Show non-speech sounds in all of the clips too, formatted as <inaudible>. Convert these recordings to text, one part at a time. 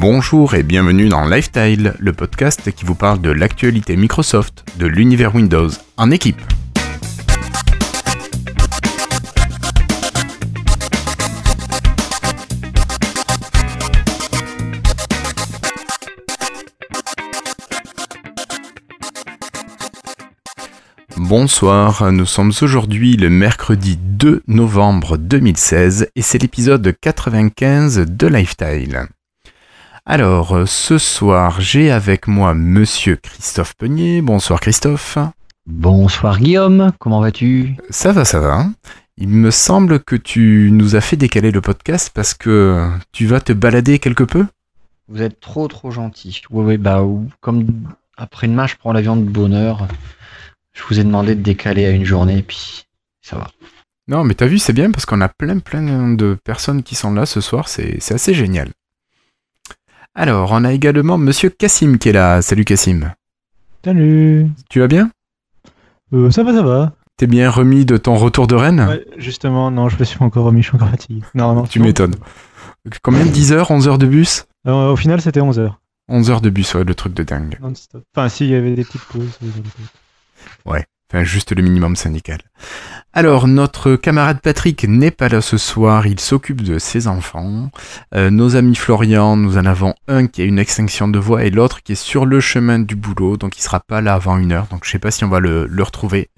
Bonjour et bienvenue dans Lifestyle, le podcast qui vous parle de l'actualité Microsoft, de l'univers Windows, en équipe. Bonsoir, nous sommes aujourd'hui le mercredi 2 novembre 2016 et c'est l'épisode 95 de Lifestyle. Alors, ce soir, j'ai avec moi monsieur Christophe Peunier. Bonsoir Christophe. Bonsoir Guillaume, comment vas-tu? Ça va, ça va. Il me semble que tu nous as fait décaler le podcast parce que tu vas te balader quelque peu? Vous êtes trop trop gentil. Oui, oui, bah, comme après une match, je prends l'avion de bonheur. Je vous ai demandé de décaler à une journée, puis ça va. Non, mais t'as vu, c'est bien parce qu'on a plein plein de personnes qui sont là ce soir, c'est assez génial. Alors, on a également Monsieur Cassim qui est là. Salut Cassim. Salut. Tu vas bien? Euh, Ça va, ça va. T'es bien remis de ton retour de Rennes? Ouais, Justement, non, je me suis encore remis, je suis encore fatigué. Non, non. Tu m'étonnes. Combien de 10 heures 11 heures de bus? Euh, Au final, c'était 11 heures. 11 heures de bus, ouais, le truc de dingue. Enfin, si, il y avait des petites pauses. Ouais. Enfin, juste le minimum syndical. Alors, notre camarade Patrick n'est pas là ce soir, il s'occupe de ses enfants. Euh, nos amis Florian, nous en avons un qui a une extinction de voix et l'autre qui est sur le chemin du boulot, donc il sera pas là avant une heure, donc je sais pas si on va le, le retrouver.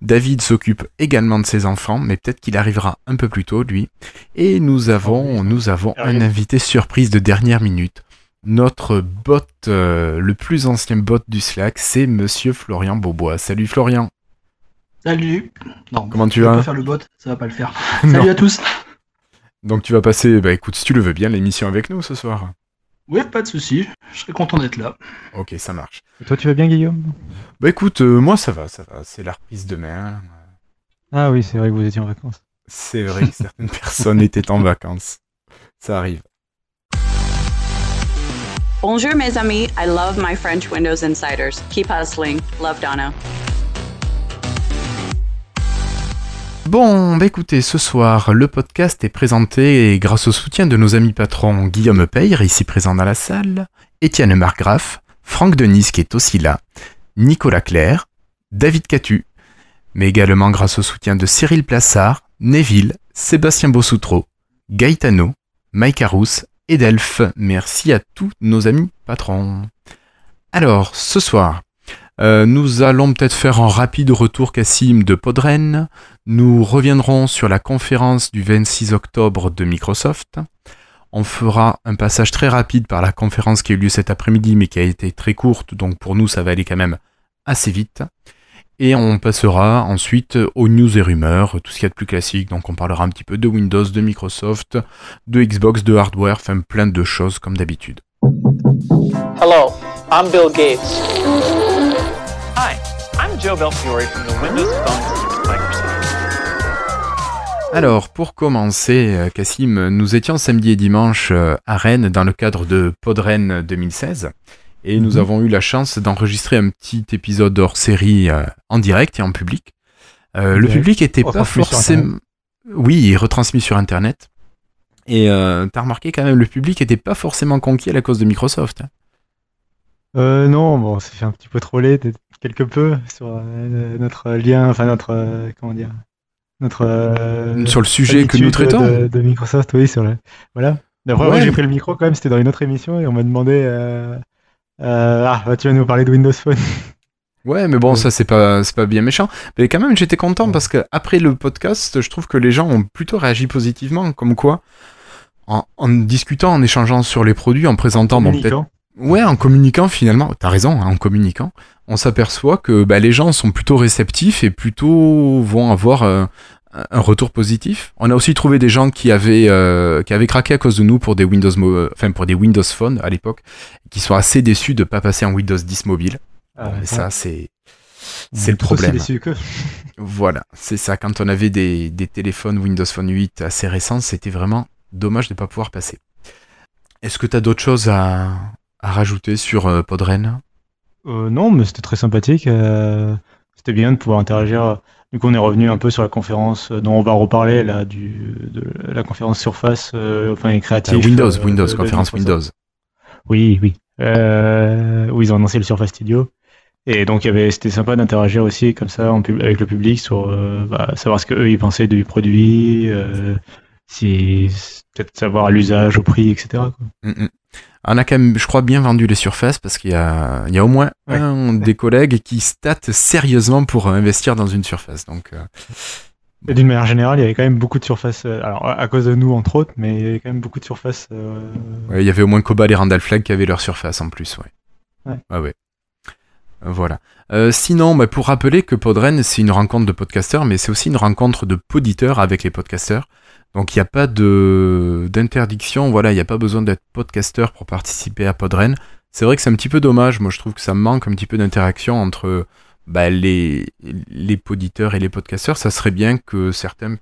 David s'occupe également de ses enfants, mais peut-être qu'il arrivera un peu plus tôt, lui. Et nous avons, nous avons un invité surprise de dernière minute. Notre bot, euh, le plus ancien bot du Slack, c'est Monsieur Florian Beaubois. Salut Florian. Salut. Non, comment tu vas faire le bot, ça va pas le faire. <laughs> Salut à tous. Donc tu vas passer, bah écoute, si tu le veux bien, l'émission avec nous ce soir. Oui, pas de souci. Je serais content d'être là. Ok, ça marche. Et toi, tu vas bien, Guillaume? Bah écoute, euh, moi ça va, ça va. C'est la reprise demain. Ah oui, c'est vrai que vous étiez en vacances. C'est vrai que certaines <laughs> personnes étaient en vacances. Ça arrive. Bonjour mes amis, I love my French Windows Insiders. Keep hustling. Love Donna. Bon, bah écoutez, ce soir, le podcast est présenté grâce au soutien de nos amis patrons Guillaume Peyre, ici présent dans la salle, Étienne Margraff, Franck Denis qui est aussi là, Nicolas Claire, David Catu, mais également grâce au soutien de Cyril Plassard, Neville, Sébastien Bossoutreau, Gaetano, Mike Arous et Delph. Merci à tous nos amis patrons. Alors, ce soir, euh, nous allons peut-être faire un rapide retour Cassim de Podren. Nous reviendrons sur la conférence du 26 octobre de Microsoft. On fera un passage très rapide par la conférence qui a eu lieu cet après-midi mais qui a été très courte, donc pour nous ça va aller quand même assez vite. Et on passera ensuite aux news et rumeurs, tout ce qu'il y a de plus classique. Donc on parlera un petit peu de Windows, de Microsoft, de Xbox, de hardware, enfin plein de choses comme d'habitude. Hello, I'm Bill Gates. Hi, I'm Joe Belfiore from the Windows Phone team at Microsoft. Alors, pour commencer, Cassim, nous étions samedi et dimanche à Rennes dans le cadre de Podren 2016. Et nous avons eu la chance d'enregistrer un petit épisode hors série euh, en direct et en public. Euh, le public était pas forcément. Oui, retransmis sur Internet. Et euh, t'as remarqué quand même, le public était pas forcément conquis à la cause de Microsoft. Hein. Euh, non, bon, on s'est fait un petit peu troller quelque peu sur euh, notre lien, enfin notre, euh, comment dire, notre. Euh, sur le sujet que nous traitons. De, de, Microsoft, oui, sur le. Voilà. D'après, ouais. j'ai pris le micro quand même, c'était dans une autre émission et on m'a demandé. Euh, ah, bah, tu vas nous parler de Windows Phone. <laughs> Ouais, mais bon, ça c'est pas c'est pas bien méchant. Mais quand même, j'étais content parce que après le podcast, je trouve que les gens ont plutôt réagi positivement, comme quoi, en, en discutant, en échangeant sur les produits, en présentant, bon peut-être, ouais, en communiquant finalement. T'as raison, hein, en communiquant, on s'aperçoit que bah, les gens sont plutôt réceptifs et plutôt vont avoir euh, un retour positif. On a aussi trouvé des gens qui avaient euh, qui avaient craqué à cause de nous pour des Windows, enfin pour des Windows Phone à l'époque, qui sont assez déçus de pas passer en Windows 10 mobile. Ah, ça, c'est c'est le problème. Que... voilà, c'est ça. Quand on avait des, des, téléphones Windows Phone 8 assez récents, c'était vraiment dommage de ne pas pouvoir passer. Est-ce que tu as d'autres choses à, à, rajouter sur euh, Podren? Euh, Non, mais c'était très sympathique. Euh, c'était bien de pouvoir interagir. Du coup, on est revenu un peu sur la conférence dont on va reparler, là, du, de la conférence Surface, enfin, les créatifs. Windows, Windows, conférence Windows. Oui, oui. Où ils ont annoncé le Surface Studio. Et donc, c'était sympa d'interagir aussi comme ça en pub- avec le public sur euh, bah, savoir ce qu'eux ils pensaient du produit, euh, si peut-être savoir l'usage, au prix, etc. quoi. Mm, mm. On a quand même, je crois, bien vendu les surfaces parce qu'il y a, il y a au moins Ouais. un des collègues qui state sérieusement pour investir dans une surface. Donc, euh, d'une manière générale, il y avait quand même beaucoup de surfaces. euh, alors, à à cause de nous, entre autres, mais il y avait quand même beaucoup de surfaces. euh, ouais, il y avait au moins Cobalt et Randall Flagg qui avaient leur surface en plus, ouais. Ouais. Ah ouais. Euh, Voilà. Euh, sinon, bah, pour rappeler que Podren, c'est une rencontre de podcasteurs, mais c'est aussi une rencontre de poditeurs avec les podcasteurs. Donc il n'y a pas d'interdiction, voilà, il n'y a pas besoin d'être podcasteur pour participer à Podren. C'est vrai que c'est un petit peu dommage, moi je trouve que ça manque un petit peu d'interaction entre bah, les, poditeurs et les podcasteurs. Ça serait bien que certains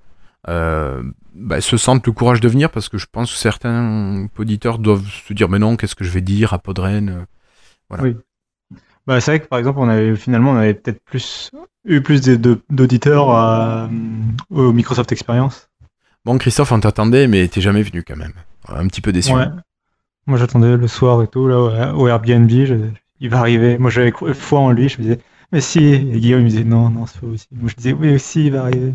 euh, bah, se sentent le courage de venir parce que je pense que certains poditeurs doivent se dire mais non, qu'est-ce que je vais dire à Podren Bah, c'est vrai que par exemple, on avait finalement, on avait peut-être plus eu plus d'auditeurs à, euh, au Microsoft Experience. Bon, Christophe, on t'attendait, mais t'es jamais venu quand même. Un petit peu déçu. Ouais. Moi, j'attendais le soir et tout, là, au au Airbnb, je- il va arriver. Moi, j'avais foi en lui, je me disais, mais si. Et Guillaume, il me disait, non, non, c'est faux aussi. Moi, je disais, oui, aussi, il va arriver.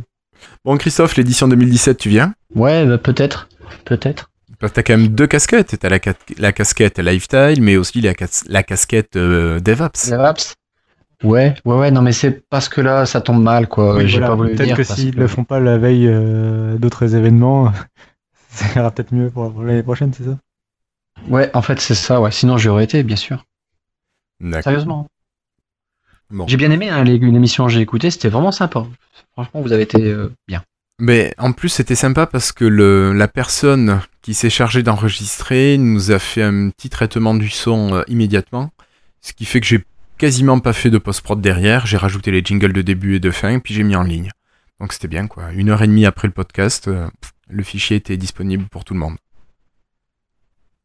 Bon, Christophe, l'édition 2017, tu viens? Ouais, bah, peut-être. Peut-être. Parce que T'as quand même deux casquettes. T'as la, ca- la casquette Lifestyle, mais aussi la, cas- la casquette euh, DevOps. DevOps Ouais, ouais, ouais, non, mais c'est parce que là, ça tombe mal, quoi. Oui, J'ai voilà. pas voulu Peut-être que s'ils que- le font pas la veille euh, d'autres événements, <laughs> ça ira peut-être mieux pour, l'année prochaine, c'est ça? Ouais, en fait, c'est ça, ouais. Sinon, j'y aurais été, bien sûr. D'accord. Sérieusement. Bon. J'ai bien aimé hein, l'émission que j'ai écoutée, c'était vraiment sympa. Franchement, vous avez été euh, bien. Mais en plus, c'était sympa parce que le, la personne qui s'est chargée d'enregistrer nous a fait un petit traitement du son euh, immédiatement. Ce qui fait que j'ai quasiment pas fait de post-prod derrière. J'ai rajouté les jingles de début et de fin, puis j'ai mis en ligne. Donc c'était bien, quoi. Une heure et demie après le podcast, euh, le fichier était disponible pour tout le monde.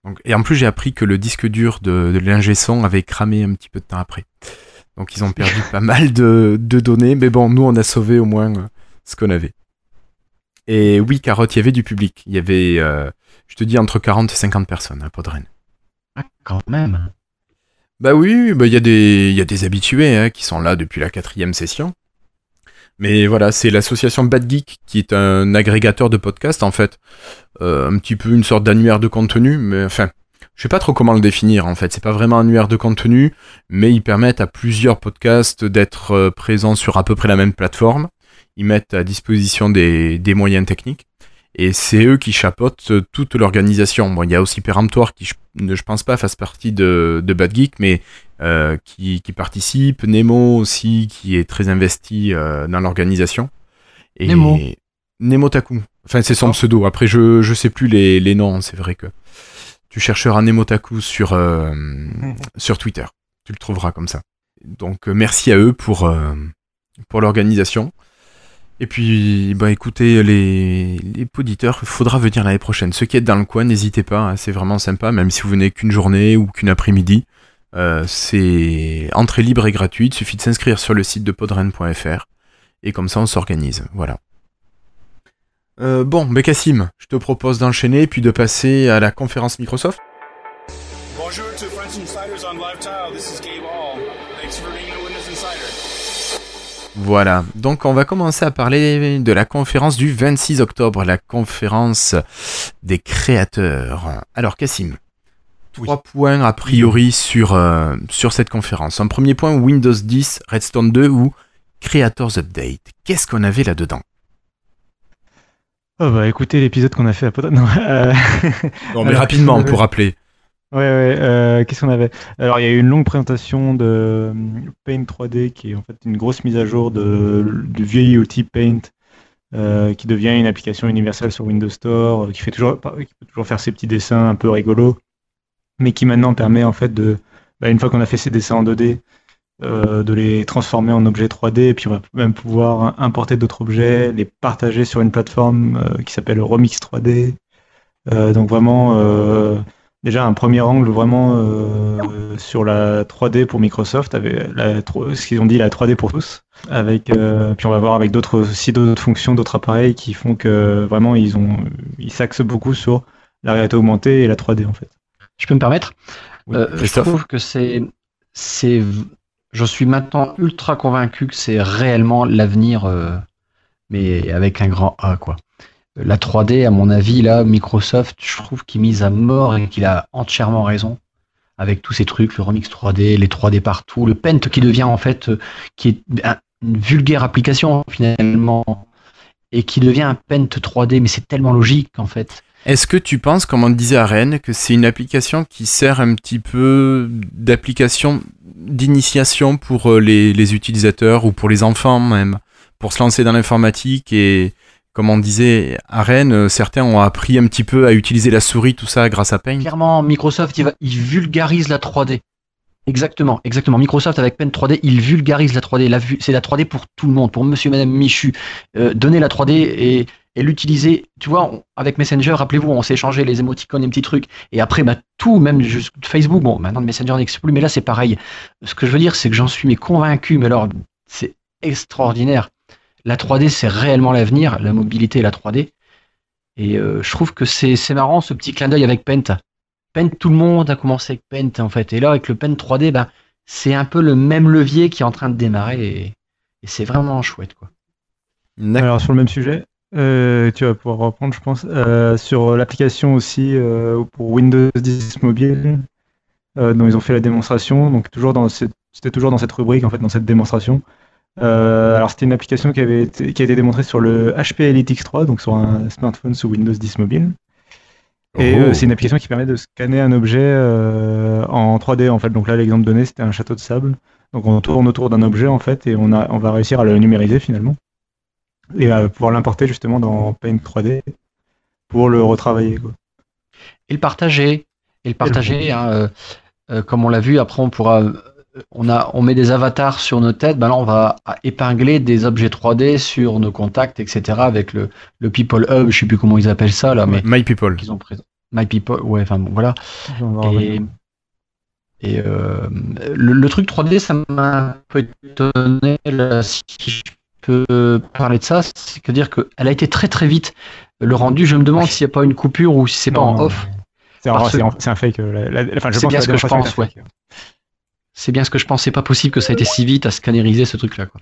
Donc, et en plus, j'ai appris que le disque dur de, de l'ingé son avait cramé un petit peu de temps après. Donc ils ont perdu <laughs> pas mal de, de données, mais bon, nous on a sauvé au moins euh, ce qu'on avait. Et oui, Carotte, il y avait du public. Il y avait, euh, je te dis, entre 40 et 50 personnes à Podren. Ah, quand même. Bah oui, bah il y, a des- il y a des habitués hein, qui sont là depuis la quatrième session. Mais voilà, c'est l'association Bad Geek qui est un agrégateur de podcasts en fait. Euh, un petit peu une sorte d'annuaire de contenu, mais enfin, je sais pas trop comment le définir en fait. C'est pas vraiment un annuaire de contenu, mais ils permettent à plusieurs podcasts d'être euh, présents sur à peu près la même plateforme. Ils mettent à disposition des, des moyens techniques. Et c'est eux qui chapeautent euh, toute l'organisation. Bon, il y a aussi Péremptoire qui, je, ne- je pense pas, fasse partie de, de Bad Geek, mais euh, qui, qui participe. Nemo aussi, qui est très investi euh, dans l'organisation. Et Nemo. Nemo Taku. Enfin, c'est son pseudo. Après, je, je sais plus les, les noms. C'est vrai que tu chercheras Nemo Taku sur, euh, <laughs> sur Twitter. Tu le trouveras comme ça. Donc, merci à eux pour, pour l'organisation. Et puis, bah écoutez, les, les auditeurs, il faudra venir l'année prochaine. Ceux qui êtes dans le coin, n'hésitez pas, hein, c'est vraiment sympa, même si vous venez qu'une journée ou qu'une après-midi. Euh, c'est entrée libre et gratuite, il suffit de s'inscrire sur le site de podren.fr et comme ça on s'organise. Voilà. Euh, bon, mais Cassim, je te propose d'enchaîner puis de passer à la conférence Microsoft. Bonjour to Voilà, donc on va commencer à parler de la conférence du 26 octobre, la conférence des créateurs. Alors Cassim, trois points a priori sur, euh, sur cette conférence. Un premier point, Windows 10, Redstone 2 ou Creators Update. Qu'est-ce qu'on avait là-dedans? Oh bah écoutez l'épisode qu'on a fait à Pod- Non, euh, Non mais rapidement pour <laughs> rappeler. Ouais, ouais, euh, qu'est-ce qu'on avait? Alors, il y a eu une longue présentation de euh, Paint 3D, qui est en fait une grosse mise à jour de, du vieil outil Paint, euh, qui devient une application universelle sur Windows Store, euh, qui fait toujours, qui peut toujours faire ses petits dessins un peu rigolos, mais qui maintenant permet en fait de, bah, une fois qu'on a fait ses dessins en 2D, euh, de les transformer en objets 3D, et puis on va même pouvoir importer d'autres objets, les partager sur une plateforme euh, qui s'appelle Remix 3D. Euh, donc vraiment, déjà un premier angle vraiment euh, sur la 3D pour Microsoft, avec la, ce qu'ils ont dit la 3D pour tous. Avec, euh, puis on va voir avec d'autres aussi d'autres fonctions, d'autres appareils qui font que vraiment ils ont ils s'axent beaucoup sur la réalité augmentée et la 3D en fait. Je peux me permettre? Oui, Euh, je trouve que c'est, c'est, je suis maintenant ultra convaincu que c'est réellement l'avenir, euh, mais avec un grand A quoi. La 3D, à mon avis, là, Microsoft, je trouve qu'il mise à mort et qu'il a entièrement raison avec tous ces trucs, le remix 3D, les 3D partout, le Paint qui devient en fait, euh, qui est un- une vulgaire application finalement, et qui devient un Paint 3D, mais c'est tellement logique en fait. Est-ce que tu penses, comme on disait à Rennes, que c'est une application qui sert un petit peu d'application d'initiation pour euh, les, les utilisateurs ou pour les enfants même, pour se lancer dans l'informatique et comme on disait à Rennes, euh, certains ont appris un petit peu à utiliser la souris, tout ça grâce à Paint. Clairement, Microsoft, il, vulgarise la 3D. Exactement, exactement. Microsoft avec Paint 3D, il vulgarise la 3D. La vue- c'est la 3D pour tout le monde, pour Monsieur, Madame Michu. Euh, donner la 3D et, l'utiliser. Tu vois, avec Messenger, rappelez-vous, on s'est échangé les émoticônes et petits trucs. Et après, bah, tout, même Facebook. Bon, maintenant Messenger n'existe plus, mais là c'est pareil. Ce que je veux dire, c'est que j'en suis mais convaincu. Mais alors, c'est extraordinaire. La 3D, c'est réellement l'avenir, la mobilité et la 3D. Et euh, je trouve que c'est c'est marrant ce petit clin d'œil avec Paint. Paint, tout le monde a commencé avec Paint en fait. Et là, avec le Paint 3D, ben, c'est un peu le même levier qui est en train de démarrer. Et, et c'est vraiment chouette. Quoi. Alors sur le même sujet, euh, tu vas pouvoir reprendre, je pense, euh, sur l'application aussi euh, pour Windows 10 mobile, euh, dont ils ont fait la démonstration. Donc toujours dans cette- c'était toujours dans cette rubrique en fait, dans cette démonstration. Euh, alors c'était une application qui avait été, qui a été démontrée sur le HP Elite X3, donc sur un smartphone sous Windows 10 mobile. Et Oh. euh, c'est une application qui permet de scanner un objet euh, en 3D en fait. Donc là l'exemple donné c'était un château de sable. Donc on tourne autour d'un objet en fait et on, a, on va réussir à le numériser finalement et à pouvoir l'importer justement dans Paint 3D pour le retravailler. Quoi. Et le partager. Et le partager, hein, euh, euh, comme on l'a vu, après on pourra. On, a, on met des avatars sur nos têtes, ben là on va épingler des objets 3D sur nos contacts, etc. avec le, le People Hub, je sais plus comment ils appellent ça là, mais My People. qu'ils ont présent. My People, ouais, enfin bon, voilà. Et, et euh, le, le truc 3D, ça m'a un peu étonné, là, si je peux parler de ça, c'est que dire qu'elle a été très très vite. Le rendu, je me demande s'il n'y a pas une coupure ou si c'est pas en off. C'est un, fake. euh, la- la- enfin, je C'est pense bien que ce que je pense, fake. C'est bien ce que je pense. C'est pas possible que ça ait été si vite à scanneriser ce truc-là. Quoi.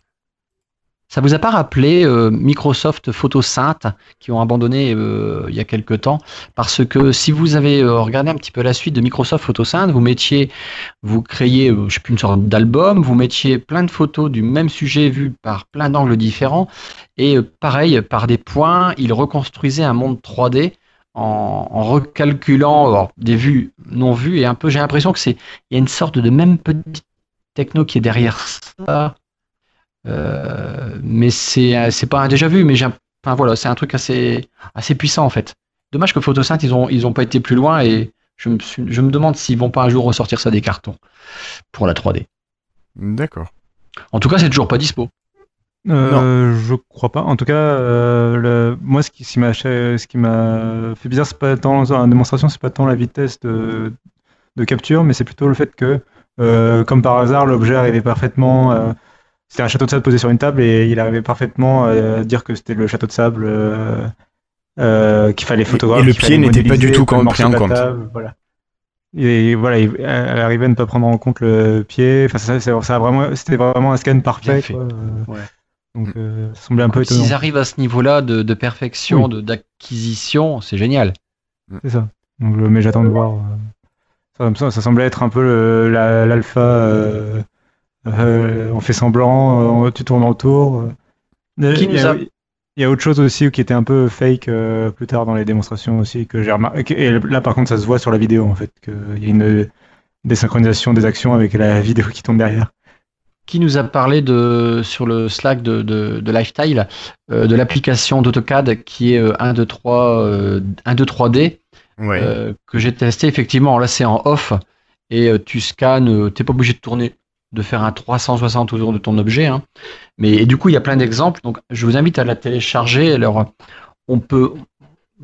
Ça vous a pas rappelé euh, Microsoft Photosynth qui ont abandonné euh, il y a quelque temps? Parce que si vous avez euh, regardé un petit peu la suite de Microsoft Photosynth, vous mettiez, vous créiez, je sais plus une sorte d'album, vous mettiez plein de photos du même sujet vues par plein d'angles différents et pareil par des points, il reconstruisait un monde 3D en, en recalculant alors, des vues non vues et un peu j'ai l'impression que c'est il y a une sorte de même petite techno qui est derrière ça. Euh, mais c'est c'est pas un déjà vu, mais j'ai enfin voilà, c'est un truc assez assez puissant en fait. Dommage que Photosynth ils ont ils ont pas été plus loin et je me suis- je me demande s'ils vont pas un jour ressortir ça des cartons pour la 3D. D'accord. En tout cas, c'est toujours pas dispo. Euh, je crois pas. En tout cas, euh, le- moi, ce qui, ce qui m'a ce qui m'a fait bizarre, c'est pas tant la démonstration, c'est pas tant la vitesse de, de capture, mais c'est plutôt le fait que, euh, comme par hasard, l'objet arrivait parfaitement. euh, c'était un château de sable posé sur une table et il arrivait parfaitement à dire que c'était le château de sable qu'il fallait photographier. et le pied n'était pas du tout morceau pris en compte. table, voilà. Et voilà, il- elle arrivait à ne pas prendre en compte le pied. Enfin, ça, ça, vraiment, c'était vraiment un scan parfait. Bien fait. Ouais. Donc, euh, ça semblait un peu étonnant. S'ils arrivent à ce niveau-là de, de perfection, de d'acquisition, c'est génial. C'est ça. Donc, euh, mais j'attends de voir. euh, Ça, ça, ça semblait être un peu la- l'alpha. euh, euh, on fait semblant, euh, tu tournes autour. Qui il, y nous a, a- il y a autre chose aussi qui était un peu fake euh, plus tard dans les démonstrations aussi que j'ai remarqué. Et là, par contre, ça se voit sur la vidéo en fait qu'il y a une désynchronisation des actions avec la <laughs> vidéo qui tombe derrière. Qui nous a parlé de sur le Slack de, de, de Lifestyle euh, de l'application d'AutoCAD qui est euh, 1, 2, 3, euh, 1, 2, 3D Ouais. euh, que j'ai testé effectivement. Là, c'est en off et euh, tu scannes. euh, T'es pas obligé de tourner, de faire un 360 autour de ton objet. hein. Mais et du coup, il y a plein d'exemples. Donc, je vous invite à la télécharger. Alors, on peut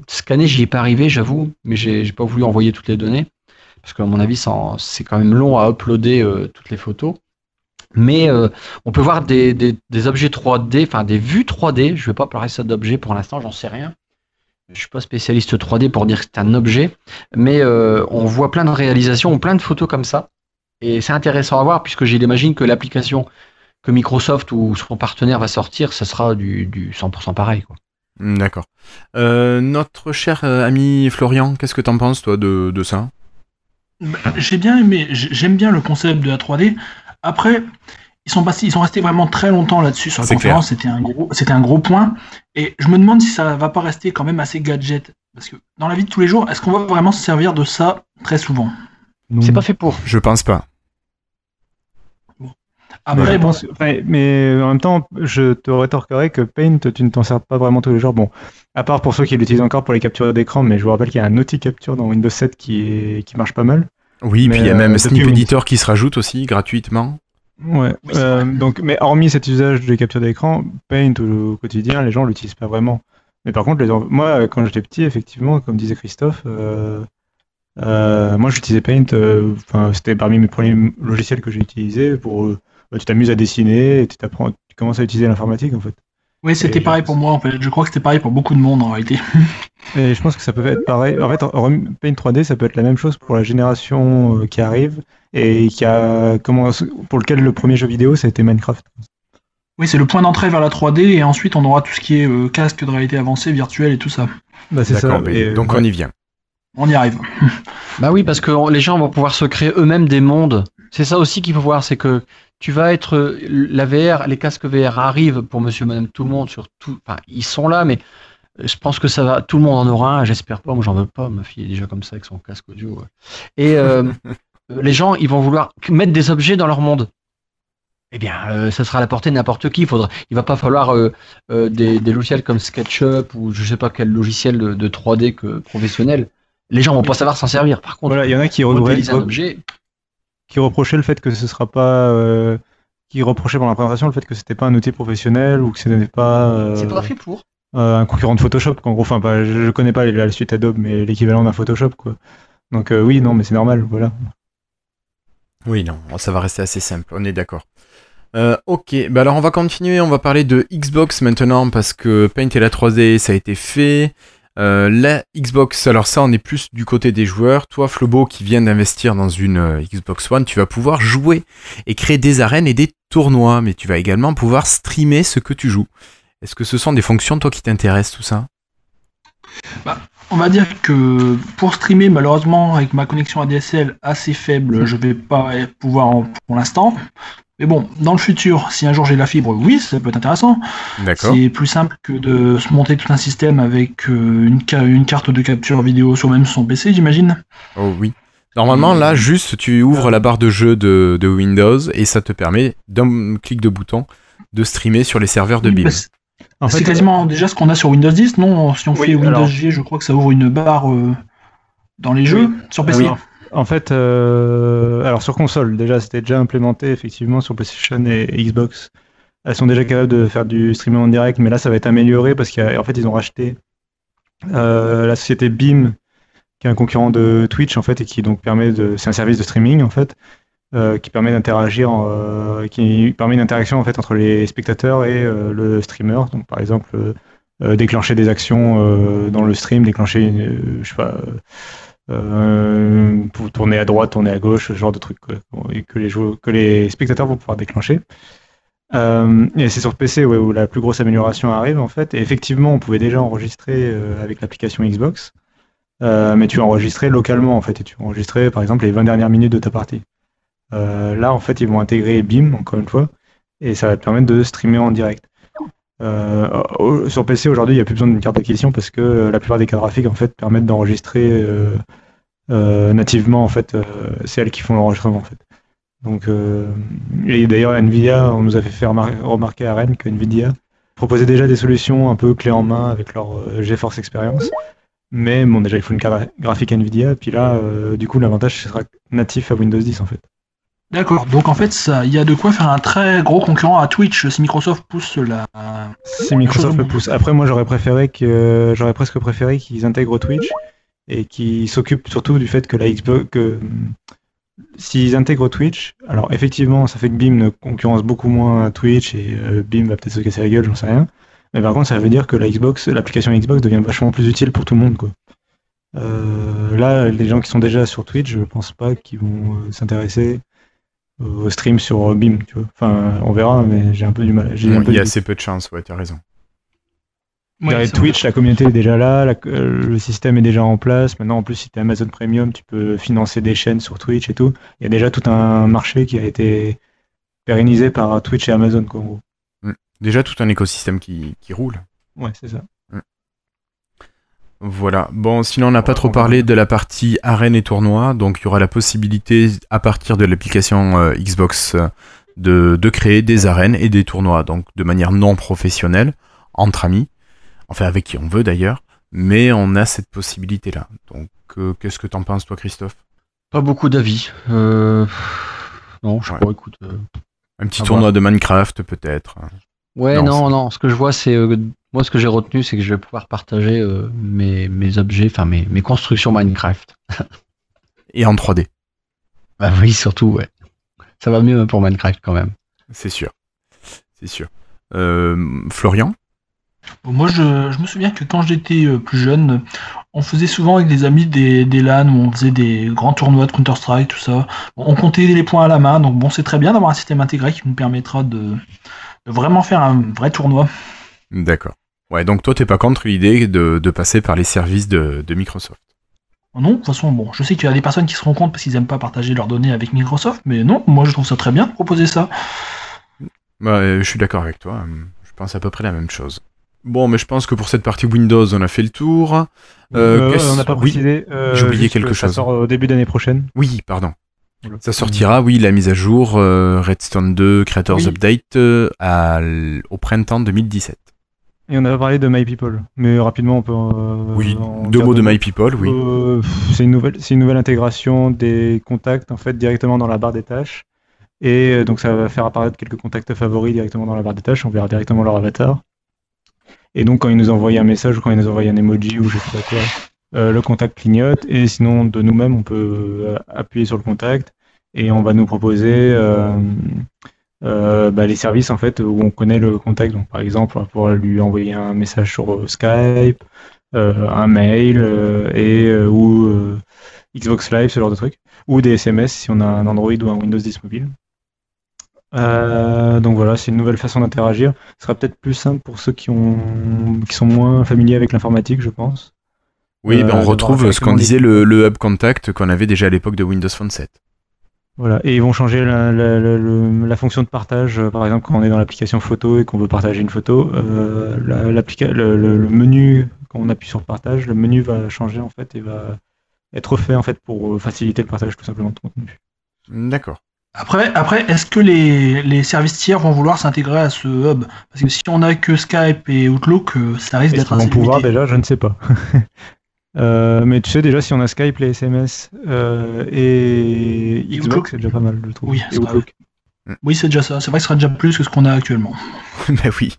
scanner. J'y ai pas arrivé, j'avoue, mais j'ai pas voulu envoyer toutes les données parce qu'à mon avis, c'est quand même long à uploader toutes les photos. Mais euh, on peut voir des, des, des objets 3D, enfin des vues 3D. Je vais pas parler ça d'objets pour l'instant, j'en sais rien. je suis pas spécialiste 3D pour dire que c'est un objet, mais euh, on voit plein de réalisations, plein de photos comme ça. Et c'est intéressant à voir puisque j'imagine que l'application que Microsoft ou son partenaire va sortir, ça sera du, du 100% pareil. Quoi. Hmm, D'accord. Euh, notre cher ami Florian, qu'est-ce que t'en penses toi de, de ça? Bah, J'ai bien aimé, j'ai- j'aime bien le concept de la 3D. Après, ils sont, passés, ils sont restés vraiment très longtemps là-dessus sur la conférence. C'était un gros, c'était un gros point. Et je me demande si ça va pas rester quand même assez gadget. Parce que dans la vie de tous les jours, est-ce qu'on va vraiment se servir de ça très souvent? Non. C'est pas fait pour. Je pense pas. Après, Ouais, je bon, pense- enfin, mais en même temps, je te rétorquerai que Paint, tu ne t'en sers pas vraiment tous les jours. Bon, à part pour ceux qui l'utilisent encore pour les captures d'écran, mais je vous rappelle qu'il y a un outil capture dans Windows 7 qui, est, qui marche pas mal. Oui, Mais, puis il y a euh, même depuis Snip. Editor qui se rajoute aussi gratuitement. Ouais. Oui, c'est euh, donc, mais hormis cet usage de capture d'écran, Paint au, quotidien, les gens l'utilisent pas vraiment. Mais par contre, les, moi, quand j'étais petit, effectivement, comme disait Christophe, euh, euh, moi j'utilisais Paint. euh, Enfin, c'était parmi mes premiers logiciels que j'ai utilisés pour. euh, bah, tu t'amuses à dessiner, et tu t'apprends, tu commences à utiliser l'informatique en fait. Oui, c'était pareil pour moi en fait. Je crois que c'était pareil pour beaucoup de monde en réalité. <laughs> Et je pense que ça peut être pareil. En fait, Paint 3D, ça peut être la même chose pour la génération euh, qui arrive et qui a commencé, pour lequel le premier jeu vidéo ça a été Minecraft. Oui, c'est le point d'entrée vers la 3D et ensuite on aura tout ce qui est euh, casque de réalité avancée, virtuelle et tout ça. Bah, c'est ça. Et, donc ouais. on y vient. On y arrive. Bah oui, parce que les gens vont pouvoir se créer eux-mêmes des mondes. C'est ça aussi qu'il faut voir, c'est que tu vas être la VR, les casques VR arrivent pour Monsieur, Madame, tout le monde sur tout. Enfin, ils sont là, mais euh, je pense que ça va. Tout le monde en aura un. J'espère pas. Moi, j'en veux pas. Ma fille est déjà comme ça avec son casque audio. Et euh, <laughs> les gens, ils vont vouloir mettre des objets dans leur monde. Eh bien, euh, ça sera à la portée de n'importe qui. Il faudra, il va pas falloir euh, des, des logiciels comme SketchUp ou je sais pas quel logiciel de, de 3D que professionnel. Les gens vont pas savoir s'en servir. Par contre, Voilà, il y en a qui, regrettent- un objet, qui reprochaient le fait que ce sera pas. euh, qui reprochaient pendant la présentation le fait que c'était pas un outil professionnel ou que ce n'était pas. euh, c'est pas fait pour. euh, un concurrent de Photoshop. En gros, enfin, pas, je, je connais pas la, suite Adobe, mais l'équivalent d'un Photoshop, quoi. Donc euh, oui, non, mais c'est normal, voilà. Oui, non, ça va rester assez simple, on est d'accord. Euh, ok, bah alors on va continuer, on va parler de Xbox maintenant parce que Paint et la 3D ça a été fait. Euh, la Xbox, alors ça on est plus du côté des joueurs. Toi Flobo qui vient d'investir dans une euh, Xbox One, tu vas pouvoir jouer et créer des arènes et des tournois, mais tu vas également pouvoir streamer ce que tu joues. Est-ce que ce sont des fonctions toi qui t'intéressent tout ça? On va dire que pour streamer, malheureusement, avec ma connexion ADSL assez faible, je vais pas pouvoir en- pour l'instant. Mais bon, dans le futur, si un jour j'ai la fibre, oui, ça peut être intéressant. D'accord. C'est plus simple que de se monter tout un système avec euh, une, ca- une carte de capture vidéo sur même son PC, j'imagine. Oh oui. Normalement, là, juste, tu ouvres la barre de jeu de, de Windows et ça te permet, d'un clic de bouton, de streamer sur les serveurs de BIM. bah, c'est- quasiment déjà ce qu'on a sur Windows 10, non? Si on Oui, fait Windows alors- G, je crois que ça ouvre une barre euh, dans les jeux sur PC. Oui. En fait, euh, alors sur console, déjà, c'était déjà implémenté effectivement sur PlayStation et, Xbox. Elles sont déjà capables de faire du streaming en direct, mais là, ça va être amélioré parce qu'en fait, ils ont racheté euh, la société Beam, qui est un concurrent de Twitch en fait, et qui donc permet de, c'est un service de streaming en fait, euh, qui permet d'interagir, euh, qui permet une interaction en fait entre les spectateurs et euh, le streamer. Donc, par exemple, euh, déclencher des actions dans le stream, déclencher, je sais pas. Euh, pour tourner à droite, tourner à gauche, ce genre de trucs quoi, et que les joueurs, que les spectateurs vont pouvoir déclencher. Euh, et c'est sur PC où la plus grosse amélioration arrive en fait. Et effectivement, on pouvait déjà enregistrer euh, avec l'application Xbox, mais tu enregistrais localement en fait, et tu enregistrais par exemple les 20 dernières minutes de ta partie. Là, en fait, ils vont intégrer BIM encore une fois, et ça va te permettre de streamer en direct. Euh, sur PC aujourd'hui, il n'y a plus besoin d'une carte d'acquisition parce que euh, la plupart des cartes graphiques en fait permettent d'enregistrer euh, nativement en fait. c'est elles qui font l'enregistrement en fait. Donc, et d'ailleurs, Nvidia, on nous a fait remarquer à Rennes que Nvidia proposait déjà des solutions un peu clés en main avec leur GeForce Experience. Mais bon, déjà, il faut une carte graphique Nvidia. Puis là, du coup, l'avantage sera natif à Windows 10 en fait. D'accord, donc en fait, ça, il y a de quoi faire un très gros concurrent à Twitch si Microsoft pousse la. Si Microsoft le pousse. Après, moi, j'aurais préféré que j'aurais presque préféré qu'ils intègrent Twitch et qu'ils s'occupent surtout du fait que la Xbox, que s'ils intègrent Twitch, alors effectivement, ça fait que Beam ne concurrence beaucoup moins Twitch et euh, Beam va peut-être se casser la gueule, j'en sais rien. Mais par contre, ça veut dire que la Xbox, l'application Xbox devient vachement plus utile pour tout le monde, quoi. Euh, là, les gens qui sont déjà sur Twitch, je pense pas qu'ils vont euh, s'intéresser au stream sur Beam, tu vois. Enfin, on verra, mais j'ai un peu du mal. J'ai un peu Il y a assez peu de chance, ouais, tu as raison. Ouais, Twitch, la communauté est déjà là, la- euh, le système est déjà en place. Maintenant, en plus, si tu Amazon Premium, tu peux financer des chaînes sur Twitch et tout. Il y a déjà tout un marché qui a été pérennisé par Twitch et Amazon, quoi, en gros. Déjà tout un écosystème qui, qui roule. Ouais, c'est ça. Voilà. Bon, sinon on n'a pas trop parlé de la partie arène et tournoi, donc il y aura la possibilité à partir de l'application euh, Xbox euh, de, de créer des arènes et des tournois, donc de manière non professionnelle, entre amis, enfin avec qui on veut d'ailleurs, mais on a cette possibilité-là. Donc euh, qu'est-ce que t'en penses toi Christophe? Pas beaucoup d'avis. Euh, Non, je Ouais. pas, écoute. Un petit tournoi de Minecraft peut-être Ouais, Non, non, non, Ce que je vois, c'est. Moi, ce que j'ai retenu, c'est que je vais pouvoir partager euh, mes, mes objets, enfin mes, mes constructions Minecraft. Et en 3D, Bah oui, surtout, ouais. Ça va mieux pour Minecraft quand même. c'est sûr. C'est sûr. Euh, Florian? Bon, Moi, je, je me souviens que quand j'étais euh, plus jeune, on faisait souvent avec des amis des, des LAN où on faisait des grands tournois de Counter-Strike, tout ça. Bon, on comptait les points à la main, donc bon, c'est très bien d'avoir un système intégré qui nous permettra de, de vraiment faire un vrai tournoi. D'accord. Ouais, donc toi t'es pas contre l'idée de, de passer par les services de, de Microsoft Non, de toute façon, bon, je sais qu'il y a des personnes qui seront contre parce qu'ils n'aiment pas partager leurs données avec Microsoft, mais non, moi je trouve ça très bien de proposer ça. Bah, euh, je suis d'accord avec toi. euh, Je pense à peu près la même chose. Bon, mais je pense que pour cette partie Windows, on a fait le tour. Euh, Euh, qu'est-ce- on n'a pas oui, précisé. euh, j'ai oublié quelque que Ça chose. sort au début d'année prochaine. Oui, pardon. Voilà. Ça sortira, oui, la mise à jour euh, Redstone 2 Creators Oui. Update euh, à au printemps 2017. Et on avait parlé de My People, mais rapidement on peut. euh, oui, deux mots de My People, oui. Euh, c'est une nouvelle, c'est une nouvelle intégration des contacts en fait directement dans la barre des tâches. Et euh, donc ça va faire apparaître quelques contacts favoris directement dans la barre des tâches. On verra directement leur avatar. Et donc quand ils nous envoient un message ou quand ils nous envoient un emoji ou je sais pas quoi, euh, le contact clignote. Et sinon de nous-mêmes on peut euh, appuyer sur le contact et on va nous proposer euh, bah, les services en fait où on connaît le contact. Donc par exemple on va pouvoir lui envoyer un message sur euh, Skype euh, un mail euh, et ou Xbox Live, ce genre de trucs, ou des SMS si on a un Android ou un Windows 10 mobile. Donc voilà, c'est une nouvelle façon d'interagir. Ce sera peut-être plus simple pour ceux qui, ont, qui sont moins familiers avec l'informatique, je pense. Oui, ben, on retrouve ce qu'on disait le, le Hub Contact qu'on avait déjà à l'époque de Windows Phone 7. Voilà, et ils vont changer la, la- la- le- la fonction de partage. Euh, Par exemple, quand on est dans l'application photo et qu'on veut partager une photo, euh, le, le- le menu, quand on appuie sur partage, le menu va changer en fait et va être refait en fait pour euh, faciliter le partage tout simplement de contenu. D'accord. Après, après est-ce que les, les services tiers vont vouloir s'intégrer à ce hub? Parce que si on a que Skype et Outlook, ça risque Est-ce d'être qu'ils vont assez pouvoir déjà? Je ne sais pas. <laughs> Euh, mais tu sais déjà si on a Skype, les SMS euh, et Et Xbox, c'est déjà pas mal, je trouve. Oui, c'est vrai. Outlook. Oui, c'est déjà ça. C'est vrai que ce sera déjà plus que ce qu'on a actuellement. <laughs> ben oui.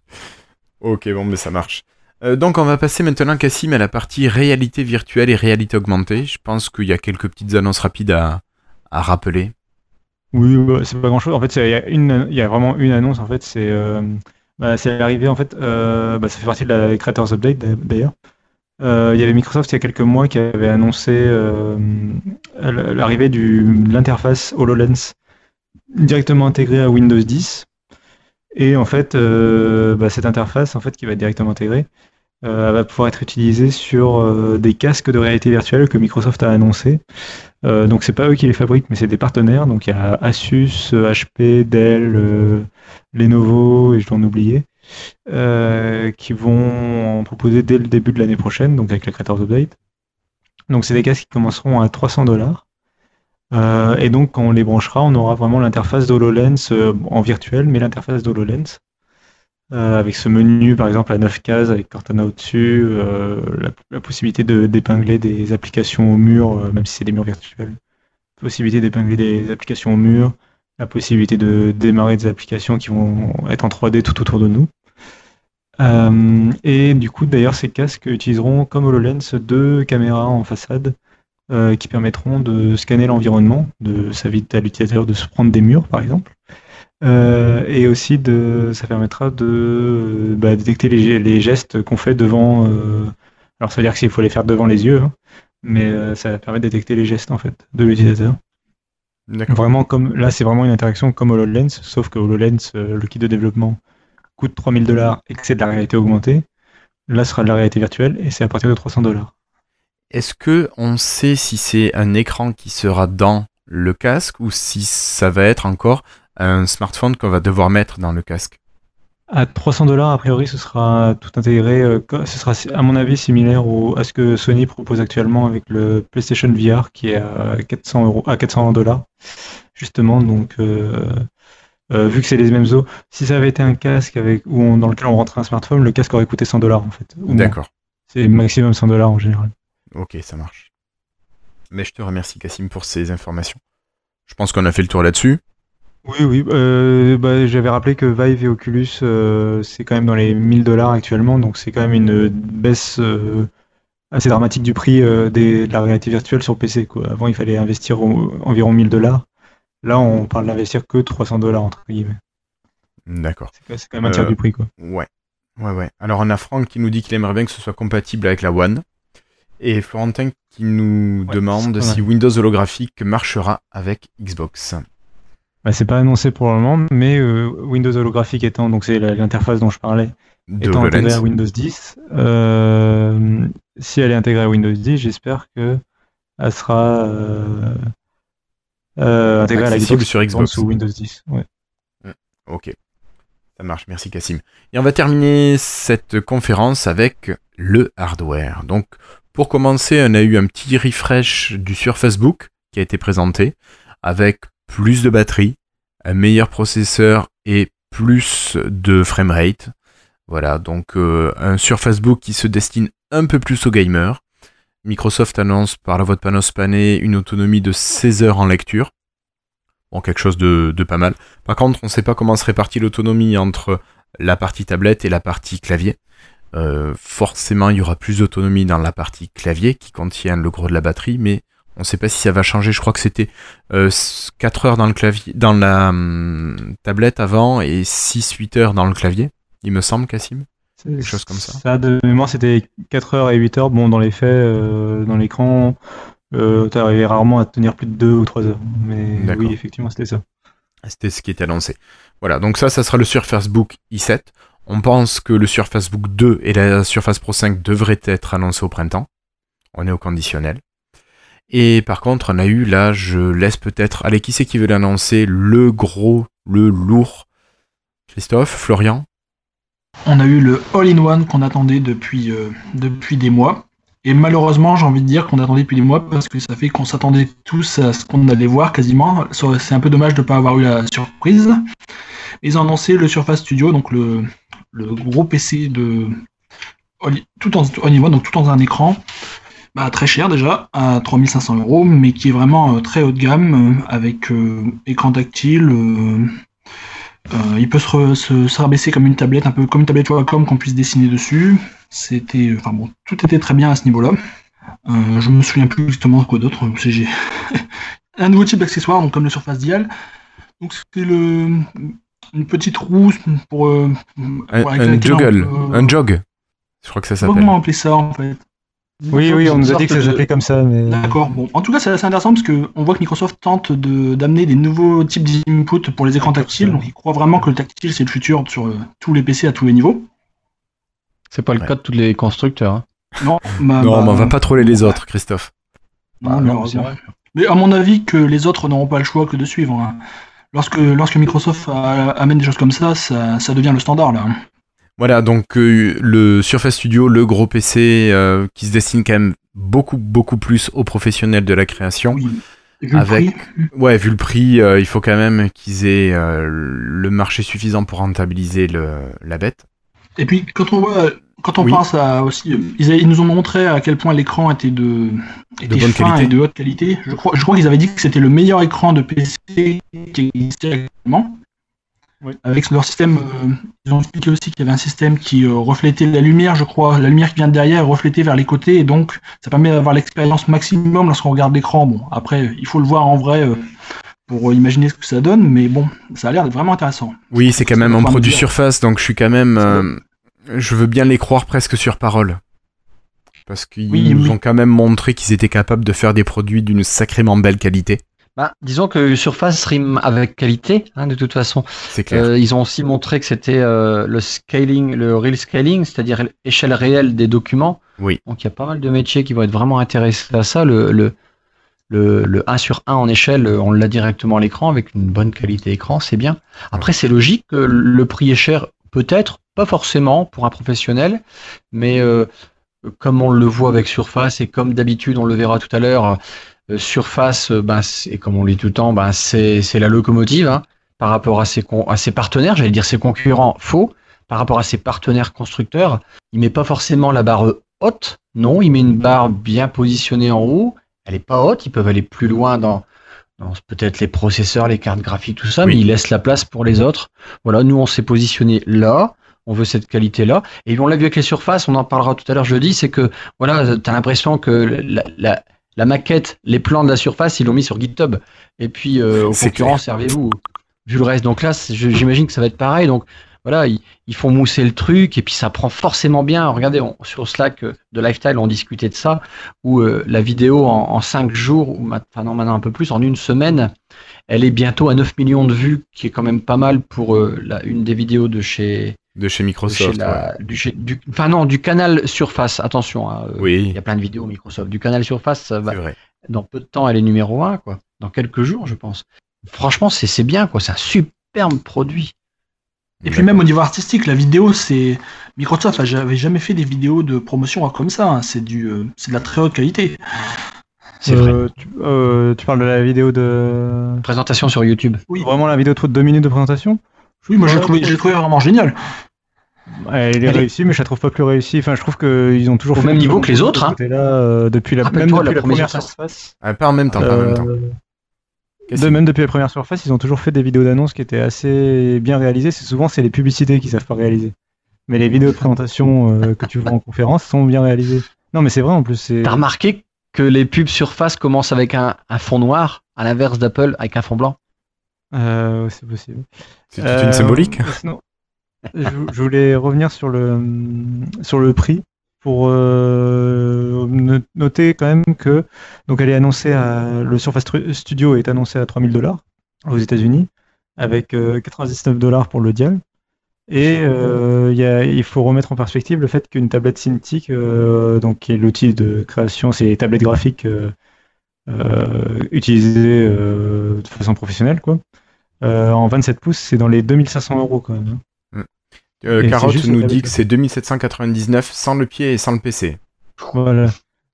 Ok, bon, mais ça marche. Euh, donc on va passer maintenant, Cassim, à la partie réalité virtuelle et réalité augmentée. Je pense qu'il y a quelques petites annonces rapides à, à rappeler. Oui, ouais, c'est pas grand chose. En fait, c'est- il y, a une- il y a vraiment une annonce. En fait, c'est euh, bah, c'est l'arrivée. En fait, euh, bah, ça fait partie de la Creators Update d'a- d'ailleurs. Euh, il y avait Microsoft il y a quelques mois qui avait annoncé euh, l'arrivée de l'interface HoloLens directement intégrée à Windows 10. Et en fait, euh, bah, cette interface, en fait, qui va être directement intégrée, va pouvoir être utilisée sur des casques de réalité virtuelle que Microsoft a annoncé. Donc c'est pas eux qui les fabriquent, mais c'est des partenaires. Donc il y a Asus, HP, Dell, Lenovo et je dois en oublier, euh, qui vont en proposer dès le début de l'année prochaine, donc avec la Creators Update. Donc c'est des casques qui commenceront à 300 dollars. Euh, et donc quand on les branchera, on aura vraiment l'interface d'HoloLens euh, en virtuel, mais l'interface d'HoloLens. Euh, avec ce menu par exemple à 9 cases avec Cortana au-dessus, la, la possibilité d'épingler des applications au mur, même si c'est des murs virtuels, possibilité d'épingler des applications au mur, la possibilité de démarrer des applications qui vont être en 3D tout autour de nous. Euh, et du coup, d'ailleurs, ces casques utiliseront comme HoloLens deux caméras en façade euh, qui permettront de scanner l'environnement, de ça évite à l'utilisateur de se prendre des murs, par exemple. Euh, et aussi, de, ça permettra de bah, détecter les, les gestes qu'on fait devant. alors, ça veut dire qu'il faut les faire devant les yeux, hein, mais ça permet de détecter les gestes en fait de l'utilisateur. Vraiment comme là, c'est vraiment une interaction comme HoloLens, sauf que HoloLens, le kit de développement coûte 3000 dollars et que c'est de la réalité augmentée. Là, ce sera de la réalité virtuelle et c'est à partir de 300 dollars. Est-ce que on sait si c'est un écran qui sera dans le casque ou si ça va être encore un smartphone qu'on va devoir mettre dans le casque? À 300 dollars, a priori, ce sera tout intégré. euh, ce sera, à mon avis, similaire au- à ce que Sony propose actuellement avec le PlayStation VR qui est à 400 euros, à 400 dollars, justement. Donc, euh, euh, vu que c'est les mêmes os, si ça avait été un casque avec, où on- dans lequel on rentrait un smartphone, le casque aurait coûté 100 dollars en fait. D'accord. C'est maximum 100 dollars en général. Ok, ça marche. Mais je te remercie Cassim pour ces informations. Je pense qu'on a fait le tour là-dessus. Oui, oui. euh, bah, J'avais rappelé que Vive et Oculus, euh, c'est quand même dans les 1000 dollars actuellement, donc c'est quand même une baisse euh, assez dramatique du prix des- de la réalité virtuelle sur PC. Quoi. Avant, il fallait investir au- environ 1000 dollars. Là, on parle d'investir que 300 dollars, entre guillemets. D'accord. C'est quand- même un tiers Euh, du prix. Quoi. Ouais. Ouais, ouais. Alors on a Franck qui nous dit qu'il aimerait bien que ce soit compatible avec la One. Et Florentin qui nous Ouais, demande si Windows holographique marchera avec Xbox. Bah, c'est pas annoncé pour le moment, mais euh, Windows holographique étant, donc c'est l'interface dont je parlais, De étant intégrée à. Windows 10, euh, si elle est intégrée à Windows 10, j'espère que elle sera euh, à la Accessible Xbox sur Xbox. sous Windows 10. Ouais. Ok. Ça marche, merci Cassim. Et on va terminer cette conférence avec le hardware. Donc, pour commencer, on a eu un petit refresh du Surface Book qui a été présenté avec plus de batterie, un meilleur processeur et plus de framerate. Voilà, donc euh, un Surface Book qui se destine un peu plus aux gamers. Microsoft annonce par la voie de Panos Panay une autonomie de 16 heures en lecture. Bon, quelque chose de, pas mal. Par contre, on ne sait pas comment se répartit l'autonomie entre la partie tablette et la partie clavier. Euh, forcément, il y aura plus d'autonomie dans la partie clavier qui contient le gros de la batterie, mais on ne sait pas si ça va changer. Je crois que c'était euh, 4 heures dans le clavier, dans la hum, tablette avant et 6-8 heures dans le clavier. Il me semble, Cassim. Quelque chose comme ça. Ça, de mémoire, c'était 4 heures et 8 heures. Bon, dans les faits, euh, dans l'écran, euh, t'arrivais rarement à tenir plus de 2 ou 3 heures. Mais oui, effectivement, c'était ça. C'était ce qui était annoncé. Voilà, donc ça, ça sera le Surface Book i7. On pense que le Surface Book 2 et la Surface Pro 5 devraient être annoncés au printemps. On est au conditionnel. Et par contre, on a eu là, je laisse peut-être. Allez, qui c'est qui veut l'annoncer? Le gros, le lourd Christophe, Florian? On a eu le all-in-one qu'on attendait depuis, euh, depuis des mois. Et malheureusement, j'ai envie de dire qu'on attendait depuis des mois parce que ça fait qu'on s'attendait tous à ce qu'on allait voir quasiment. C'est un peu dommage de ne pas avoir eu la surprise. Ils ont annoncé le Surface Studio, donc le, le gros PC de tout en all-in-one, donc tout dans un écran. Bah, très cher déjà, à 3500 euros, mais qui est vraiment euh, très haut de gamme, euh, avec écran tactile. Euh, il peut se, re- se, se rabaisser comme une tablette, un peu comme une tablette Wacom qu'on puisse dessiner dessus. C'était, enfin bon, tout était très bien à ce niveau-là. Euh, je me souviens plus exactement quoi d'autre. J'ai- <laughs> un nouveau type d'accessoire, donc comme le Surface Dial. Donc c'est le une petite roue pour euh, Un, joggle, jog. Je crois que ça s'appelle. comment appeler ça en fait. Oui, oui, on nous a dit que ça de- s'appelait comme ça. Mais... D'accord. Bon, en tout cas, c'est assez intéressant parce que on voit que Microsoft tente de d'amener des nouveaux types d'input pour les écrans tactiles. Donc, ils croient vraiment que le tactile c'est le futur sur euh, tous les PC à tous les niveaux. C'est pas le Ouais. cas de tous les constructeurs. hein. Non, bah, Non, bah, mais on va pas troller les autres, Christophe. non, Ah, non, malheureusement. c'est vrai. Mais à mon avis, que les autres n'auront pas le choix que de suivre. hein. Lorsque, lorsque Microsoft a- amène des choses comme ça, ça, ça devient le standard là. Voilà, donc euh, le Surface Studio, le gros PC euh, qui se destine quand même beaucoup, beaucoup plus aux professionnels de la création. Oui. Vu le Avec- prix, Ouais, vu le prix, euh, il faut quand même qu'ils aient le marché suffisant pour rentabiliser le, la bête. Et puis quand on voit, quand on Oui. pense à aussi, ils, ils nous ont montré à quel point l'écran était de, était bonne fin qualité. et de haute qualité. Je crois, je crois qu'ils avaient dit que c'était le meilleur écran de PC qui existait actuellement. Oui. Avec leur système, euh, ils ont expliqué aussi qu'il y avait un système qui euh, reflétait la lumière, je crois, la lumière qui vient de derrière est reflétée vers les côtés, et donc ça permet d'avoir l'expérience maximum lorsqu'on regarde l'écran. Bon, après, il faut le voir en vrai, euh, pour imaginer ce que ça donne, mais bon, ça a l'air vraiment intéressant. Oui, c'est quand même faire produit surface, donc je suis quand même. euh, je veux bien les croire presque sur parole. Parce qu'ils Oui, nous oui. ont quand même montré qu'ils étaient capables de faire des produits d'une sacrément belle qualité. Bah, disons que Surface rime avec qualité, hein, de toute façon. C'est clair. Euh, ils ont aussi montré que c'était euh, le scaling, le real scaling, c'est-à-dire l'échelle réelle des documents. Oui. Donc il y a pas mal de métiers qui vont être vraiment intéressés à ça. Le, le, le, le 1 sur 1 en échelle, on l'a directement à l'écran avec une bonne qualité écran, c'est bien. Après, c'est logique que le prix est cher, peut-être, pas forcément pour un professionnel, mais euh, comme on le voit avec Surface et comme d'habitude, on le verra tout à l'heure, Surface, euh, ben, c'est comme on le dit tout le temps, ben, c'est c'est la locomotive hein, par rapport à ses, con- à ses partenaires, j'allais dire ses concurrents, faux, par rapport à ses partenaires constructeurs. Il met pas forcément la barre haute, non, il met une barre bien positionnée en haut. Elle est pas haute, ils peuvent aller plus loin dans, dans peut-être les processeurs, les cartes graphiques, tout ça, Oui. mais ils laissent la place pour les autres. Voilà, nous on s'est positionné là, on veut cette qualité-là. Et on l'a vu avec les surfaces, on en parlera tout à l'heure jeudi, c'est que voilà, tu as l'impression que la, la- la maquette, les plans de la surface, ils l'ont mis sur GitHub. Et puis euh, aux concurrents, servez-vous. Vu le reste, donc là, j'imagine que ça va être pareil. Donc voilà, ils, ils font mousser le truc et puis ça prend forcément bien. Regardez, on- sur Slack euh, de Lifestyle, on discutait de ça, où euh, la vidéo en, en 5 jours, ou ma- enfin non, maintenant un peu plus, en une semaine, elle est bientôt à 9 millions de vues, qui est quand même pas mal pour euh, la, une des vidéos de chez, De chez de chez Microsoft. du, chez- du- enfin non, du canal Surface. Attention, hein, euh, il y a plein de vidéos Microsoft. Du canal Surface, ça va, vrai. dans peu de temps, elle est numéro 1, quoi. Dans quelques jours, je pense. Franchement, c'est c'est bien, quoi. C'est un superbe produit. Et puis même au niveau artistique, la vidéo, c'est Microsoft n'avait jamais fait des vidéos de promotion comme ça. hein. C'est du, euh, c'est de la très haute qualité. C'est vrai. Euh, tu, euh, tu parles de la vidéo de. Présentation sur YouTube. Oui. Vraiment la vidéo de 2 minutes de présentation? Oui, moi j'ai trouvé, j'ai trouvé vraiment génial. Elle est Elle est- réussie, mais je la trouve pas plus réussie. Enfin, je trouve qu'ils ont toujours Au fait même niveau que les autres, hein. côté-là, euh, depuis la, même Rappelle-toi, depuis la la première surface. surface. Ah, pas en même temps, pas en même temps. Euh, de même depuis la première surface, ils ont toujours fait des vidéos d'annonces qui étaient assez bien réalisées. C'est souvent c'est les publicités qui savent pas réaliser. Mais les vidéos de présentation euh, que tu vois en conférence sont bien réalisées. Non, mais c'est vrai en plus. T'as remarqué que les pubs Surface commencent avec un, un fond noir, à l'inverse d'Apple avec un fond blanc? Euh, c'est possible. C'est toute Euh, une symbolique. sinon, je, je voulais revenir sur le sur le prix pour euh, no- noter quand même que donc elle est annoncée à le Surface Studio est annoncé à 3000 dollars aux États-Unis avec euh, 99 dollars pour le dial et euh, il y a- il faut remettre en perspective le fait qu'une tablette Cintiq euh, donc qui est l'outil de création c'est les tablettes graphiques euh, euh, utilisées euh, de façon professionnelle quoi euh, en 27 pouces, c'est dans les 2500 euros quand même. Euh, Carotte nous dit que c'est 2799 sans le pied et sans le PC. Voilà.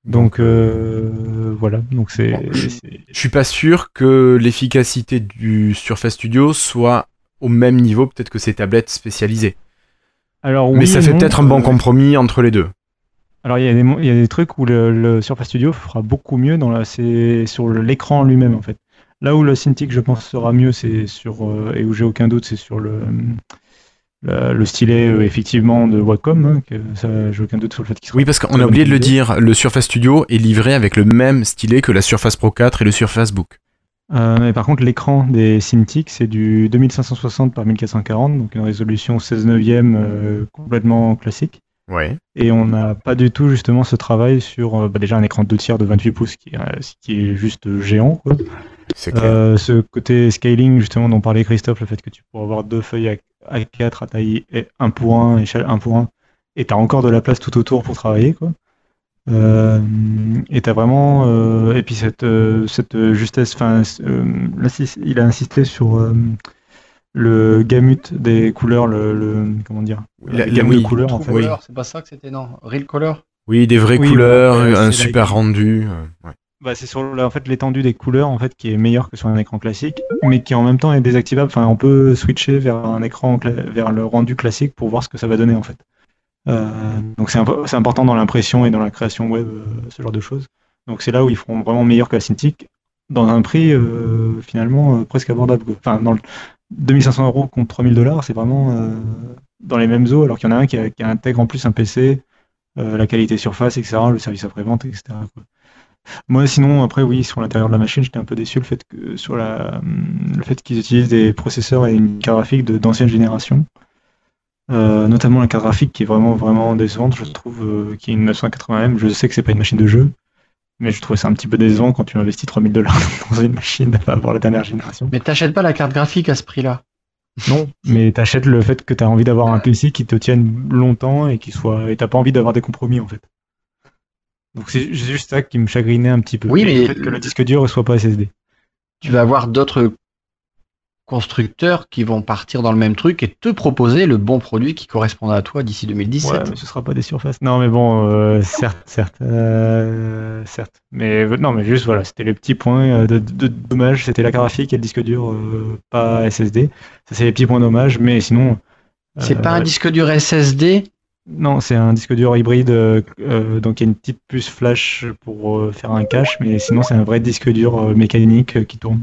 Donc euh, voilà. Donc c'est. Bon, c'est- Je suis pas sûr que l'efficacité du Surface Studio soit au même niveau peut-être que ces tablettes spécialisées. Alors Mais ça fait peut-être un bon euh, compromis entre les deux. Alors il y, a des mo- il y a des trucs où le, le Surface Studio fera beaucoup mieux dans la, c'est sur l'écran lui-même en fait. Là où le Cintiq je pense sera mieux, c'est sur euh, et où j'ai aucun doute, c'est sur le le, le stylet euh, effectivement de Wacom. hein, que ça, j'ai aucun doute sur le fait qu'il sera. Oui, parce qu'on a oublié de le dire, le Surface Studio est livré avec le même stylet que la Surface Pro 4 et le Surface Book. Euh, mais par contre, l'écran des Cintiq, c'est du 2560 par 1440, donc une résolution 16 neuvième euh, complètement classique. Ouais. Et on n'a pas du tout justement ce travail sur euh, bah, déjà un écran de 2 tiers de 28 pouces qui, est, euh, qui est juste géant. quoi. C'est clair. Euh, ce côté scaling justement dont parlait Christophe, le fait que tu pourras avoir deux feuilles à, 4 à taille 1 pour 1, échelle 1 pour 1, et tu as encore de la place tout autour pour travailler. Quoi. Euh, et t'as vraiment euh, et puis cette euh, cette justesse enfin euh, il a insisté sur euh, le gamut des couleurs le, le- comment dire La- gamme oui, de couleurs en fait Oui. c'est pas ça que c'était, non? Real Color Oui, des vraies oui, couleurs, un super la- rendu. ouais. Bah, c'est sur en fait l'étendue des couleurs en fait qui est meilleure que sur un écran classique, mais qui en même temps est désactivable. Enfin, on peut switcher vers un écran vers le rendu classique pour voir ce que ça va donner en fait. Euh, donc c'est impo- c'est important dans l'impression et dans la création web, euh, ce genre de choses. Donc c'est là où ils feront vraiment meilleur que la Cintiq dans un prix euh, finalement euh, presque abordable. Enfin, dans le 2500 euros contre 3000 dollars, c'est vraiment euh, dans les mêmes eaux, alors qu'il y en a un qui, a- qui intègre en plus un PC, la qualité surface, etc., le service après-vente, etc. quoi. Moi, sinon, après, oui, sur l'intérieur de la machine, j'étais un peu déçu le fait que sur la, le fait qu'ils utilisent des processeurs et une carte graphique de- d'ancienne génération. Euh, notamment la carte graphique qui est vraiment vraiment décevante, je trouve, euh, qui est une 980M. Je sais que c'est pas une machine de jeu, mais je trouve ça un petit peu décevant quand tu investis 3000 dollars <laughs> dans une machine pas avoir la dernière génération. Mais t'achètes pas la carte graphique à ce prix-là. Non, mais t'achètes le fait que t'as envie d'avoir un PC qui te tienne longtemps et qui soit et t'as pas envie d'avoir des compromis en fait. Donc c'est juste ça qui me chagrinait un petit peu. Oui, mais le fait que le disque dur ne soit pas SSD. Tu vas avoir d'autres constructeurs qui vont partir dans le même truc et te proposer le bon produit qui correspondra à toi d'ici 2017. Ouais, mais ce sera pas des surfaces. Non, mais bon, euh, certes, certes, euh, certes. Mais euh, non, mais juste voilà, c'était les petits points de, de- de dommage. C'était la graphique et le disque dur, euh, pas SSD. Ça, c'est les petits points dommages. Mais sinon, C'est pas un disque dur SSD Non, c'est un disque dur hybride, euh, donc il y a une petite puce flash pour euh, faire un cache, mais sinon c'est un vrai disque dur euh, mécanique euh, qui tourne.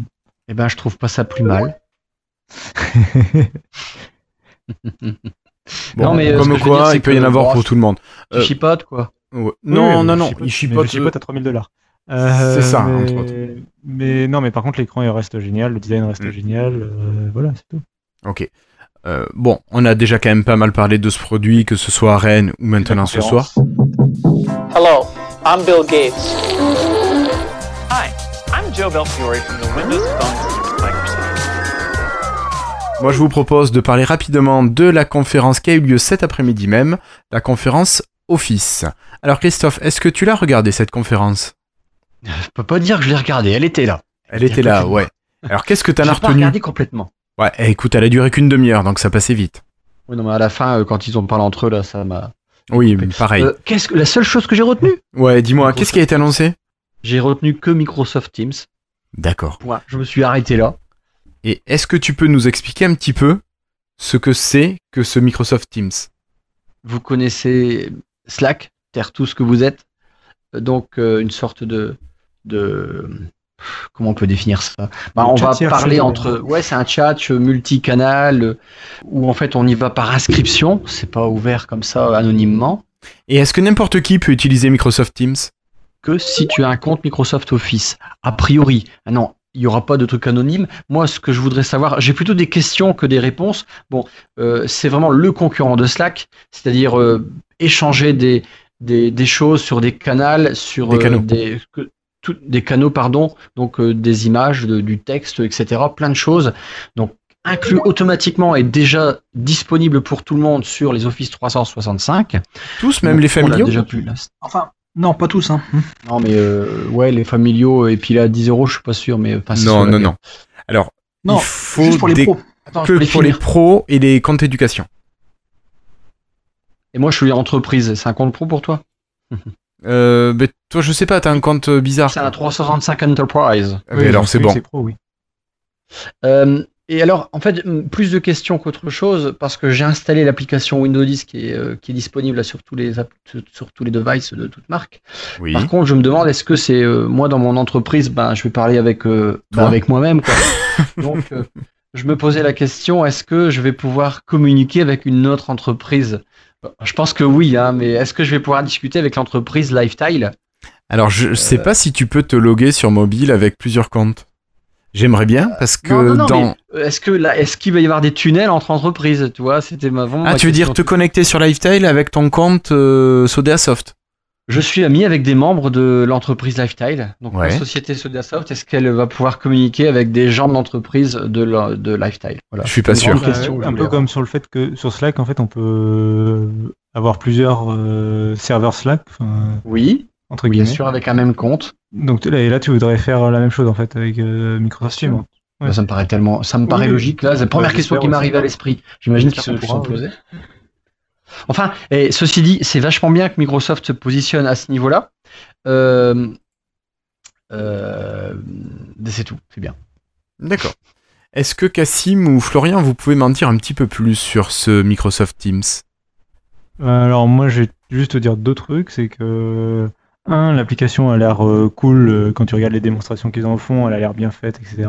Eh ben, je trouve pas ça plus mal. <laughs> Bon, Non, mais, euh, comme quoi, il peut y en avoir pour tout le monde. Tu Euh, chipotes, quoi. Ouais. Non, non, non, il chipote. Il chipote à 3000 dollars. C'est ça, mais... entre autres. mais non, mais par contre l'écran il reste génial, le design reste Mm. génial, euh, voilà, c'est tout. Ok. Euh, bon, on a déjà quand même pas mal parlé de ce produit, que ce soit à Rennes ou maintenant ce soir. Hello, I'm Bill Gates. Hi, I'm Joe Belfiore from the Windows Phone team at Microsoft. Moi, je vous propose de parler rapidement de la conférence qui a eu lieu cet après-midi même, la conférence Office. Alors Christophe, est-ce que tu l'as regardé cette conférence? Je peux pas dire que je l'ai regardé, elle était là. Elle était là, ouais. Alors qu'est-ce que J'ai as pas retenu? regardé complètement. Ouais, eh, écoute, elle a duré qu'une demi-heure, donc ça passait vite. Oui, non, mais à la fin, euh, quand ils ont parlé entre eux, là, ça m'a. Oui, pareil. Euh, qu'est-ce que la seule chose que j'ai retenue Ouais, dis-moi, qu'est-ce qui a été annoncé J'ai retenu que Microsoft Teams. D'accord. Point. Je me suis arrêté là. Et est-ce que tu peux nous expliquer un petit peu ce que c'est que ce Microsoft Teams Vous connaissez Slack, terre tout ce que vous êtes. Euh, Donc euh, une sorte de de comment on peut définir ça bah, On va parler entre ouais c'est un chat euh, multicanal euh, où en fait on y va par inscription. C'est pas ouvert comme ça anonymement. Et est-ce que n'importe qui peut utiliser Microsoft Teams? Que si tu as un compte Microsoft Office. A priori, ah non, il n'y aura pas de truc anonyme. Moi, ce que je voudrais savoir, j'ai plutôt des questions que des réponses. Bon, euh, c'est vraiment le concurrent de Slack, c'est-à-dire euh, échanger des, des, des choses sur des canaux, sur Des euh, canaux. des, que- tout- des canaux, pardon, donc euh, des images, de- du texte, etc. Plein de choses. Donc, inclus automatiquement et déjà disponible pour tout le monde sur les Office 365. Tous, même Donc, les on familiaux déjà pu Enfin, non, pas tous. Hein. non, mais euh, ouais, les familiaux, et puis là, 10 euros, je suis pas sûr, mais enfin, c'est Non, non, non. Alors, Non, il faut juste pour les des- pros. Attends, que pour les pros et les comptes éducation. Et moi, je suis entreprise. C'est un compte pro pour toi? <laughs> Euh, toi, je sais pas, t'as un compte euh, bizarre. C'est un 365 Enterprise. Ah, mais alors, c'est oui, bon. C'est pro, oui. Euh, et alors, en fait, plus de questions qu'autre chose, parce que j'ai installé l'application Windows 10 qui est, euh, qui est disponible là, sur tous les sur- tous les devices de toute marque. Oui. Par contre, je me demande, est-ce que c'est euh, moi dans mon entreprise, ben, je vais parler avec euh, ben, avec moi-même. <laughs> Donc, euh, je me posais la question, est-ce que je vais pouvoir communiquer avec une autre entreprise? Je pense que oui, hein, mais est-ce que je vais pouvoir discuter avec l'entreprise Lifestyle Alors, je sais Euh. pas si tu peux te loguer sur mobile avec plusieurs comptes. J'aimerais bien, parce que Non, non, non, dans... euh, est-ce que là, est-ce qu'il va y avoir des tunnels entre entreprises? Tu vois, c'était ma Ah, ma tu veux dire te connecter sur Lifestyle avec ton compte euh, Sodasoft Je suis ami avec des membres de l'entreprise Lifestyle, donc Ouais. la société Sodiasoft. Est-ce qu'elle va pouvoir communiquer avec des gens de l'entreprise de, de Lifestyle Voilà. Je suis pas sûr. question que Euh, un peu comme sur le fait que sur Slack, en fait, on peut avoir plusieurs euh, serveurs Slack, Oui, entre bien guillemets. sûr, avec un même compte. Donc là, et là, tu voudrais faire la même chose en fait avec euh, Microsoft Bien. Teams. Ouais. Ça me paraît tellement, ça me paraît Oui, logique. Là, c'est la première question qui m'est arrivée à l'esprit. J'imagine qu'ils se sont posés. Enfin, et ceci dit, c'est vachement bien que Microsoft se positionne à ce niveau-là. Euh, euh, c'est tout, c'est bien. D'accord. Est-ce que Cassim ou Florian, vous pouvez m'en dire un petit peu plus sur ce Microsoft Teams? Euh, Alors moi, je vais juste te dire deux trucs, c'est que un, l'application a l'air cool quand tu regardes les démonstrations qu'ils en font, elle a l'air bien faite, etc.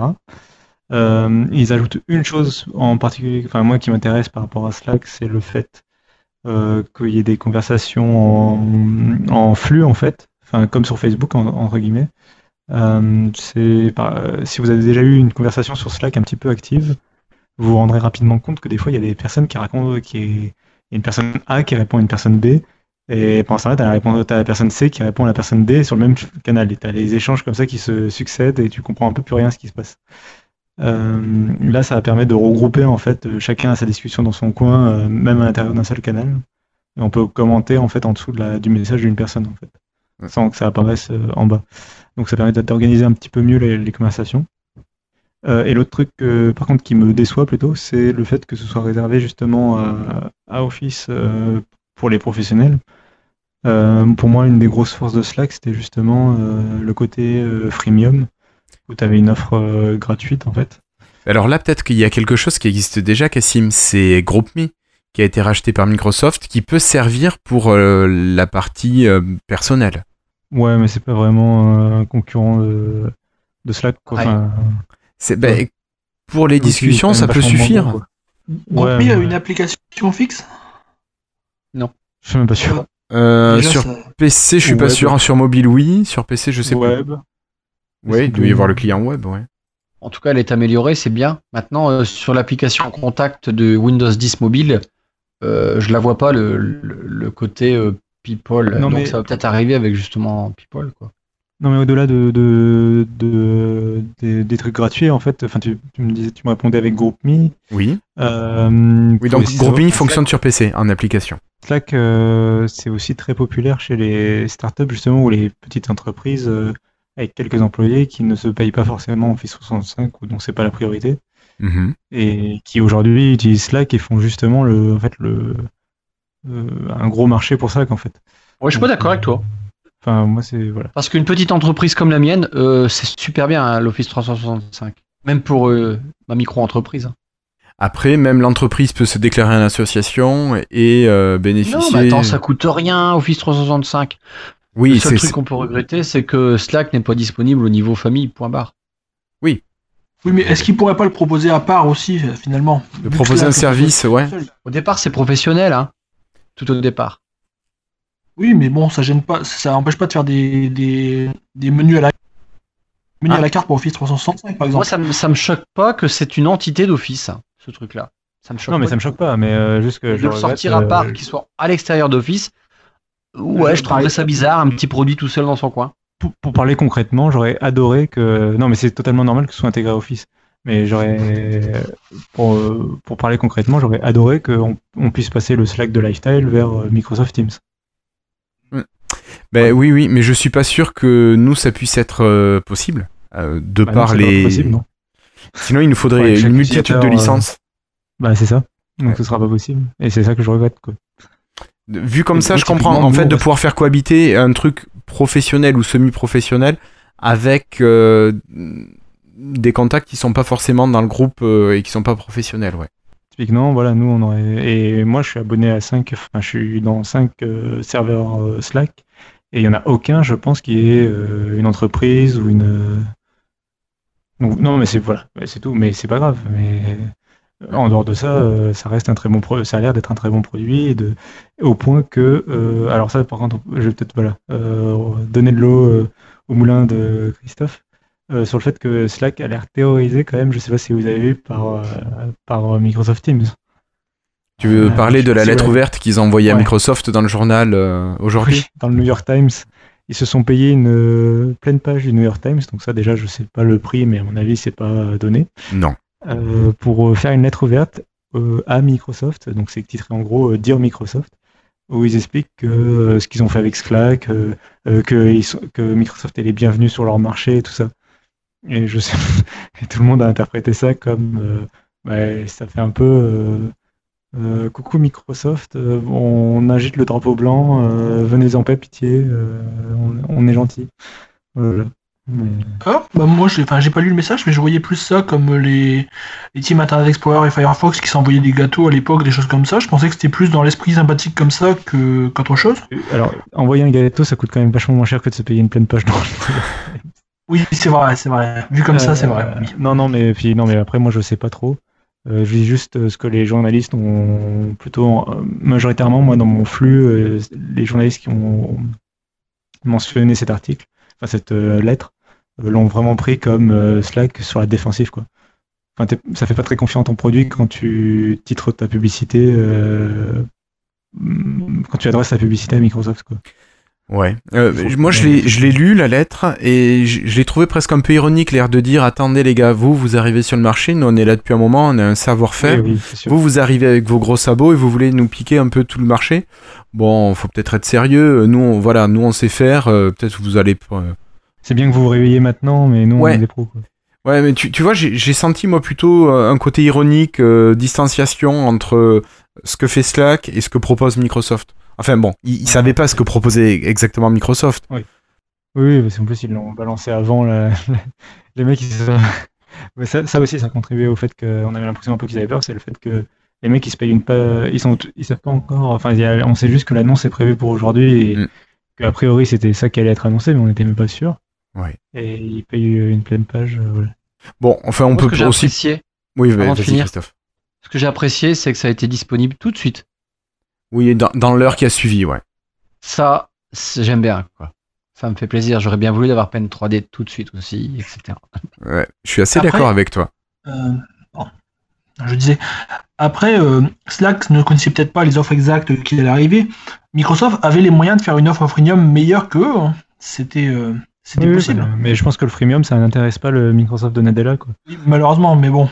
Euh, ils ajoutent une chose en particulier, enfin moi qui m'intéresse par rapport à Slack, c'est le fait euh, qu'il y ait des conversations en, flux en fait. enfin comme sur Facebook en- entre guillemets. Euh, c'est euh, si vous avez déjà eu une conversation sur Slack un petit peu active, vous vous rendrez rapidement compte que des fois il y a des personnes qui racontent qui est une personne A qui répond à une personne B et pendant ce temps-là, t'as la, personne C qui répond à la personne D sur le même canal. Et t'as les échanges comme ça qui se succèdent et tu comprends un peu plus rien ce qui se passe. Euh, là, ça va permettre de regrouper en fait euh, chacun a sa discussion dans son coin, euh, même à l'intérieur d'un seul canal. Et on peut commenter en fait en dessous de la, du message d'une personne en fait, sans que ça apparaisse euh, en bas. Donc ça permet d'organiser un petit peu mieux les, les conversations. Et l'autre truc, par contre, qui me déçoit plutôt, c'est le fait que ce soit réservé justement à, à Office pour les professionnels. Pour moi, une des grosses forces de Slack, c'était justement le côté freemium, où tu avais une offre euh, gratuite en fait. Alors là, peut-être qu'il y a quelque chose qui existe déjà, Cassim, c'est GroupMe, qui a été racheté par Microsoft, qui peut servir pour euh, la partie euh, personnelle. Ouais, mais c'est pas vraiment euh, un concurrent de, de Slack. Quoi. Ouais. Enfin, C'est, ben, Ouais. pour les discussions, ça peut suffire. GroupMe Ouais, a une application fixe? Je suis même pas sûr. Euh, Déjà, sur ça- PC, je suis pas Web. sûr. Sur mobile, oui. Sur PC, je sais Web. pas. Ouais, il doit y avoir le client web, ouais. En tout cas, elle est améliorée, c'est bien. Maintenant, euh, sur l'application contact de Windows 10 mobile, euh, je la vois pas le, le, le côté euh, people. Non, Donc mais- ça va peut-être arriver avec justement people, quoi. Non, mais au-delà de, de, de- des, des trucs gratuits, en fait, enfin, tu, tu me disais, tu me répondais avec GroupMe. Oui. Euh, Oui, donc GroupMe fonctionne sur PC en application. Slack, euh, c'est aussi très populaire chez les startups, justement, ou les petites entreprises euh, avec quelques employés qui ne se payent pas forcément Office 65 ou dont c'est pas la priorité Mhm. et qui aujourd'hui utilisent Slack et font justement le, en fait, le, euh, un gros marché pour Slack, en fait. Ouais, je suis pas d'accord avec toi. Enfin, moi, c'est, voilà. Parce qu'une petite entreprise comme la mienne, euh, c'est super bien hein, l'Office 365. Même pour euh, ma micro-entreprise. hein. Après, même l'entreprise peut se déclarer en association et euh, Non, bénéficier. mais attends, ça coûte rien, Office 365. Le Oui, seul c'est truc qu'on peut regretter, c'est que Slack n'est pas disponible au niveau famille, point barre. Oui, mais est-ce qu'il pourrait pas le proposer à part aussi, euh, finalement? De que proposer Slack un le service, ouais. seul. Au départ, c'est professionnel, hein. Tout au départ. Oui, mais bon, ça gêne pas, ça empêche pas de faire des, des, des menus à la menus Ah. à la carte pour Office 365, par exemple. Moi, ça me, ça me choque pas que c'est une entité d'Office, hein, ce truc-là. Ça me choque Non, mais pas ça me choque pas, mais euh, juste que De je le sortir à euh, part, qu'il soit à l'extérieur d'Office, ouais, Je- je trouverais ça bizarre, un petit produit tout seul dans son coin. pour, pour parler concrètement, j'aurais adoré que. Non, mais c'est totalement normal que ce soit intégré à Office. Mais j'aurais. Pour, euh, pour parler concrètement, j'aurais adoré qu'on on puisse passer le Slack de Lifestyle vers euh, Microsoft Teams. Ben oui, oui, mais je suis pas sûr que nous ça puisse être euh, possible. euh, de Bah non, par pas les. possible, non Sinon, il nous faudrait Ouais, une multitude de euh, licences. Bah, c'est ça. Donc Ouais. ce sera pas possible. Et c'est ça que je regrette, quoi. Vu comme ça, je comprends en fait de pouvoir faire cohabiter un truc professionnel ou semi-professionnel avec euh, des contacts qui sont pas forcément dans le groupe euh, et qui sont pas professionnels, ouais. Typiquement, voilà, nous, on aurait. Et moi, je suis abonné à 5. Enfin, je suis dans 5 serveurs euh, Slack. Et il y en a aucun, je pense, qui est une entreprise ou une. non, mais c'est voilà, c'est tout. Mais c'est pas grave. Mais en dehors de ça, euh, ça reste un très bon pro- ça a l'air d'être un très bon produit et de au point que euh, alors ça par contre je vais peut-être voilà euh, donner de l'eau euh, au moulin de Christophe euh, sur le fait que Slack a l'air théorisé quand même je sais pas si vous avez vu par euh, par Microsoft Teams Tu veux Euh, parler de la lettre ouais. ouverte qu'ils ont envoyée à Ouais. Microsoft dans le journal euh, aujourd'hui Oui, dans le New York Times ils se sont payés une euh, pleine page du New York Times donc ça déjà je sais pas le prix mais à mon avis c'est pas euh, donné Non. Euh, pour euh, faire une lettre ouverte euh, à Microsoft. Donc c'est titré en gros euh, Dire Microsoft, où ils expliquent que ce qu'ils ont fait avec Slack, que, ils sont- que Microsoft est les bienvenus sur leur marché et tout ça. Et je sais, <laughs> tout le monde a interprété ça comme ouais, ça fait un peu euh, coucou Microsoft, euh, on agite le drapeau blanc, euh, venez en paix, pitié, on, on est gentil. Voilà. Mais- Ah, bah moi, j'ai pas lu le message, mais je voyais plus ça comme les, les teams Internet Explorer et Firefox qui s'envoyaient des gâteaux à l'époque, des choses comme ça. Je pensais que c'était plus dans l'esprit sympathique comme ça que qu'autre chose. Alors, envoyer un gâteau, ça coûte quand même vachement moins cher que de se payer une pleine page dans Oui, c'est vrai, c'est vrai. Vu comme ça, c'est vrai. Euh, oui. Non, non, mais puis non, mais après, moi, je sais pas trop. Euh, je lis juste euh, ce que les journalistes ont plutôt euh, majoritairement, moi, dans mon flux, euh, les journalistes qui ont mentionné cet article, enfin cette euh, lettre, euh, l'ont vraiment pris comme euh, Slack sur la défensive quoi. Enfin, ça fait pas très confiant en ton produit quand tu titres ta publicité, euh, quand tu adresses ta publicité à Microsoft quoi. Ouais. Euh, moi, je l'ai, je l'ai lu la lettre et je, je l'ai trouvé presque un peu ironique, l'air de dire attendez les gars, vous vous arrivez sur le marché, nous on est là depuis un moment, on a un savoir-faire. Oui, oui. Vous vous arrivez avec vos gros sabots et vous voulez nous piquer un peu tout le marché. Bon, faut peut-être être sérieux. Nous, on, voilà, nous on sait faire. euh, peut-être vous allez. euh, C'est bien que vous vous réveillez maintenant, mais nous Ouais. on est des pros quoi. Ouais, mais tu, tu vois, j'ai j'ai senti moi plutôt euh, un côté ironique, euh, distanciation entre euh, ce que fait Slack et ce que propose Microsoft. Enfin bon, ils, ils savaient pas ce que proposait exactement Microsoft. Oui, oui, parce qu'en plus ils l'ont balancé avant la- les mecs. Ils se... <laughs> Ça, ça aussi, ça a contribué au fait qu'on avait l'impression un peu qu'ils avaient peur, c'est le fait que les mecs ils se payent une ils sont, ils savent pas encore. Enfin, on sait juste que l'annonce est prévue pour aujourd'hui et Mm. qu'a priori c'était ça qui allait être annoncé, mais on n'était même pas sûr. Ouais. Et ils payent une pleine page. euh, voilà. Bon, enfin, on Moi, ce peut que j'ai aussi. apprécié, Oui, avant de vas-y, finir. Christophe. ce que j'ai apprécié, c'est que ça a été disponible tout de suite. Oui, dans, dans l'heure qui a suivi, ouais. Ça, j'aime bien, quoi. Ça me fait plaisir. J'aurais bien voulu d'avoir Pen 3D tout de suite aussi, etc. ouais. Je suis assez d'accord avec toi. Euh, bon. Je disais, après, euh, Slack ne connaissait peut-être pas les offres exactes qui allaient arriver. Microsoft avait les moyens de faire une offre freemium meilleure qu'eux. hein. C'était euh, c'était Oui, possible. bah, mais je pense que le freemium ça n'intéresse pas le Microsoft de Nadella quoi. Oui, Malheureusement, mais bon.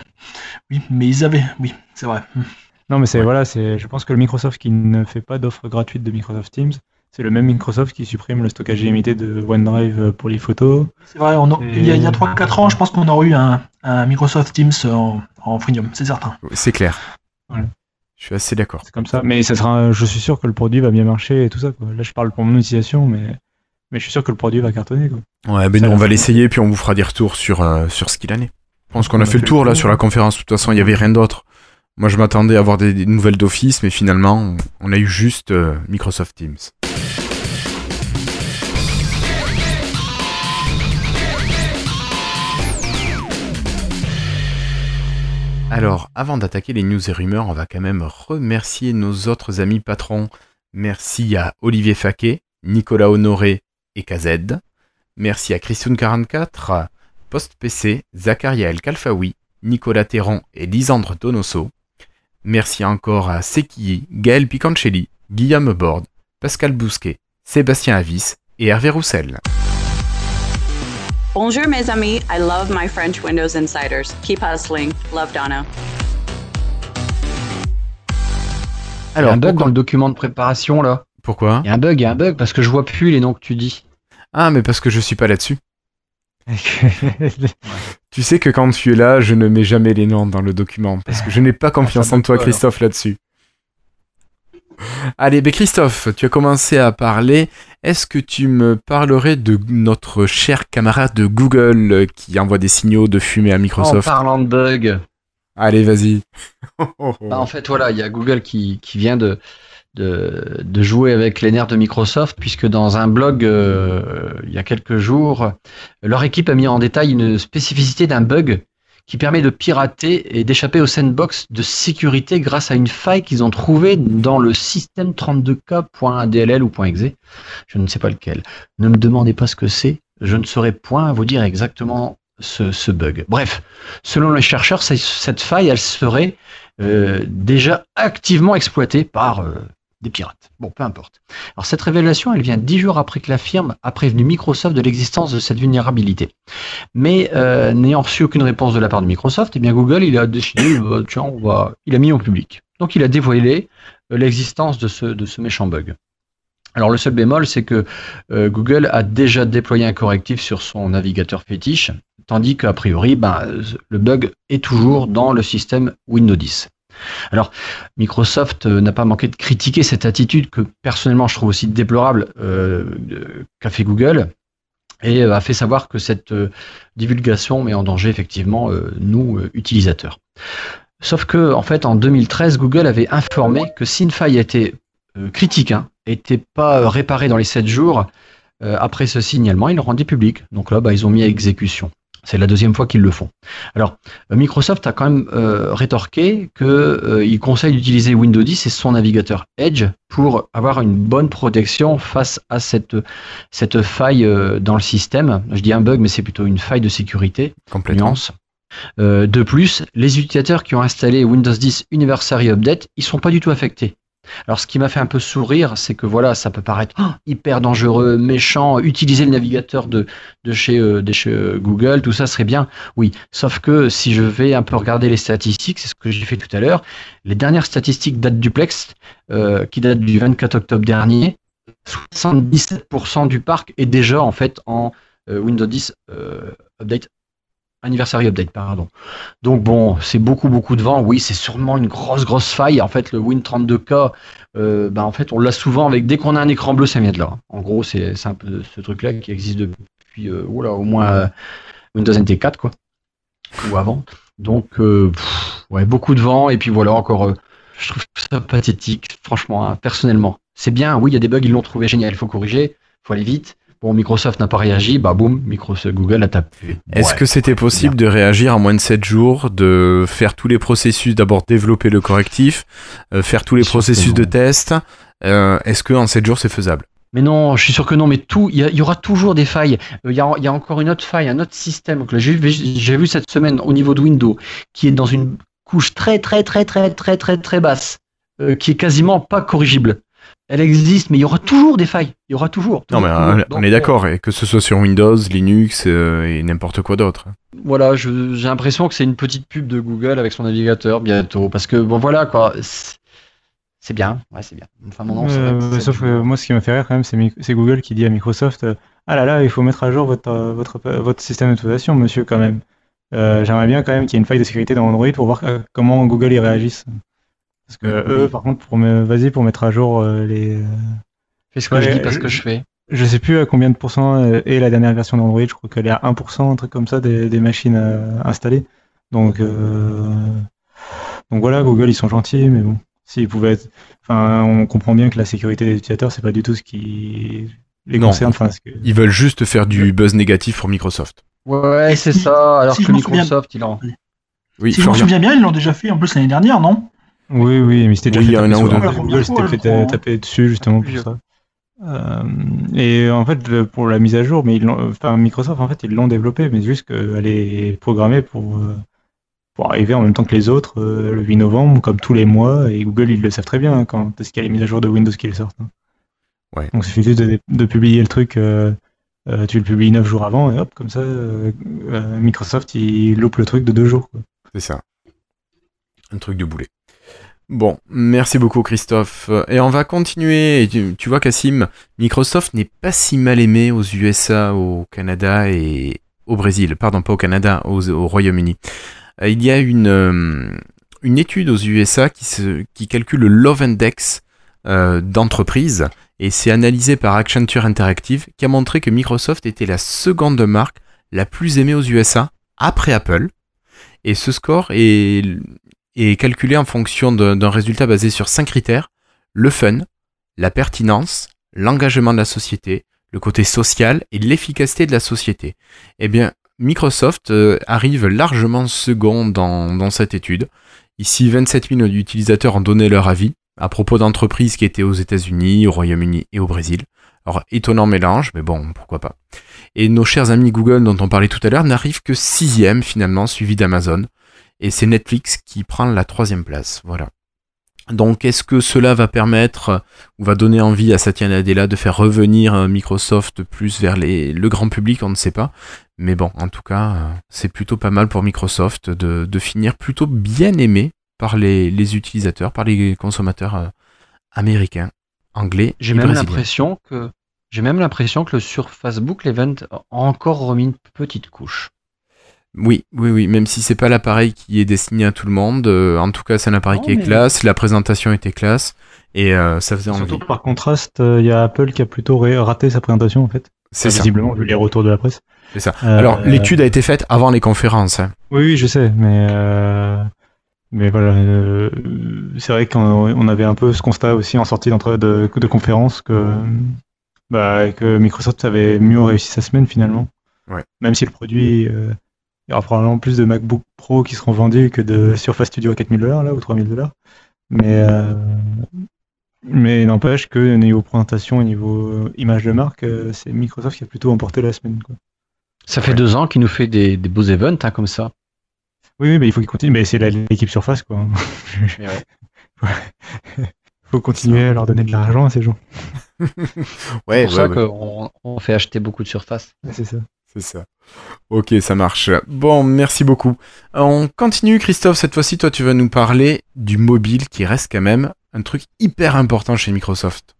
Oui, mais ils avaient. Oui, c'est vrai. Non, mais c'est Ouais. voilà, c'est. Je pense que le Microsoft qui ne fait pas d'offre gratuite de Microsoft Teams, c'est le même Microsoft qui supprime le stockage illimité de OneDrive pour les photos. C'est vrai, on a- Et- il y a, il y a 3-4 ans, je pense qu'on aurait eu un, un Microsoft Teams en, en freemium, c'est certain. C'est clair. Voilà. Je suis assez d'accord. C'est comme ça. Mais ça sera. Je suis sûr que le produit va bien marcher et tout ça. Quoi. Là, je parle pour mon utilisation, mais mais je suis sûr que le produit va cartonner. Quoi. Ouais, ben nous, on va l'essayer puis on vous fera des retours sur, euh, sur ce qu'il en est. Je pense qu'on On a a fait le tour là sur la conférence. De toute façon, il y avait rien d'autre. Moi, je m'attendais à avoir des, des nouvelles d'office, mais finalement, on- on a eu juste euh, Microsoft Teams. Alors, avant d'attaquer les news et rumeurs, on va quand même remercier nos autres amis patrons. Merci à Olivier Faquet, Nicolas Honoré et KZ. Merci à Christian44, Post PC, Zacharia El Kalfaoui, Nicolas Terran et Lisandre Donoso. Merci encore à Seki, Gaël Picancelli, Guillaume Borde, Pascal Bousquet, Sébastien Avis et Hervé Roussel. Bonjour, mes amis. I love my French Windows Insiders. Keep hustling. Love Donna. il y a Alors, un bug pourquoi, dans le document de préparation, là. pourquoi? Il y a un bug, il y a un bug, parce que je vois plus les noms que tu dis. Ah, mais parce que je suis pas là-dessus. <laughs> Tu sais que quand tu es là, je ne mets jamais les noms dans le document parce que je n'ai pas confiance ça en toi, Christophe, là-dessus. Allez, ben Christophe, tu as commencé à parler. Est-ce que tu me parlerais de notre cher camarade de Google euh, qui envoie des signaux de fumée à En Microsoft? parlant de bug, Allez, vas-y. bah, en fait, voilà, il y a Google qui, qui vient de, de, jouer avec les nerfs de Microsoft, puisque dans un blog, euh, il y a quelques jours, leur équipe a mis en détail une spécificité d'un bug qui permet de pirater et d'échapper au sandbox de sécurité grâce à une faille qu'ils ont trouvée dans le système 32k.dll ou .exe. Je ne sais pas lequel. Ne me demandez pas ce que c'est. Je ne saurais point vous dire exactement ce, ce bug. Bref, selon les chercheurs, cette faille, elle serait euh, déjà activement exploitée par euh, des pirates. Bon, peu importe. Alors cette révélation, elle vient dix jours après que la firme a prévenu Microsoft de l'existence de cette vulnérabilité. Mais euh, n'ayant reçu aucune réponse de la part de Microsoft, eh bien Google, il a décidé, euh, tiens, on va, il a mis en public. Donc il a dévoilé euh, l'existence de ce, méchant bug. Alors le seul bémol, c'est que euh, Google a déjà déployé un correctif sur son navigateur fétiche, tandis qu'a priori, ben, le bug est toujours dans le système Windows 10. Alors, Microsoft euh, n'a pas manqué de critiquer cette attitude que personnellement je trouve aussi déplorable euh, qu'a fait Google et euh, a fait savoir que cette divulgation met en danger effectivement nous, utilisateurs. Sauf que, en fait, en 2013, Google avait informé que si une faille était critique, hein, était pas réparée dans les 7 jours, après ce signalement, ils le rendaient public. Donc là, bah, ils ont mis à exécution. C'est la deuxième fois qu'ils le font. Alors, euh, Microsoft a quand même euh, rétorqué qu'il euh, conseille d'utiliser Windows 10 et son navigateur Edge pour avoir une bonne protection face à cette, cette faille euh, dans le système. Je dis un bug, mais c'est plutôt une faille de sécurité. Complètement. Nuance. De plus, les utilisateurs qui ont installé Windows 10 Anniversary Update, ils sont pas du tout affectés. Alors, ce qui m'a fait un peu sourire, c'est que voilà, ça peut paraître oh, hyper dangereux, méchant, utiliser le navigateur de, chez, euh, euh, Google, tout ça serait bien. Oui, sauf que si je vais un peu regarder les statistiques, c'est ce que j'ai fait tout à l'heure, les dernières statistiques datent du Plex, euh, qui datent du 24 octobre dernier. 77% du parc est déjà en fait en Windows 10 euh, Update Anniversary Update, pardon. Donc bon, c'est beaucoup beaucoup de vent. Oui, c'est sûrement une grosse grosse faille. En fait, le Win32K, euh, bah, en fait, on l'a souvent avec dès qu'on a un écran bleu, ça vient de là. En gros, c'est un peu ce truc-là qui existe depuis euh, au moins euh, Windows NT4 quoi, ou avant. Donc euh, ouais, beaucoup de vent et puis voilà encore. euh, je trouve ça pathétique, franchement, hein, personnellement. C'est bien, oui, il y a des bugs, ils l'ont trouvé génial, il faut corriger, faut aller vite. Bon, Microsoft n'a pas réagi, bah boum, Microsoft, Google a tapé. Est-ce Ouais, que c'était possible de réagir en moins de 7 jours, de faire tous les processus, d'abord développer le correctif, euh, faire tous les processus de test euh, Est-ce que en 7 jours c'est faisable? Mais non, je suis sûr que non, mais tout, il y, aura toujours des failles. Euh, Il y, a, il y a encore une autre faille, un autre système que j'ai vu, cette semaine au niveau de Windows, qui est dans une couche très très très très très très très basse, qui est quasiment pas corrigible. Elle existe, mais il y aura toujours des failles. Il y aura toujours. Non, mais toujours, on, est d'accord, et que ce soit sur Windows, Linux euh, et n'importe quoi d'autre. Voilà, je- j'ai l'impression que c'est une petite pub de Google avec son navigateur bientôt, parce que bon voilà quoi, c'est c'est bien, ouais c'est bien. Enfin mon nom, Euh, c'est- sauf que moi, ce qui m'a fait rire quand même, c'est Google qui dit à Microsoft euh, Ah là là, il faut mettre à jour votre, euh, votre, votre système d'exploitation, monsieur, quand même. Euh, J'aimerais bien quand même qu'il y ait une faille de sécurité dans Android pour voir euh, comment Google y réagisse. Parce que eux, par contre, pour me... vas-y pour mettre à jour euh, les. euh, fais ce que ouais, je dis, pas ce je- que je fais. Je sais plus à combien de pourcents euh, est la dernière version d'Android, je crois qu'elle est à 1%, un truc comme ça, des, des machines euh, installées. Donc, euh, donc voilà, Google, ils sont gentils, mais bon, s'ils pouvaient être... Enfin, on comprend bien que la sécurité des utilisateurs, c'est pas du tout ce qui les Non. concerne. Enfin, que... Ils veulent juste faire du buzz négatif pour Microsoft. Ouais, c'est ça. Alors si que Microsoft, il en. Oui, Si je me souviens bien, ils l'ont déjà fait en plus l'année dernière, non? Oui, oui, mais c'était déjà Oui, fait il y a un taper an ou sur- deux. Google, Google s'était fait crois. taper dessus justement pour ça. Euh, et en fait, pour la mise à jour, mais ils l'ont- enfin, Microsoft, en fait, ils l'ont développée, mais juste qu'elle est programmée pour, euh, pour arriver en même temps que les autres, euh, le 8 novembre, comme tous les mois, et Google, ils le savent très bien hein, quand est-ce qu'il y a les mises à jour de Windows qui sortent. hein. Ouais. Donc, il suffit juste de, de publier le truc, euh, euh, tu le publies 9 jours avant, et hop, comme ça, Microsoft, il loupe le truc de deux jours. quoi. C'est ça. Un truc de boulet. Bon, merci beaucoup Christophe. Et on va continuer. Tu, vois Cassim, Microsoft n'est pas si mal aimé aux USA, au Canada et au Brésil. Pardon, pas au Canada, au Royaume-Uni. Euh, Il y a une, euh, étude aux USA qui calcule le Love Index euh, d'entreprise et c'est analysé par Accenture Interactive qui a montré que Microsoft était la seconde marque la plus aimée aux USA après Apple. Et ce score est, est calculé en fonction d'un résultat basé sur cinq critères le fun, la pertinence, l'engagement de la société, le côté social et l'efficacité de la société. Eh bien, Microsoft euh, arrive largement second dans, dans cette étude. Ici, 27 000 utilisateurs ont donné leur avis à propos d'entreprises qui étaient aux États-Unis, au Royaume-Uni et au Brésil. Alors, étonnant mélange, mais bon, pourquoi pas. Et nos chers amis Google, dont on parlait tout à l'heure, n'arrivent que sixième finalement, suivi d'Amazon. Et c'est Netflix qui prend la troisième place. Voilà. Donc, est-ce que cela va permettre ou va donner envie à Satya Nadella de faire revenir euh, Microsoft plus vers les, le grand public On ne sait pas. Mais bon, en tout cas, euh, c'est plutôt pas mal pour Microsoft de, de finir plutôt bien aimé par les, les utilisateurs, par les consommateurs euh, américains, anglais J'ai même l'impression que j'ai même l'impression que le sur Facebook l'event a encore remis une petite couche. Oui, oui, oui, même si c'est pas l'appareil qui est destiné à tout le monde, euh, en tout cas c'est un appareil Non, qui est mais- classe, la présentation était classe, et euh, ça faisait envie. Surtout par contraste, euh, il y a Apple qui a plutôt raté sa présentation en fait. C'est ça. Visiblement, vu les retours de la presse. C'est ça. Euh, Alors l'étude a été faite avant les conférences. hein. Oui, oui, je sais, mais euh, mais voilà, euh, c'est vrai qu'on on avait un peu ce constat aussi en sortie d'entre de, de conférence que bah, que Microsoft avait mieux réussi sa semaine finalement. Ouais. Même si le produit euh, Il y aura probablement plus de MacBook Pro qui seront vendus que de Surface Studio à 4000 dollars là ou 3000 dollars. Mais euh, mais n'empêche que niveau présentation, niveau image de marque, euh, c'est Microsoft qui a plutôt emporté la semaine. Quoi. Ça fait deux ans qu'il nous fait des, des beaux events hein, comme ça. Oui, oui, mais il faut qu'il continue. Mais c'est l'équipe Surface quoi. <laughs> Ouais. faut continuer à leur donner de l'argent à ces gens. Ouais, C'est ouais, pour ça ouais. qu'on on fait acheter beaucoup de surface. C'est ça. C'est ça. Ok, ça marche. Bon, merci beaucoup. On continue, Christophe. Cette fois-ci, toi, tu vas nous parler du mobile qui reste quand même un truc hyper important chez Microsoft.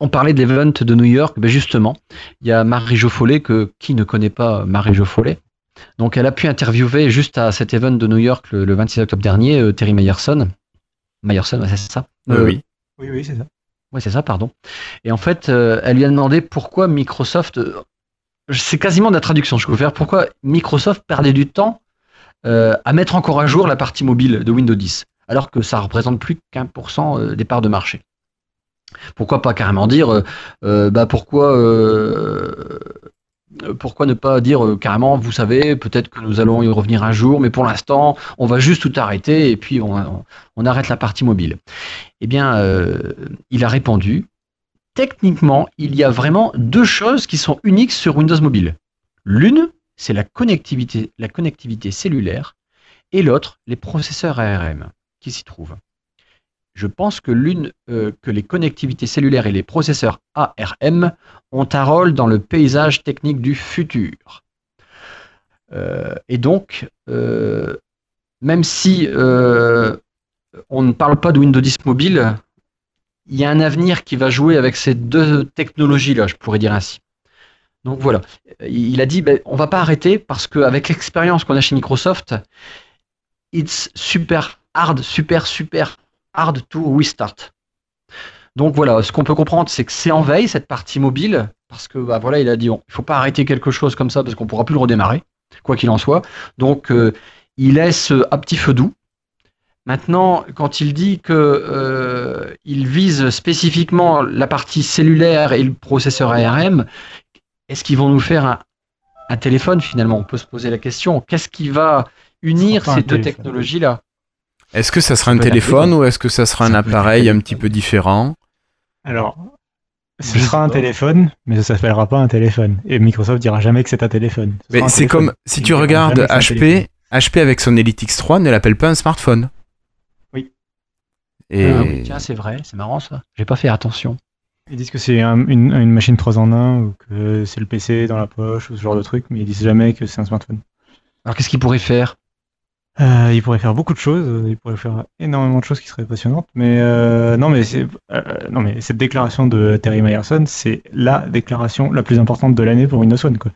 On parlait de l'event de New York, ben justement, il y a Marie Joffollet, que qui ne connaît pas Marie Joffollet Donc elle a pu interviewer juste à cet event de New York le, le 26 octobre dernier euh, Terry Meyerson. Meyerson, ouais, c'est ça Euh, oui. Oui, oui, c'est ça. Ouais, c'est ça, pardon. Et en fait, euh, elle lui a demandé pourquoi Microsoft, euh, c'est quasiment de la traduction, je peux faire, pourquoi Microsoft perdait du temps euh, à mettre encore à jour la partie mobile de Windows 10, alors que ça représente plus qu'un pour cent euh, des parts de marché? Pourquoi pas carrément dire, euh, bah pourquoi, pourquoi ne pas dire carrément, vous savez, peut-être que nous allons y revenir un jour, mais pour l'instant, on va juste tout arrêter et puis on, arrête la partie mobile. Eh bien, il a répondu, techniquement, il y a vraiment deux choses qui sont uniques sur Windows Mobile. L'une, c'est la connectivité, la connectivité cellulaire, et l'autre, les processeurs ARM qui s'y trouvent. Je pense euh, que les connectivités cellulaires et les processeurs ARM ont un rôle dans le paysage technique du futur. Euh, et donc, euh, même si on ne parle pas de Windows 10 mobile, il y a un avenir qui va jouer avec ces deux technologies-là, je pourrais dire ainsi. Donc voilà, il a dit, ben, on va pas arrêter parce qu'avec l'expérience qu'on a chez Microsoft, it's super hard, super, super hard to restart. Donc voilà, ce qu'on peut comprendre, c'est que c'est en veille cette partie mobile, parce que bah, voilà, il a dit, il faut pas arrêter quelque chose comme ça parce qu'on pourra plus le redémarrer, quoi qu'il en soit. Donc euh, il laisse un petit feu doux. Maintenant, quand il dit que euh, il vise spécifiquement la partie cellulaire et le processeur ARM, est-ce qu'ils vont nous faire un, un téléphone finalement? On peut se poser la question. Qu'est-ce qui va unir ces deux technologies-là Est-ce que ça sera Ça un téléphone ou est-ce que ça sera un Ça appareil un petit peu différent? Alors, ce sera un téléphone, mais ça s'appellera pas un téléphone. Et Microsoft dira jamais que c'est un téléphone. Ce Mais c'est comme si tu regardes. HP, HP avec son Elite X3 ne l'appelle pas un smartphone. Et Ah oui, tiens, c'est vrai, c'est marrant ça. J'ai pas fait attention. Ils disent que c'est un- une, une machine 3 en 1 ou que c'est le PC dans la poche ou ce genre de truc, mais ils disent jamais que c'est un smartphone. Alors qu'est-ce qu'ils pourraient faire? Euh, il pourrait faire beaucoup de choses, euh, il pourrait faire énormément de choses qui seraient passionnantes, mais euh, non, mais c'est euh, non, mais cette déclaration de Terry Myerson, c'est la déclaration la plus importante de l'année pour Windows Phone, quoi.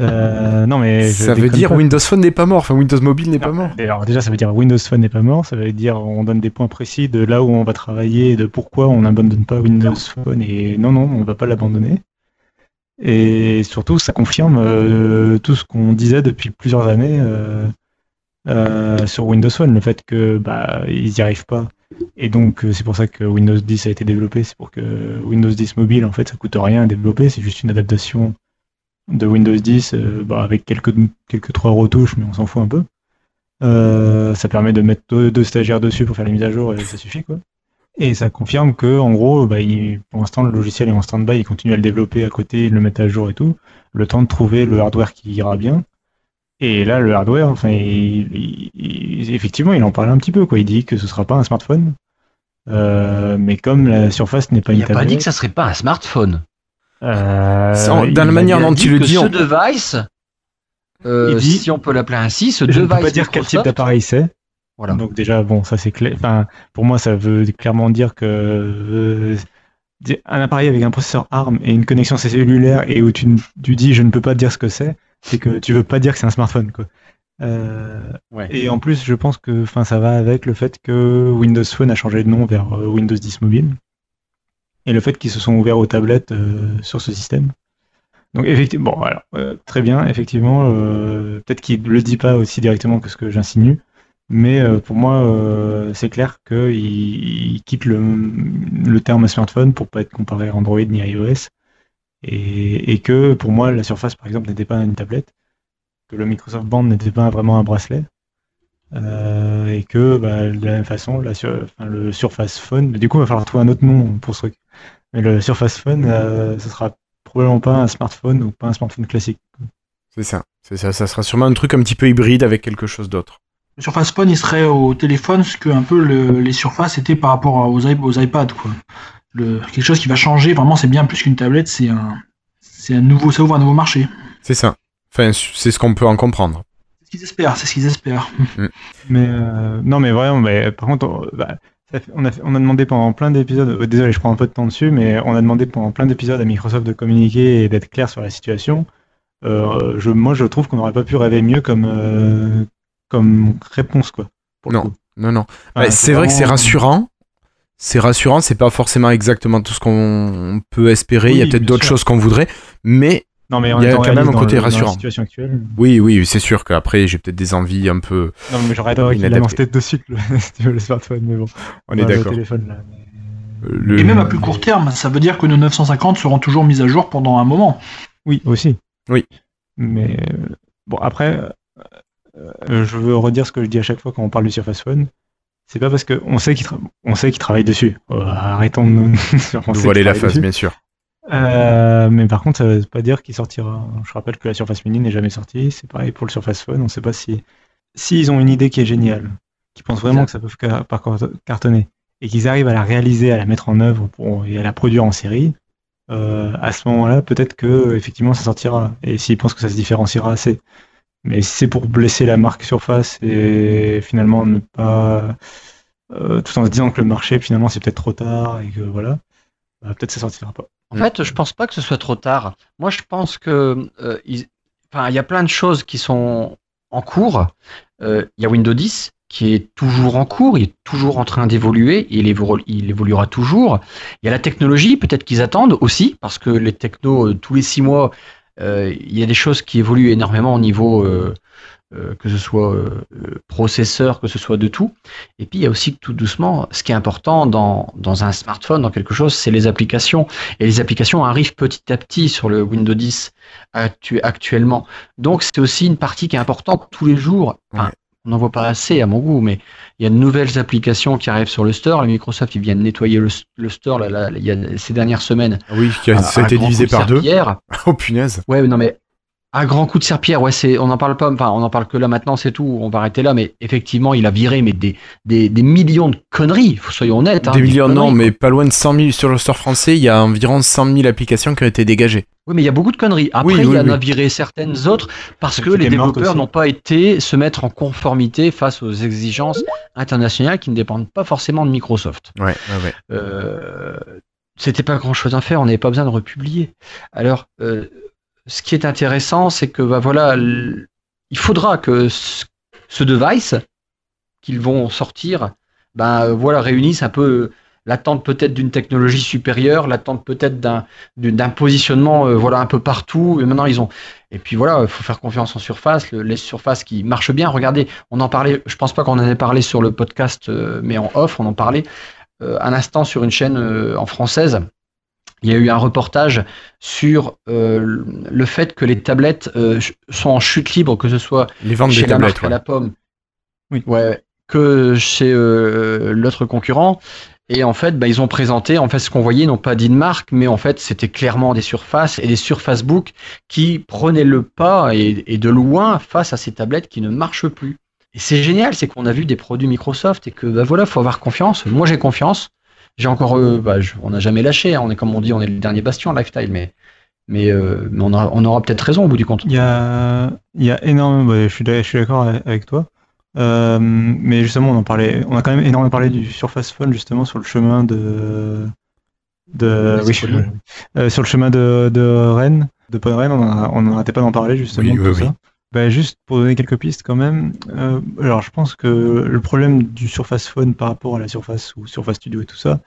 Euh, non, mais je ça veut dire pas. Windows Phone n'est pas mort, enfin Windows Mobile n'est pas mort. Alors déjà, ça veut dire Windows Phone n'est pas mort, ça veut dire on donne des points précis de là où on va travailler et de pourquoi on n'abandonne pas Windows Phone et non, non, on va pas l'abandonner. Et surtout, ça confirme euh, tout ce qu'on disait depuis plusieurs années euh, sur Windows Phone, le fait que bah ils n'y arrivent pas. Et donc c'est pour ça que Windows 10 a été développé, c'est pour que Windows 10 mobile en fait ça coûte rien à développer, c'est juste une adaptation de Windows 10 euh, bah, avec quelques quelques trois retouches, mais on s'en fout un peu. Euh, ça permet de mettre deux, deux stagiaires dessus pour faire les mises à jour et ça suffit quoi. Et ça confirme que en gros, bah, il- pour l'instant le logiciel est en stand-by, il continue à le développer à côté, il le met à jour et tout, le temps de trouver le hardware qui ira bien. Et là, le hardware, enfin, il- il- il- effectivement, il en parlait un petit peu quoi. Il dit que ce sera pas un smartphone, Euh, mais comme la surface n'est pas Il n'a pas dit que ça serait pas un smartphone. Euh, la manière dont il le dit, ce on- device, euh, dit- si on peut l'appeler ainsi, ce Je ne device peux pas dire quel type d'appareil c'est. Voilà. Donc déjà, bon, ça c'est clair. Enfin, pour moi, ça veut clairement dire que euh, un appareil avec un processeur ARM et une connexion cellulaire et où tu, tu dis je ne peux pas dire ce que c'est, c'est que tu veux pas dire que c'est un smartphone, quoi. Euh, Ouais. Et en plus, je pense que, enfin, ça va avec le fait que Windows Phone a changé de nom vers Windows 10 Mobile et le fait qu'ils se sont ouverts aux tablettes euh, sur ce système. Donc effectivement, bon, alors, euh, très bien, effectivement, euh, peut-être qu'il le dit pas aussi directement que ce que j'insinue, mais pour moi, c'est clair qu'il il quitte le, terme smartphone pour pas être comparé à Android ni à iOS, et que pour moi, la Surface, par exemple, n'était pas une tablette. que le Microsoft Band n'était pas vraiment un bracelet. Euh, et que bah, de la même façon, la sur- enfin, le Surface Phone, du coup, il va falloir trouver un autre nom pour ce truc. Mais le Surface Phone, euh, ce sera probablement pas un smartphone ou pas un smartphone classique. C'est ça. C'est ça. Ça sera sûrement un truc un petit peu hybride avec quelque chose d'autre. Le Surface Phone, il serait au téléphone ce que un peu le- les surfaces étaient par rapport aux, i- aux iPads, quoi. Le, quelque chose qui va changer. Vraiment, c'est bien plus qu'une tablette. C'est un, c'est un nouveau, ça ouvre un nouveau marché. C'est ça. Enfin, c'est ce qu'on peut en comprendre. C'est ce qu'ils espèrent. C'est ce qu'ils espèrent. Mais euh, non, mais vraiment, mais, par contre, on, bah, fait- on, a, fait- on a demandé pendant plein d'épisodes, euh, désolé, je prends un peu de temps dessus, mais on a demandé pendant plein d'épisodes à Microsoft de communiquer et d'être clair sur la situation. Euh, je, moi, je trouve qu'on n'aurait pas pu rêver mieux comme, euh, comme réponse, quoi. pour le Non. coup. Non, non. Ouais, c'est vrai que c'est rassurant. C'est rassurant. C'est pas forcément exactement tout ce qu'on peut espérer. Il y a peut-être d'autres choses qu'on voudrait. Mais Non, mais on Il y a quand même un côté le- dans rassurant. la situation actuelle. oui, oui, c'est sûr qu'après, j'ai peut-être des envies un peu. Non, mais j'aurais adoré qu'il lance tête de cycle, si tu veux, le smartphone, mais bon. On est le d'accord. le- Et même à plus court terme, ça veut dire que nos 950 seront toujours mises à jour pendant un moment. Oui, aussi. Oui. Mais euh, bon, après, euh, euh, je veux redire ce que je dis à chaque fois quand on parle du Surface Phone. C'est pas parce qu'on sait qu'il tra- on sait qu'il travaille dessus. Arrêtons de nous <laughs> nous voiler la face, dessus. bien sûr. Euh, mais par contre, ça veut pas dire qu'il sortira. Je rappelle que la Surface Mini n'est jamais sortie. C'est pareil pour le Surface Phone. On sait pas si s'ils ont une idée qui est géniale, qu'ils pensent vraiment que ça peut cartonner et qu'ils arrivent à la réaliser, à la mettre en œuvre pour, et à la produire en série. euh, à ce moment-là, peut-être que effectivement ça sortira. Et s'ils pensent que ça se différenciera assez. Mais si c'est pour blesser la marque Surface et finalement ne pas, euh, tout en se disant que le marché finalement c'est peut-être trop tard et que voilà, bah, peut-être ça sortira pas. En fait, je pense pas que ce soit trop tard. Moi, je pense que euh, il y a plein de choses qui sont en cours. Euh, Il y a Windows 10 qui est toujours en cours, il est toujours en train d'évoluer, il, évolu- il évoluera toujours. Il y a la technologie, peut-être qu'ils attendent aussi, parce que les technos, euh, tous les six mois, euh, il y a des choses qui évoluent énormément au niveau, euh, que ce soit euh, euh, processeur, que ce soit de tout. Et puis, il y a aussi tout doucement, ce qui est important dans, dans un smartphone, dans quelque chose, c'est les applications. Et les applications arrivent petit à petit sur le Windows 10 actu- actuellement. Donc c'est aussi une partie qui est importante tous les jours. Enfin, Ouais. On n'en voit pas assez à mon goût, mais il y a de nouvelles applications qui arrivent sur le store. Microsoft, ils viennent nettoyer le, le store là, là, il y a ces dernières semaines. Ah Oui, qui a- À- ça a été divisé par deux. serpillière. <laughs> Oh punaise. Ouais, non mais à grand coup de serpillère, ouais, c'est, on n'en parle pas, enfin, on en parle que là maintenant, c'est tout. On va arrêter là, mais effectivement, il a viré mais des, des, des millions de conneries. Soyons honnêtes. hein, Des millions, non, mais pas loin de 100 000 sur le store français. Il y a environ 100 000 applications qui ont été dégagées. Oui, mais il y a beaucoup de conneries. Après, Oui, il y en oui. a viré certaines autres parce que les développeurs n'ont pas été se mettre en conformité face aux exigences internationales qui ne dépendent pas forcément de Microsoft. Ouais, ouais, ouais. Euh, C'était pas grand chose à faire, on n'avait pas besoin de republier. Alors, euh, ce qui est intéressant, c'est que bah, voilà, il faudra que ce, ce device qu'ils vont sortir, ben euh, voilà, réunisse un peu l'attente peut-être d'une technologie supérieure, l'attente peut-être d'un positionnement euh, voilà un peu partout. Et maintenant et puis voilà, il faut faire confiance en surface, le- les surfaces qui marchent bien. Regardez, on en parlait, je pense pas qu'on en ait parlé sur le podcast, euh, mais en off, on en parlait euh, un instant sur une chaîne euh, en française. Il y a eu un reportage sur euh, le fait que les tablettes euh, sont en chute libre, que ce soit Les ventes chez des la tablettes. marque à la pomme. Oui. Ouais, que chez euh, l'autre concurrent. Et en fait, bah, ils ont présenté, en fait, ce qu'on voyait, non pas d'une marque, mais en fait, c'était clairement des surfaces et des surfaces book qui prenaient le pas et, et de loin face à ces tablettes qui ne marchent plus. Et c'est génial, c'est qu'on a vu des produits Microsoft et que, bah voilà, faut avoir confiance. Moi, j'ai confiance. J'ai encore, euh, bah, je- on n'a jamais lâché. hein. On est comme on dit, on est le dernier bastion lifestyle, mais mais, euh, mais on, aura- on aura peut-être raison au bout du compte. Il y a, il y a énormément, ouais, je suis d'ac- je suis d'accord avec toi. Euh, mais justement, on en parlait, on a quand même énormément parlé du Surface Phone justement sur le chemin de, de, oui, C'est cool. euh, sur le chemin de, de Rennes, de Rennes, on n'arrêtait pas d'en parler justement. Oui, de oui, tout oui. ça. Bah, juste pour donner quelques pistes quand même. euh, alors, je pense que le problème du Surface Phone par rapport à la Surface ou Surface Studio et tout ça,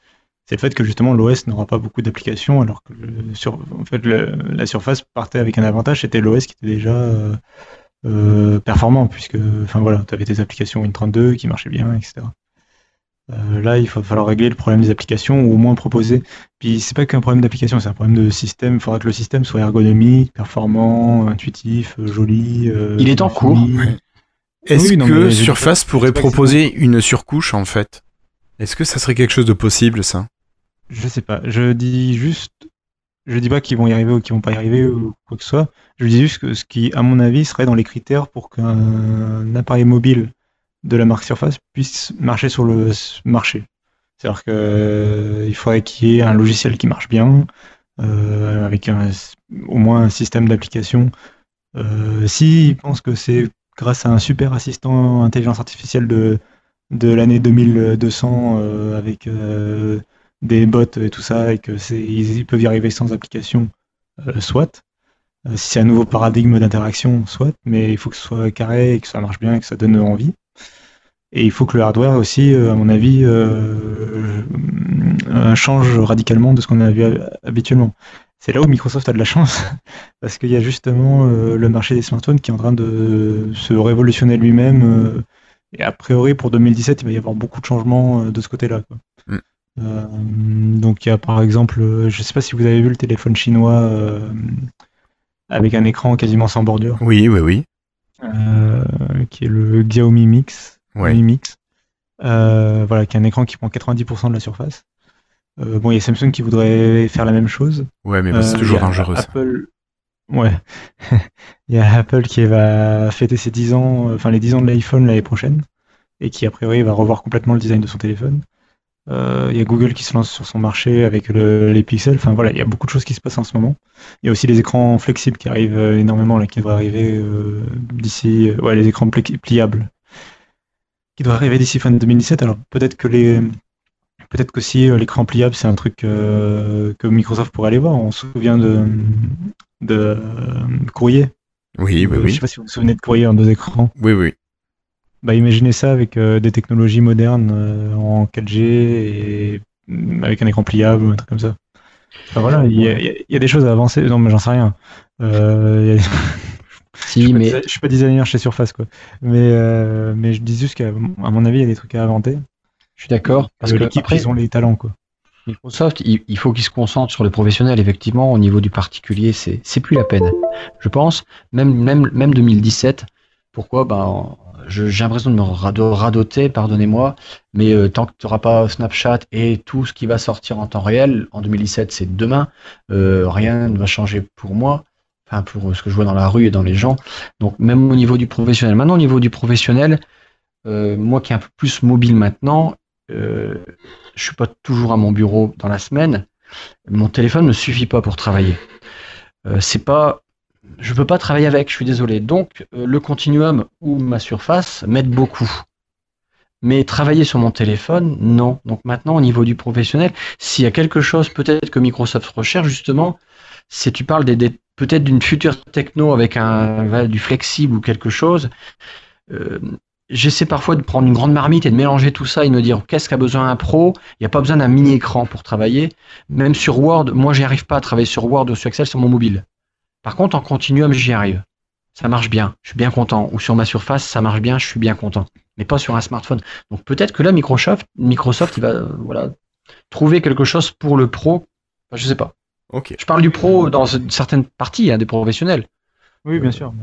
c'est le fait que justement l'OS n'aura pas beaucoup d'applications, alors que la Surface partait avec un avantage, c'était l'OS qui était déjà euh, euh, performant, puisque enfin voilà, tu avais tes applications Win32 qui marchaient bien, etc. Euh, là, il va falloir régler le problème des applications ou au moins proposer. Puis c'est pas qu'un problème d'application, c'est un problème de système. Il faudra que le système soit ergonomique, performant, intuitif, euh, joli. euh, Il est en cours. Est-ce Oui, que mais Surface pourrait proposer une surcouche en fait? Est-ce que ça serait quelque chose de possible ça? Je sais pas. Je dis juste. Je dis pas qu'ils vont y arriver ou qu'ils vont pas y arriver ou quoi que ce soit. Je dis juste que ce qui, à mon avis, serait dans les critères pour qu'un appareil mobile de la marque Surface puisse marcher sur le marché. C'est-à-dire que euh, faudrait qu'il y ait un logiciel qui marche bien, euh, avec au moins un système d'application. Euh, S'ils pensent que c'est grâce à un super assistant intelligence artificielle de, de l'année 2200 euh, avec des bots et tout ça, et que c'est, ils, ils peuvent y arriver sans application, soit. Si c'est un nouveau paradigme d'interaction, soit, mais il faut que ce soit carré et que ça marche bien et que ça donne envie. Et il faut que le hardware aussi, euh, à mon avis, euh, euh, change radicalement de ce qu'on a vu hab- habituellement. C'est là où Microsoft a de la chance, <laughs> parce qu'il y a justement le marché des smartphones qui est en train de se révolutionner lui-même. et a priori, pour 2017, il va y avoir beaucoup de changements de ce côté-là. Mm. Euh, donc il y a par exemple, je sais pas si vous avez vu le téléphone chinois euh, avec un écran quasiment sans bordure, Oui, oui, oui. euh, qui est le Xiaomi Mix. Ouais. Mi Mix. Euh, voilà, qui est un écran qui prend 90% de la surface. Euh, bon, il y a Samsung qui voudrait faire la même chose. Ouais, mais bah, c'est Euh, toujours dangereux ça. Apple... Ouais. <laughs> il y a Apple qui va fêter ses 10 ans, enfin les 10 ans de l'iPhone l'année prochaine, et qui a priori va revoir complètement le design de son téléphone. Euh, il y a Google qui se lance sur son marché avec le- les pixels. Enfin voilà, il y a beaucoup de choses qui se passent en ce moment. Il y a aussi les écrans flexibles qui arrivent énormément, là, qui devraient arriver euh, d'ici. Ouais, les écrans pli- pliables qui devraient arriver d'ici fin 2017. Alors peut-être que les Peut-être qu'aussi euh, l'écran pliable, c'est un truc euh, que Microsoft pourrait aller voir. On se souvient de, de euh, Courrier. Oui, oui, Euh, Je oui. sais pas si vous vous souvenez de Courrier en deux écrans. Oui, oui. Bah, imaginez ça avec euh, des technologies modernes en 4G et avec un écran pliable ou un truc comme ça. Enfin, voilà, il y, a- y y des choses à avancer. Non, mais j'en sais rien. Euh, y a- je, Si, suis pas mais je suis pas designer chez Surface, quoi. Mais, euh, mais je dis juste qu'à mon avis, il y a des trucs à inventer. je suis d'accord. Parce que l'équipe, ils ont les talents, quoi. Microsoft, il, il faut qu'il se concentre sur le professionnel. Effectivement, au niveau du particulier, c'est c'est plus la peine. Je pense, même même même 2017. Pourquoi? Ben, je- j'ai l'impression de me rado- radoter, pardonnez-moi, mais euh, tant que tu n'auras pas Snapchat et tout ce qui va sortir en temps réel, en 2017, c'est demain. euh, rien ne va changer pour moi. Enfin, pour ce que je vois dans la rue et dans les gens. Donc, même au niveau du professionnel. Maintenant, au niveau du professionnel, euh, moi qui est un peu plus mobile maintenant, euh, je suis pas toujours à mon bureau dans la semaine. Mon téléphone ne suffit pas pour travailler. Euh, c'est pas, je peux pas travailler avec. Je suis désolé. Donc euh, le Continuum ou ma Surface m'aident beaucoup. Mais travailler sur mon téléphone, non. Donc maintenant, au niveau du professionnel, s'il y a quelque chose peut-être que Microsoft recherche justement, c'est tu parles des, des- peut-être d'une future techno avec un du flexible ou quelque chose. Euh, J'essaie parfois de prendre une grande marmite et de mélanger tout ça et de me dire qu'est-ce qu'a besoin un pro? Il n'y a pas besoin d'un mini écran pour travailler. Même sur Word, moi, j'y arrive pas à travailler sur Word ou sur Excel sur mon mobile. Par contre, en continuum, j'y arrive. Ça marche bien. Je suis bien content. Ou sur ma surface, ça marche bien. Je suis bien content. Mais pas sur un smartphone. Donc peut-être que là, Microsoft, Microsoft, il va euh, voilà trouver quelque chose pour le pro. Enfin, je sais pas. Ok. Je parle du pro dans une certaine partie, hein, des professionnels. Oui, bien sûr.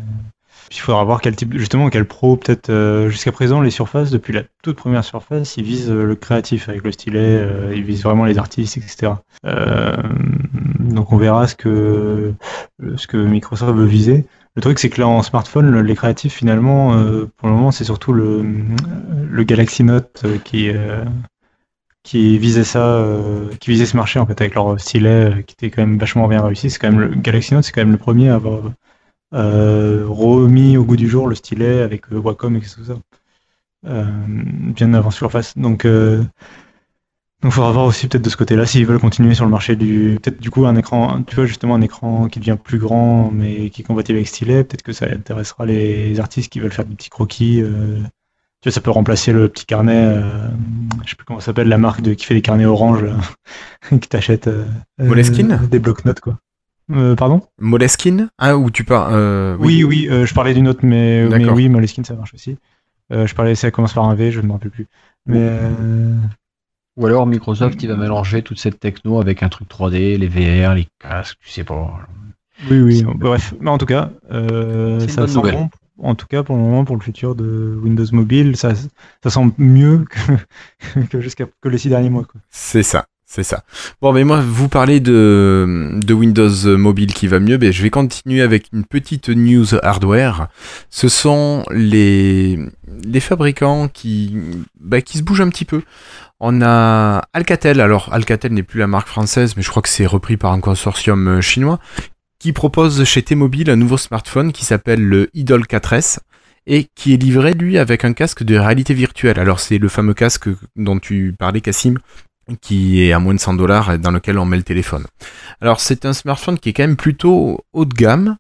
Puis il faudra voir quel type, justement, quel pro, peut-être, euh, jusqu'à présent, les surfaces, depuis la toute première surface, ils visent euh, le créatif avec le stylet, euh, ils visent vraiment les artistes, etc. Euh, donc on verra ce que, ce que Microsoft veut viser. Le truc, c'est que là, en smartphone, le- les créatifs, finalement, euh, pour le moment, c'est surtout le, le Galaxy Note euh, qui, euh, qui visait ça, euh, qui visait ce marché, en fait, avec leur stylet, euh, qui était quand même vachement bien réussi. C'est quand même le Galaxy Note, c'est quand même le premier à avoir euh, remis au goût du jour le stylet avec Wacom et tout ça. Bien avant Surface. Donc, donc, faudra voir aussi peut-être de ce côté-là s'ils veulent continuer sur le marché du, peut-être du coup un écran, tu vois justement un écran qui devient plus grand mais qui est compatible avec stylet. Peut-être que ça intéressera les artistes qui veulent faire des petits croquis. Tu vois, ça peut remplacer le petit carnet, euh, je sais plus comment ça s'appelle, la marque de, qui fait des carnets orange là, <laughs> que t'achètes. Euh, Moleskine euh, Des blocs-notes quoi. Euh, pardon? Moleskine? Ah, ou tu parles. euh, oui, oui, euh, je parlais d'une autre, mais, mais oui, Moleskine, ça marche aussi. Euh, je parlais, ça commence par un V, je ne me rappelle plus. Mais euh, Ou alors Microsoft, il va mélanger toute cette techno avec un truc 3D, les VR, les casques, tu sais pas. oui, oui. Bref, mais en tout cas, euh, ça sent bon. En tout cas, pour le moment, pour le futur de Windows Mobile, ça, ça semble mieux que, <laughs> jusqu'à que les six derniers mois. C'est ça, c'est ça. Bon, mais moi, vous parlez de, Windows Mobile qui va mieux, je vais continuer avec une petite news hardware. Ce sont les, les fabricants qui, bah, qui se bougent un petit peu. On a Alcatel, alors Alcatel n'est plus la marque française, mais je crois que c'est repris par un consortium chinois, qui propose chez T-Mobile un nouveau smartphone qui s'appelle le Idol 4S et qui est livré lui avec un casque de réalité virtuelle. Alors c'est le fameux casque dont tu parlais Cassim, qui est à moins de 100 dollars et dans lequel on met le téléphone. Alors c'est un smartphone qui est quand même plutôt haut de gamme,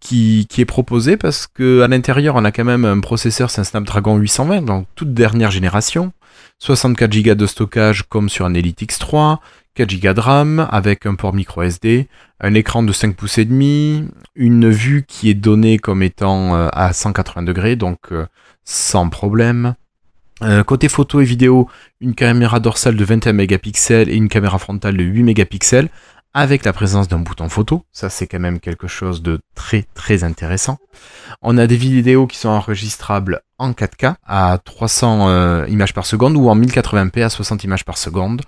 qui, qui est proposé parce que à l'intérieur on a quand même un processeur, c'est un Snapdragon 820, donc toute dernière génération, 64 Go de stockage comme sur un Elite X3, 4 Go de RAM avec un port micro SD, un écran de 5 pouces et demi, une vue qui est donnée comme étant euh, à 180 degrés, donc euh, sans problème. Euh, côté photo et vidéo, une caméra dorsale de 21 mégapixels et une caméra frontale de 8 mégapixels avec la présence d'un bouton photo. Ça, c'est quand même quelque chose de très très intéressant. On a des vidéos qui sont enregistrables en 4K à 300 euh, images par seconde ou en 1080p à 60 images par seconde.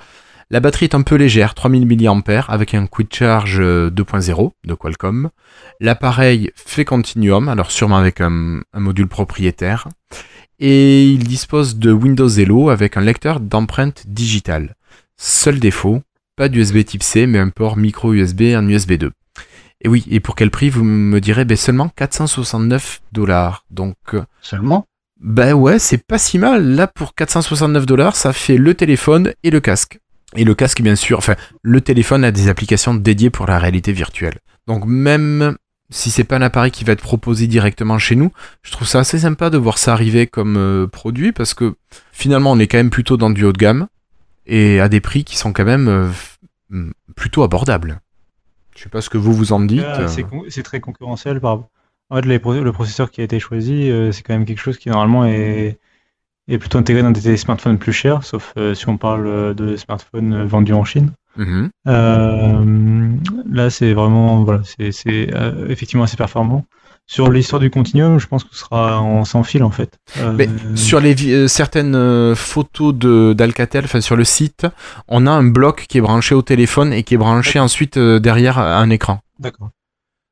La batterie est un peu légère, 3000 mAh avec un quick charge euh, 2.0 de Qualcomm. L'appareil fait continuum, alors sûrement avec un, un module propriétaire. Et il dispose de Windows Hello avec un lecteur d'empreintes digitales. Seul défaut, pas d'USB type C, mais un port micro USB en USB 2. Et oui, et pour quel prix vous me direz ben seulement 469 dollars. Donc euh, Seulement? ben ouais, c'est pas si mal. Là, pour 469 dollars, ça fait le téléphone et le casque. Et le casque, bien sûr, enfin, le téléphone a des applications dédiées pour la réalité virtuelle. Donc même si c'est pas un appareil qui va être proposé directement chez nous, je trouve ça assez sympa de voir ça arriver comme euh, produit parce que finalement, on est quand même plutôt dans du haut de gamme et à des prix qui sont quand même euh, f- plutôt abordables. Je sais pas ce que vous vous en dites. Ah, euh. c'est con- très concurrentiel par en fait les le processeur qui a été choisi euh, c'est quand même quelque chose qui normalement est, est plutôt intégré dans des smartphones plus chers sauf euh, si on parle euh, de smartphones euh, vendus en Chine Mhm. Euh, là c'est vraiment voilà c'est euh, effectivement assez performant sur l'histoire du continuum je pense que ce sera en sans fil en fait Euh, Mais sur les certaines photos d'Alcatel, enfin sur le site, on a un bloc qui est branché au téléphone et qui est branché ensuite derrière un écran. D'accord.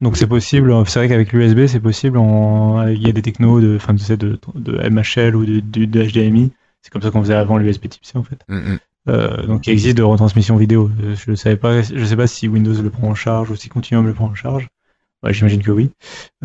Donc c'est possible, c'est vrai qu'avec l'USB c'est possible, en- il y a des technos de, enfin, sais, de, de MHL ou de, de- de HDMI, c'est comme ça qu'on faisait avant l'USB type C en fait. Mhm. Euh, donc il existe de retransmission vidéo. Euh, Je ne savais pas, je sais pas si Windows le prend en charge ou si Continuum le prend en charge. Ouais, J'imagine que oui.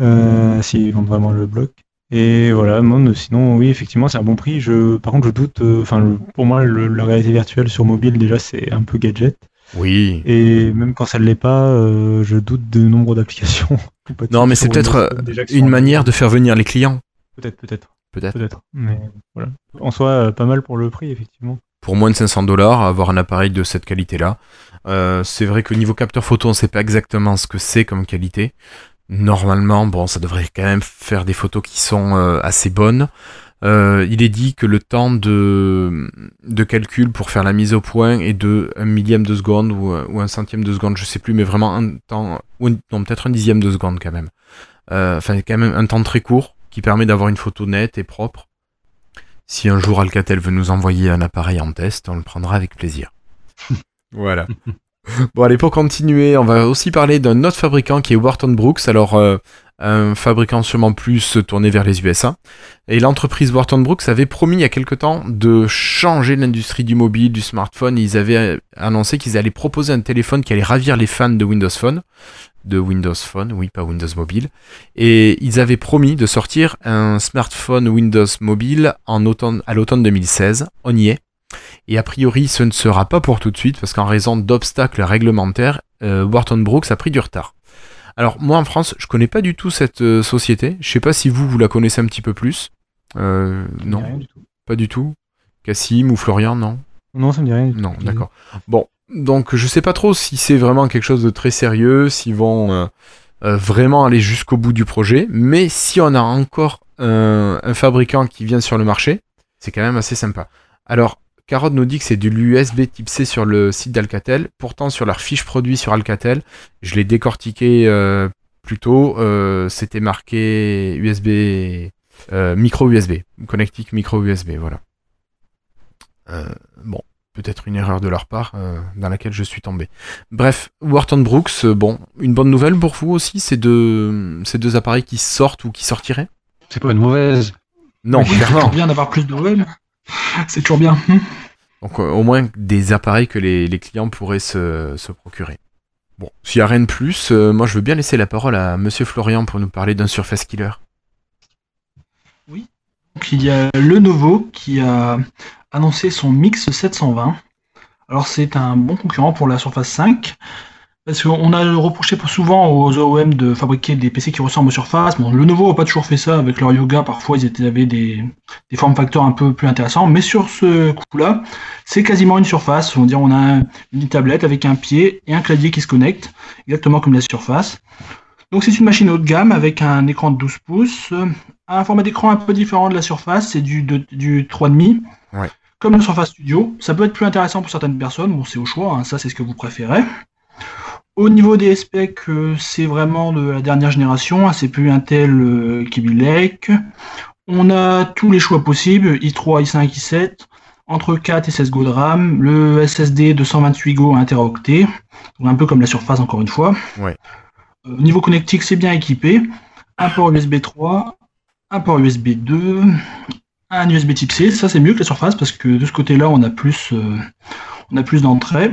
Euh, S'ils vendent vraiment le bloc. Et voilà, non, sinon oui, effectivement, c'est un bon prix. Je, par contre, je doute. euh, Enfin, pour moi, le- la réalité virtuelle sur mobile déjà, c'est un peu gadget. Oui. Et même quand ça ne l'est pas, euh, je doute de nombre d'applications. <laughs> Non, mais c'est peut-être euh, une manière de faire venir les clients. Peut-être, peut-être, Peut-être. peut-être. Mais voilà. En soi, euh, pas mal pour le prix, effectivement. Pour moins de 500 dollars, avoir un appareil de cette qualité-là. Euh, c'est vrai que niveau capteur photo, on sait pas exactement ce que c'est comme qualité. Normalement, bon, ça devrait quand même faire des photos qui sont euh, assez bonnes. Euh, il est dit que le temps de, de calcul pour faire la mise au point est de un millième de seconde ou, euh, ou un centième de seconde, je sais plus, mais vraiment un temps, ou non, peut-être un dixième de seconde quand même. Euh, Enfin, quand même un temps très court qui permet d'avoir une photo nette et propre. Si un jour Alcatel veut nous envoyer un appareil en test, on le prendra avec plaisir. <laughs> voilà. <laughs> Bon, allez, pour continuer, on va aussi parler d'un autre fabricant qui est Wharton Brooks. Alors, euh, un fabricant sûrement plus tourné vers les USA. Et l'entreprise Wharton Brooks avait promis il y a quelque temps de changer l'industrie du mobile, du smartphone. Ils avaient annoncé qu'ils allaient proposer un téléphone qui allait ravir les fans de Windows Phone. De Windows Phone, oui, pas Windows Mobile. Et ils avaient promis de sortir un smartphone Windows Mobile en automne, à l'automne 2016. On y est. Et a priori, ce ne sera pas pour tout de suite parce qu'en raison d'obstacles réglementaires, euh, Wharton Brooks a pris du retard. Alors moi en France, je connais pas du tout cette euh, société. Je sais pas si vous vous la connaissez un petit peu plus. Euh, non, Rien du tout. pas du tout. Cassim ou Florian, non Non, ça me dit rien. du tout. Non, d'accord. Bon, donc je sais pas trop si c'est vraiment quelque chose de très sérieux, s'ils vont euh, vraiment aller jusqu'au bout du projet, mais si on a encore un, un fabricant qui vient sur le marché, c'est quand même assez sympa. Alors, Carotte nous dit que c'est de l'USB type C sur le site d'Alcatel. Pourtant, sur leur fiche produit sur Alcatel, je l'ai décortiqué euh, plus tôt, euh, c'était marqué USB, euh, micro USB, connectique micro USB, voilà. Bon, peut-être une erreur de leur part dans laquelle je suis tombé. Bref, Wharton Brooks, bon, une bonne nouvelle pour vous aussi, ces deux, ces deux appareils qui sortent ou qui sortiraient? C'est pas une mauvaise. Non, clairement. bien d'avoir plus de web. C'est toujours bien. Hum. Donc euh, au moins des appareils que les, les clients pourraient se, se procurer. Bon, s'il n'y a rien de plus, euh, moi je veux bien laisser la parole à Monsieur Florian pour nous parler d'un Surface Killer. Donc, il y a Lenovo qui a annoncé son Mix 720. Alors c'est un bon concurrent pour la Surface 5. Parce qu'on a reproché souvent aux OEM de fabriquer des PC qui ressemblent aux Surface. Bon, Lenovo n'a pas toujours fait ça avec leur Yoga. Parfois, ils étaient- avaient des, des formes facteurs un peu plus intéressants. Mais sur ce coup-là, c'est quasiment une Surface. On dire, on a une tablette avec un pied et un clavier qui se connectent, exactement comme la Surface. Donc c'est une machine haut de gamme avec un écran de 12 pouces, un format d'écran un peu différent de la Surface, c'est du, de- du 3,5. Ouais. Comme le Surface Studio. Ça peut être plus intéressant pour certaines personnes, bon c'est au choix, hein, ça c'est ce que vous préférez. Au niveau des specs, euh, c'est vraiment de la dernière génération, hein, c'est plus Intel euh, Kaby Lake. On a tous les choix possibles, i3, i5, i7, entre 4 et 16 Go de RAM, le SSD de 128 Go à 1 Teraoctet, donc un peu comme la Surface encore une fois. Ouais. Euh, Au niveau connectique, c'est bien équipé. Un port USB 3, un port USB 2, un USB Type C. Ça, c'est mieux que la Surface parce que de ce côté-là, on a plus, euh, on a plus d'entrées.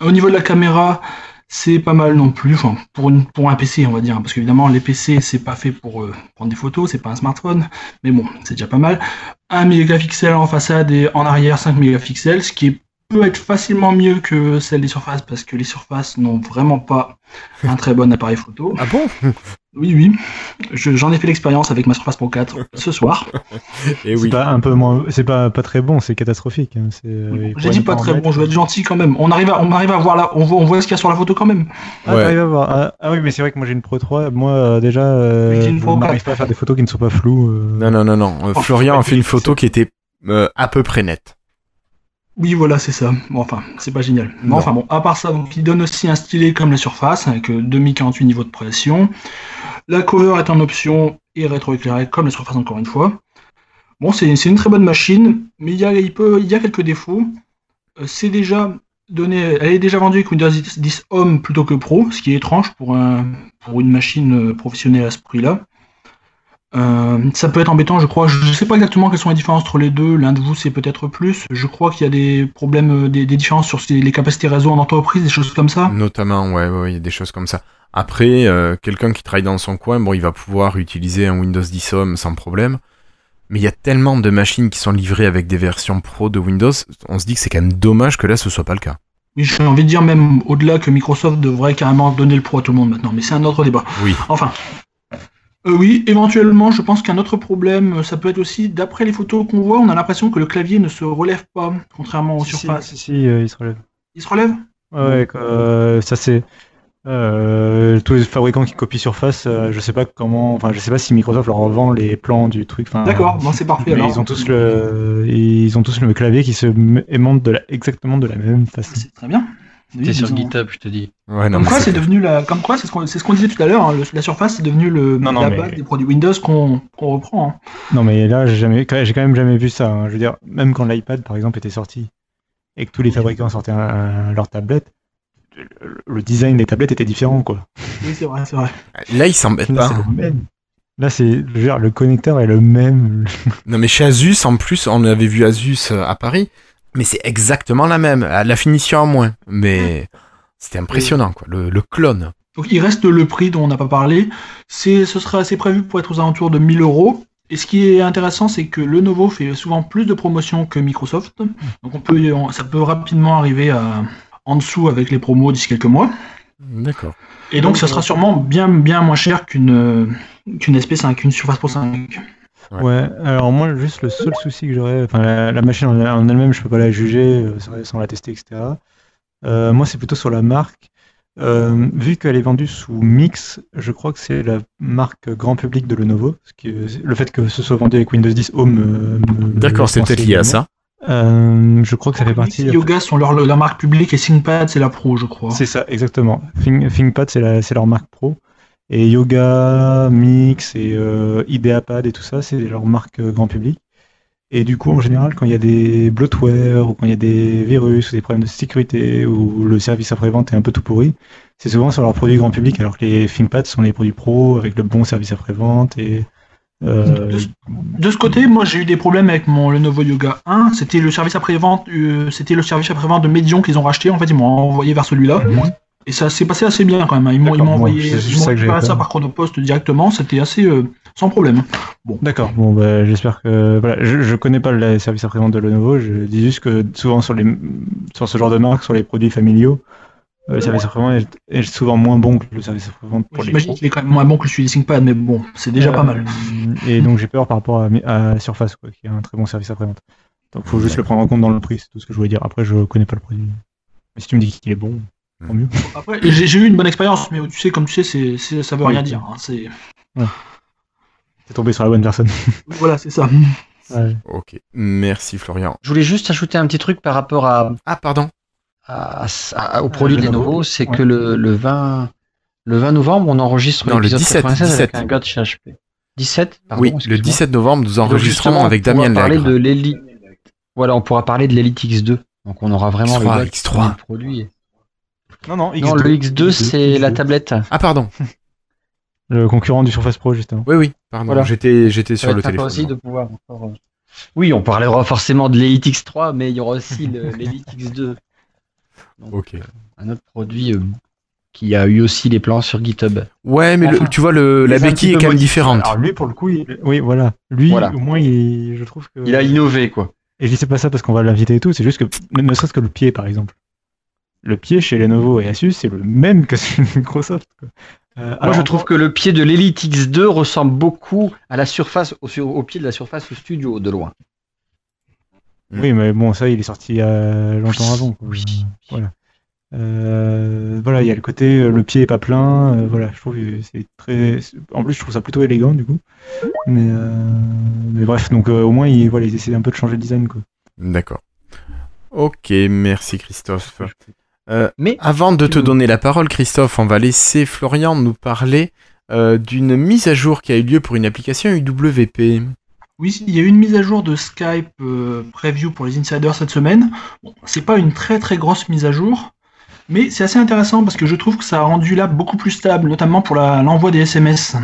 Au niveau de la caméra, c'est pas mal non plus. Enfin, pour, une, pour un PC, on va dire, parce qu'évidemment, les PC, c'est pas fait pour euh, prendre des photos, c'est pas un smartphone. Mais bon, c'est déjà pas mal. 1 mégapixel en façade et en arrière 5 mégapixels, ce qui peut être facilement mieux que celle des surfaces parce que les surfaces n'ont vraiment pas un très bon appareil photo. Ah bon? <laughs> Oui, oui. Je- J'en ai fait l'expérience avec ma Surface Pro 4 <laughs> ce soir. C'est oui. pas un peu moins, c'est pas, pas très bon, c'est catastrophique. hein, c'est, euh, J'ai dit pas très mettre. bon, je vais être gentil quand même. On arrive à, on arrive à voir là, on voit, on voit ce qu'il y a sur la photo quand même. Ah, Ouais. à voir. Ah, ah oui, mais c'est vrai que moi j'ai une Pro 3. Moi euh, déjà, euh, je n'arrive 4. pas à faire des photos qui ne sont pas floues. euh. Non, non, non, non. Euh, Oh, Florian c'est a fait une photo qui était euh, à peu près nette. Oui, voilà, c'est ça. Bon, enfin, c'est pas génial. Mais Non. enfin, bon, à part ça, donc, il donne aussi un stylet comme la Surface, avec euh, 2048 niveaux de pression. La cover est en option et rétroéclairée comme la Surface, encore une fois. Bon, c'est une très bonne machine, mais il y a, il peut, il y a quelques défauts. Euh, c'est déjà donné, elle est déjà vendue avec Windows 10 10 Home plutôt que Pro, ce qui est étrange pour, un, pour une machine euh, professionnelle à ce prix-là. Euh, ça peut être embêtant, je crois. Je ne sais pas exactement quelles sont les différences entre les deux. L'un de vous, c'est peut-être plus. Je crois qu'il y a des problèmes, euh, des, des différences sur les capacités réseau en entreprise, des choses comme ça. Notamment, ouais, ouais, il y a des choses comme ça. Après, euh, quelqu'un qui travaille dans son coin, bon, il va pouvoir utiliser un Windows 10 Home sans problème. Mais il y a tellement de machines qui sont livrées avec des versions pro de Windows, on se dit que c'est quand même dommage que là ce soit pas le cas. J'ai envie de dire même au-delà que Microsoft devrait carrément donner le pro à tout le monde maintenant. Mais c'est un autre débat. Oui. Enfin. Euh, oui, éventuellement, je pense qu'un autre problème, euh, ça peut être aussi, d'après les photos qu'on voit, on a l'impression que le clavier ne se relève pas, contrairement aux Si, surfaces. si, si, euh, il se relève. Il se relève? Ouais, euh, ça c'est. euh, tous les fabricants qui copient Surface, je sais pas comment, enfin je sais pas si Microsoft leur revend les plans du truc. D'accord, bon, c'est parfait. Mais alors. ils ont tous le, ils ont tous le clavier qui se aimante de la, exactement de la même façon. C'est très bien. Oui, T'es sur ont- GitHub, je te dis. Ouais, non, Comme quoi, c'est devenu la. Comme quoi, c'est ce qu'on c'est ce qu'on disait tout à l'heure. hein, le- La surface, c'est devenu le Non, non, la mais- base des produits Windows qu'on qu'on reprend. hein. Non mais là j'ai jamais, j'ai quand même jamais vu ça. hein. Je veux dire, même quand l'iPad par exemple était sorti et que tous les fabricants sortaient un- leur tablette, le, le design des tablettes était différent quoi. Oui, c'est vrai, c'est vrai. Là, ils s'embêtent Là pas. c'est le même. Là c'est, je veux dire, le connecteur est le même. Non, mais chez Asus, en plus, on avait vu Asus euh, à Paris, mais c'est exactement la même. à La finition en moins. Mais c'était impressionnant, quoi. Le, le clone. Donc il reste le prix dont on n'a pas parlé. C'est, ce sera assez prévu pour être aux alentours de 1000 euros. Et ce qui est intéressant, c'est que Lenovo fait souvent plus de promotions que Microsoft. Donc on peut, on- ça peut rapidement arriver à, en dessous avec les promos d'ici quelques mois. D'accord. Et donc ça sera sûrement bien, bien moins cher qu'une, qu'une SP5, qu'une Surface Pro 5. Ouais. Ouais. Alors moi juste le seul souci que j'aurais, enfin la, la machine en, elle-même je peux pas la juger euh, sans, la tester etc. Euh, moi c'est plutôt sur la marque. Euh, vu qu'elle est vendue sous Mix, je crois que c'est la marque grand public de Lenovo. Ce qui, le fait que ce soit vendu avec Windows 10 Home. euh, me- D'accord, c'est peut-être lié à ça. Euh, je crois que ça fait partie. Yoga sont leur, leur marque publique et ThinkPad c'est la pro, je crois. C'est ça, exactement. Think- ThinkPad c'est la- c'est leur marque pro. Et Yoga, Mix et euh, IdeaPad et tout ça, c'est leur marque euh, grand public. Et du coup, en général, quand il y a des bloatware ou quand il y a des virus ou des problèmes de sécurité ou le service après-vente est un peu tout pourri, c'est souvent sur leurs produits grand public, alors que les ThinkPad sont les produits pro avec le bon service après-vente et euh, De ce- De ce côté, moi j'ai eu des problèmes avec mon Lenovo Yoga 1. C'était le service après-vente, euh, c'était le service après-vente de Medion qu'ils ont racheté. En fait, ils m'ont envoyé vers celui-là. Et ça s'est passé assez bien quand même. Ils m'ont ils m'ont bon, envoyé ils ça récupéré par chronopost directement. C'était assez euh, sans problème. D'accord, bon bah, j'espère que voilà, je, je connais pas le service après-vente de Lenovo, je dis juste que souvent sur les sur ce genre de marque, sur les produits familiaux, euh, le service après-vente est, est souvent moins bon que le service après-vente pour les J'imagine qu'il est quand même moins bon que celui des ThinkPad, mais bon, c'est déjà pas mal. Euh, Et donc j'ai peur par rapport à, à Surface, quoi, qui a un très bon service après-vente. Donc faut juste le prendre en compte dans le prix, c'est tout ce que je voulais dire. Après je connais pas le produit. Mais si tu me dis qu'il est bon, tant mieux. Après, j'ai eu une bonne expérience, mais tu sais, comme tu sais, c'est c'est- ça veut Oui. rien dire. hein. C'est tombé sur la bonne personne. <laughs> voilà, c'est ça. Ouais. Ok, merci Florian. Je voulais juste ajouter un petit truc par rapport à, Ah, pardon. à- à- au produit de Lenovo. Lenovo, c'est Ouais. que le, le 20 le 20 novembre, on enregistre Non, le l'épisode 17, 96 avec 17. un gars de chez HP. 17 pardon, oui, le excuse-moi. 17 novembre, nous enregistrons avec on pourra Damien parler Lagre. de l'Elite. Voilà, on pourra parler de l'Elite X2. Donc on aura vraiment X3, le gars qui X3. connaît le produit. Non, non, Non, le X2, c'est la tablette. Ah, pardon. <laughs> Le concurrent du Surface Pro, justement. Oui, oui, pardon. Voilà. J'étais, j'étais sur le téléphone. aussi de pouvoir encore, euh, Oui, on parlera forcément de l'Elite X3, mais il y aura aussi le- <laughs> l'Elite X2. Donc, Ok. euh, un autre produit euh, qui a eu aussi les plans sur GitHub. Ouais, mais le- tu vois, le, la béquille est quand même modifié. différente. Alors lui, pour le coup, il- oui, voilà. Lui, Voilà. au moins, il... je trouve que. Il a innové, quoi. Et je dis c'est pas ça parce qu'on va l'inviter et tout, c'est juste que, ne serait-ce que le pied par exemple. Le pied chez Lenovo et Asus, c'est le même que chez <laughs> Microsoft. quoi. Euh, Moi, alors, je trouve que le pied de l'Elite X2 ressemble beaucoup à la surface, au, sur- au pied de la surface studio, de loin. Oui, mais bon, ça, il est sorti euh, longtemps avant. quoi. oui. Voilà. Euh, voilà, il y a le côté, le pied est pas plein. euh, voilà, je trouve que c'est très. En plus, je trouve ça plutôt élégant du coup. Mais, euh, mais bref, donc euh, au moins, ils, voilà, ils essaient un peu de changer le design. Quoi. D'accord. Ok, merci Christophe. Euh, Mais avant de te donner la parole, Christophe, on va laisser Florian nous parler euh, d'une mise à jour qui a eu lieu pour une application UWP. Oui, il y a eu une mise à jour de Skype euh, preview pour les insiders cette semaine. Bon, c'est pas une très très grosse mise à jour, mais c'est assez intéressant parce que je trouve que ça a rendu l'app beaucoup plus stable, notamment pour l'envoi des SMS.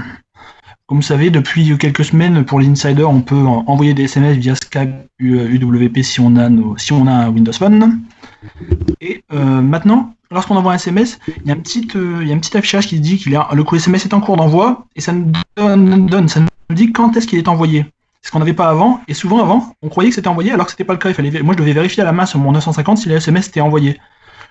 Comme vous savez, depuis quelques semaines, pour les insiders, on peut en- envoyer des SMS via Skype UWP si on a, nos- si on a un Windows Phone. Et euh, maintenant, lorsqu'on envoie un SMS, il y a un petit, euh, affichage qui dit que le SMS est en cours d'envoi et ça nous ça nous dit quand est-ce qu'il est envoyé. Ce qu'on n'avait pas avant, et souvent avant, on croyait que c'était envoyé alors que c'était pas le cas. Moi, je devais vérifier à la main sur mon 950 si le SMS était envoyé.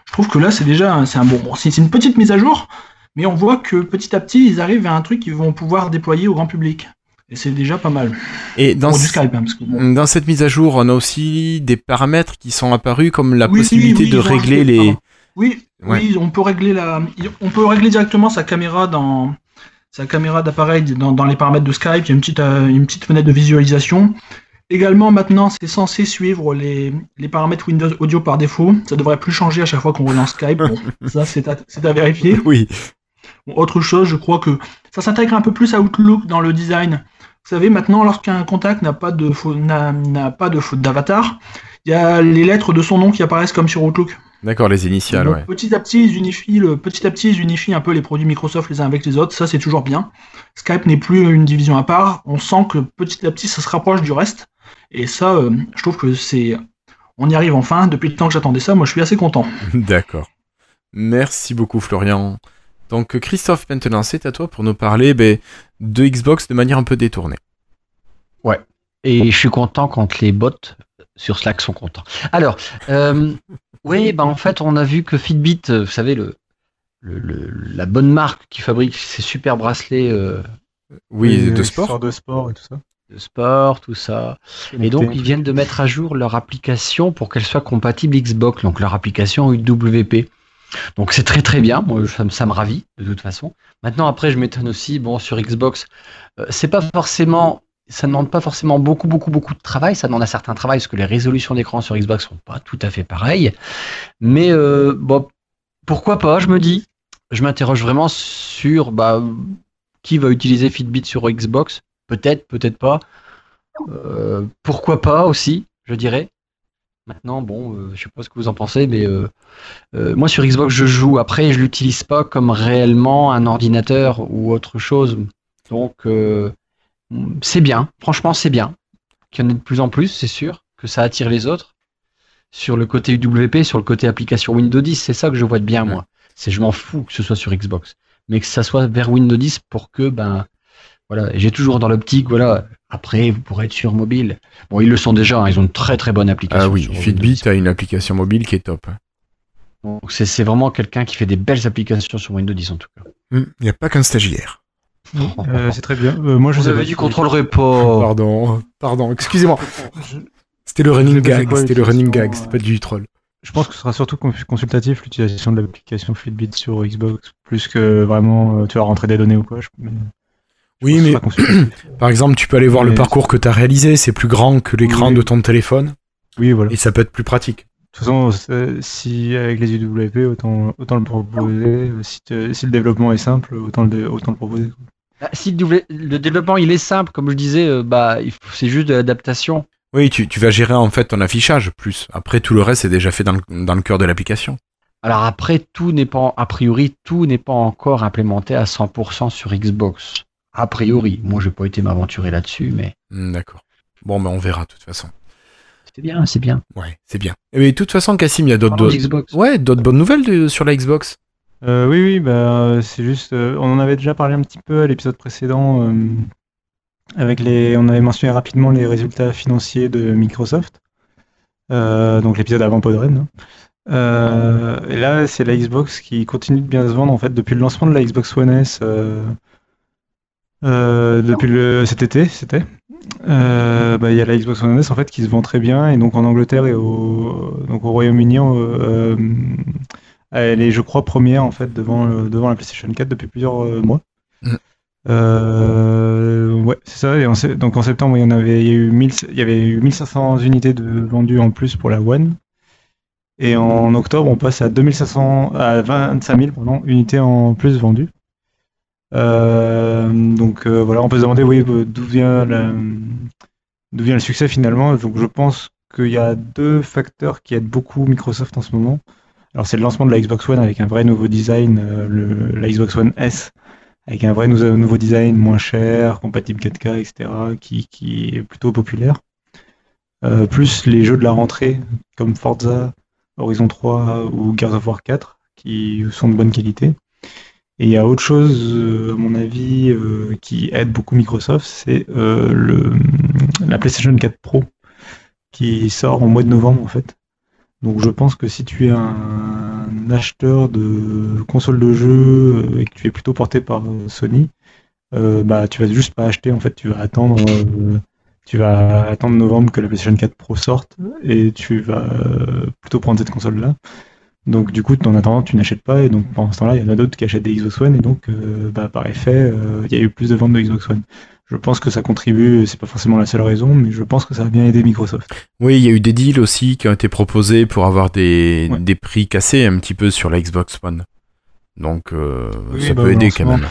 Je trouve que là, c'est déjà un- c'est bon, c'est c'est une petite mise à jour, mais on voit que petit à petit, ils arrivent à un truc qu'ils vont pouvoir déployer au grand public. Et c'est déjà pas mal. Et dans, Pour du ce- Skype, hein, parce que bon, dans cette mise à jour, on a aussi des paramètres qui sont apparus comme la Oui, possibilité oui, de régler les. pardon. Oui, Ouais. oui, on peut régler la, on peut régler directement sa caméra dans sa caméra d'appareil dans, dans les paramètres de Skype. Il y a une petite, euh, une petite fenêtre de visualisation. Également, maintenant, c'est censé suivre les, les paramètres Windows Audio par défaut. Ça devrait plus changer à chaque fois qu'on relance Skype. Bon, <laughs> ça, c'est à, vérifier. Oui. Bon, autre chose, je crois que ça s'intègre un peu plus à Outlook dans le design. Vous savez, maintenant, lorsqu'un contact n'a pas de faux- n'a n'a pas de faute d'avatar, il y a les lettres de son nom qui apparaissent comme sur Outlook. D'accord, les initiales, Donc, ouais. Petit à petit, ils unifient le, petit à petit, ils unifient un peu les produits Microsoft les uns avec les autres. Ça, c'est toujours bien. Skype n'est plus une division à part. On sent que petit à petit, ça se rapproche du reste. Et ça, euh, je trouve que c'est, on y arrive enfin. Depuis le temps que j'attendais ça, moi, je suis assez content. <laughs> D'accord. Merci beaucoup, Florian. Donc, Christophe, maintenant, c'est à toi pour nous parler ben, de Xbox de manière un peu détournée. Et je suis content quand les bots sur Slack sont contents. Alors, euh, <laughs> oui, bah en fait, on a vu que Fitbit, euh, vous savez, le, le- le- la bonne marque qui fabrique ces super bracelets euh, Oui, de sport. de sport et tout ça. de sport, tout ça. Et donc, ils viennent de mettre à jour leur application pour qu'elle soit compatible Xbox, donc leur application UWP. Donc, c'est très très bien. Moi, ça, me- ravit de toute façon. Maintenant, après, je m'étonne aussi. Bon, sur Xbox, euh, c'est pas forcément ça ne demande pas forcément beaucoup, beaucoup, beaucoup de travail. Ça demande un certain travail parce que les résolutions d'écran sur Xbox sont pas tout à fait pareilles. Mais euh, bon, pourquoi pas, je me dis. Je m'interroge vraiment sur bah, qui va utiliser Fitbit sur Xbox? Peut-être, peut-être pas. Euh, pourquoi pas aussi, je dirais. Maintenant, bon, euh, je sais pas ce que vous en pensez, mais euh, euh, moi sur Xbox je joue. Après, je l'utilise pas comme réellement un ordinateur ou autre chose. Donc, euh, c'est bien. Franchement, c'est bien qu'il y en ait de plus en plus, c'est sûr, que ça attire les autres. Sur le côté UWP, sur le côté application Windows 10, c'est ça que je vois de bien, moi. C'est je m'en fous que ce soit sur Xbox, mais que ça soit vers Windows 10 pour que, ben, voilà. Et J'ai toujours dans l'optique, voilà. Après, vous pourrez être sur mobile. Bon, ils le sont déjà. hein, ils ont une très très bonne application. Ah oui, Fitbit 10. a une application mobile qui est top. Donc c'est c'est vraiment quelqu'un qui fait des belles applications sur Windows 10 en tout cas. Il n'y a pas qu'un stagiaire. Euh, c'est très bien. Euh, moi, je Vous sais avez pas du si- contrôle repo. Pardon, pardon, excusez-moi. C'était le running pas gag, c'était le running gag, c'était pas du troll. Je pense que ce sera surtout con- consultatif l'utilisation de l'application Fitbit sur Xbox, plus que vraiment euh, tu vas rentrer des données ou quoi. je Oui, mais <clears throat> par exemple, tu peux aller voir le parcours que tu as réalisé, c'est plus grand que l'écran Oui. de ton téléphone, oui, voilà. et ça peut être plus pratique. De toute façon, si avec les UWP, autant, autant le proposer. Si, te- si le développement est simple, autant le, autant le proposer. Bah, si le, développement il est simple, comme je disais, euh, bah c'est juste de l'adaptation. Oui, tu, tu vas gérer en fait ton affichage plus. Après, tout le reste est déjà fait dans le, dans le cœur de l'application. Alors après, tout n'est pas, a priori, tout n'est pas encore implémenté à 100% sur Xbox. A priori, moi j'ai pas été m'aventurer là-dessus, mais Hmm, D'accord. Bon, ben on verra de toute façon. c'est bien, c'est bien. Ouais, c'est bien. Et de toute façon, Cassim, il y a d'autres... Ouais, d'autres bonnes nouvelles de- sur la Xbox. Euh, oui, oui, bah, euh, c'est juste. euh, on en avait déjà parlé un petit peu à l'épisode précédent. euh, avec les, on avait mentionné rapidement les résultats financiers de Microsoft. Euh, donc l'épisode avant Podren. hein. Euh, et là, c'est la Xbox qui continue de bien se vendre en fait depuis le lancement de la Xbox One S. euh, depuis le cet été, c'était. Euh, bah, Il y a la Xbox One S en fait qui se vend très bien et donc en Angleterre et au donc au Royaume-Uni, euh, elle est, je crois, première en fait devant, la PlayStation 4 depuis plusieurs mois. Mm. Euh, ouais, c'est ça. Et en donc en septembre, il y en avait, il y a eu 1000 il y avait eu 1500 unités de vendues en plus pour la One. Et en octobre, on passe à 2500, à 25 000 pardon, unités en plus vendues. Euh, donc euh, voilà, on peut se demander oui, d'où vient d'où vient le succès finalement. Donc je pense qu'il y a deux facteurs qui aident beaucoup Microsoft en ce moment. Alors c'est le lancement de la Xbox One avec un vrai nouveau design, euh, la Xbox One S avec un vrai nou- nouveau design moins cher, compatible 4K, etc., qui, qui est plutôt populaire. Euh, plus les jeux de la rentrée comme Forza, Horizon 3 ou Gears of War 4 qui sont de bonne qualité. Et il y a autre chose, euh, à mon avis, euh, qui aide beaucoup Microsoft, c'est euh, la PlayStation 4 Pro qui sort en mois de novembre en fait. Donc je pense que si tu es un, acheteur de console de jeu et que tu es plutôt porté par Sony, euh, bah tu vas juste pas acheter en fait, tu vas attendre tu vas attendre novembre que la PlayStation 4 Pro sorte et tu vas plutôt prendre cette console là. Donc du coup en attendant tu n'achètes pas et donc pendant ce temps-là il y en a d'autres qui achètent des Xbox One et donc euh, bah, par effet euh, il y a eu plus de ventes de Xbox One. Je pense que ça contribue, c'est pas forcément la seule raison, mais je pense que ça a bien aidé Microsoft. Oui, il y a eu des deals aussi qui ont été proposés pour avoir des, Ouais. des prix cassés un petit peu sur la Xbox One. Donc, euh, Oui, ça bah, peut aider quand même.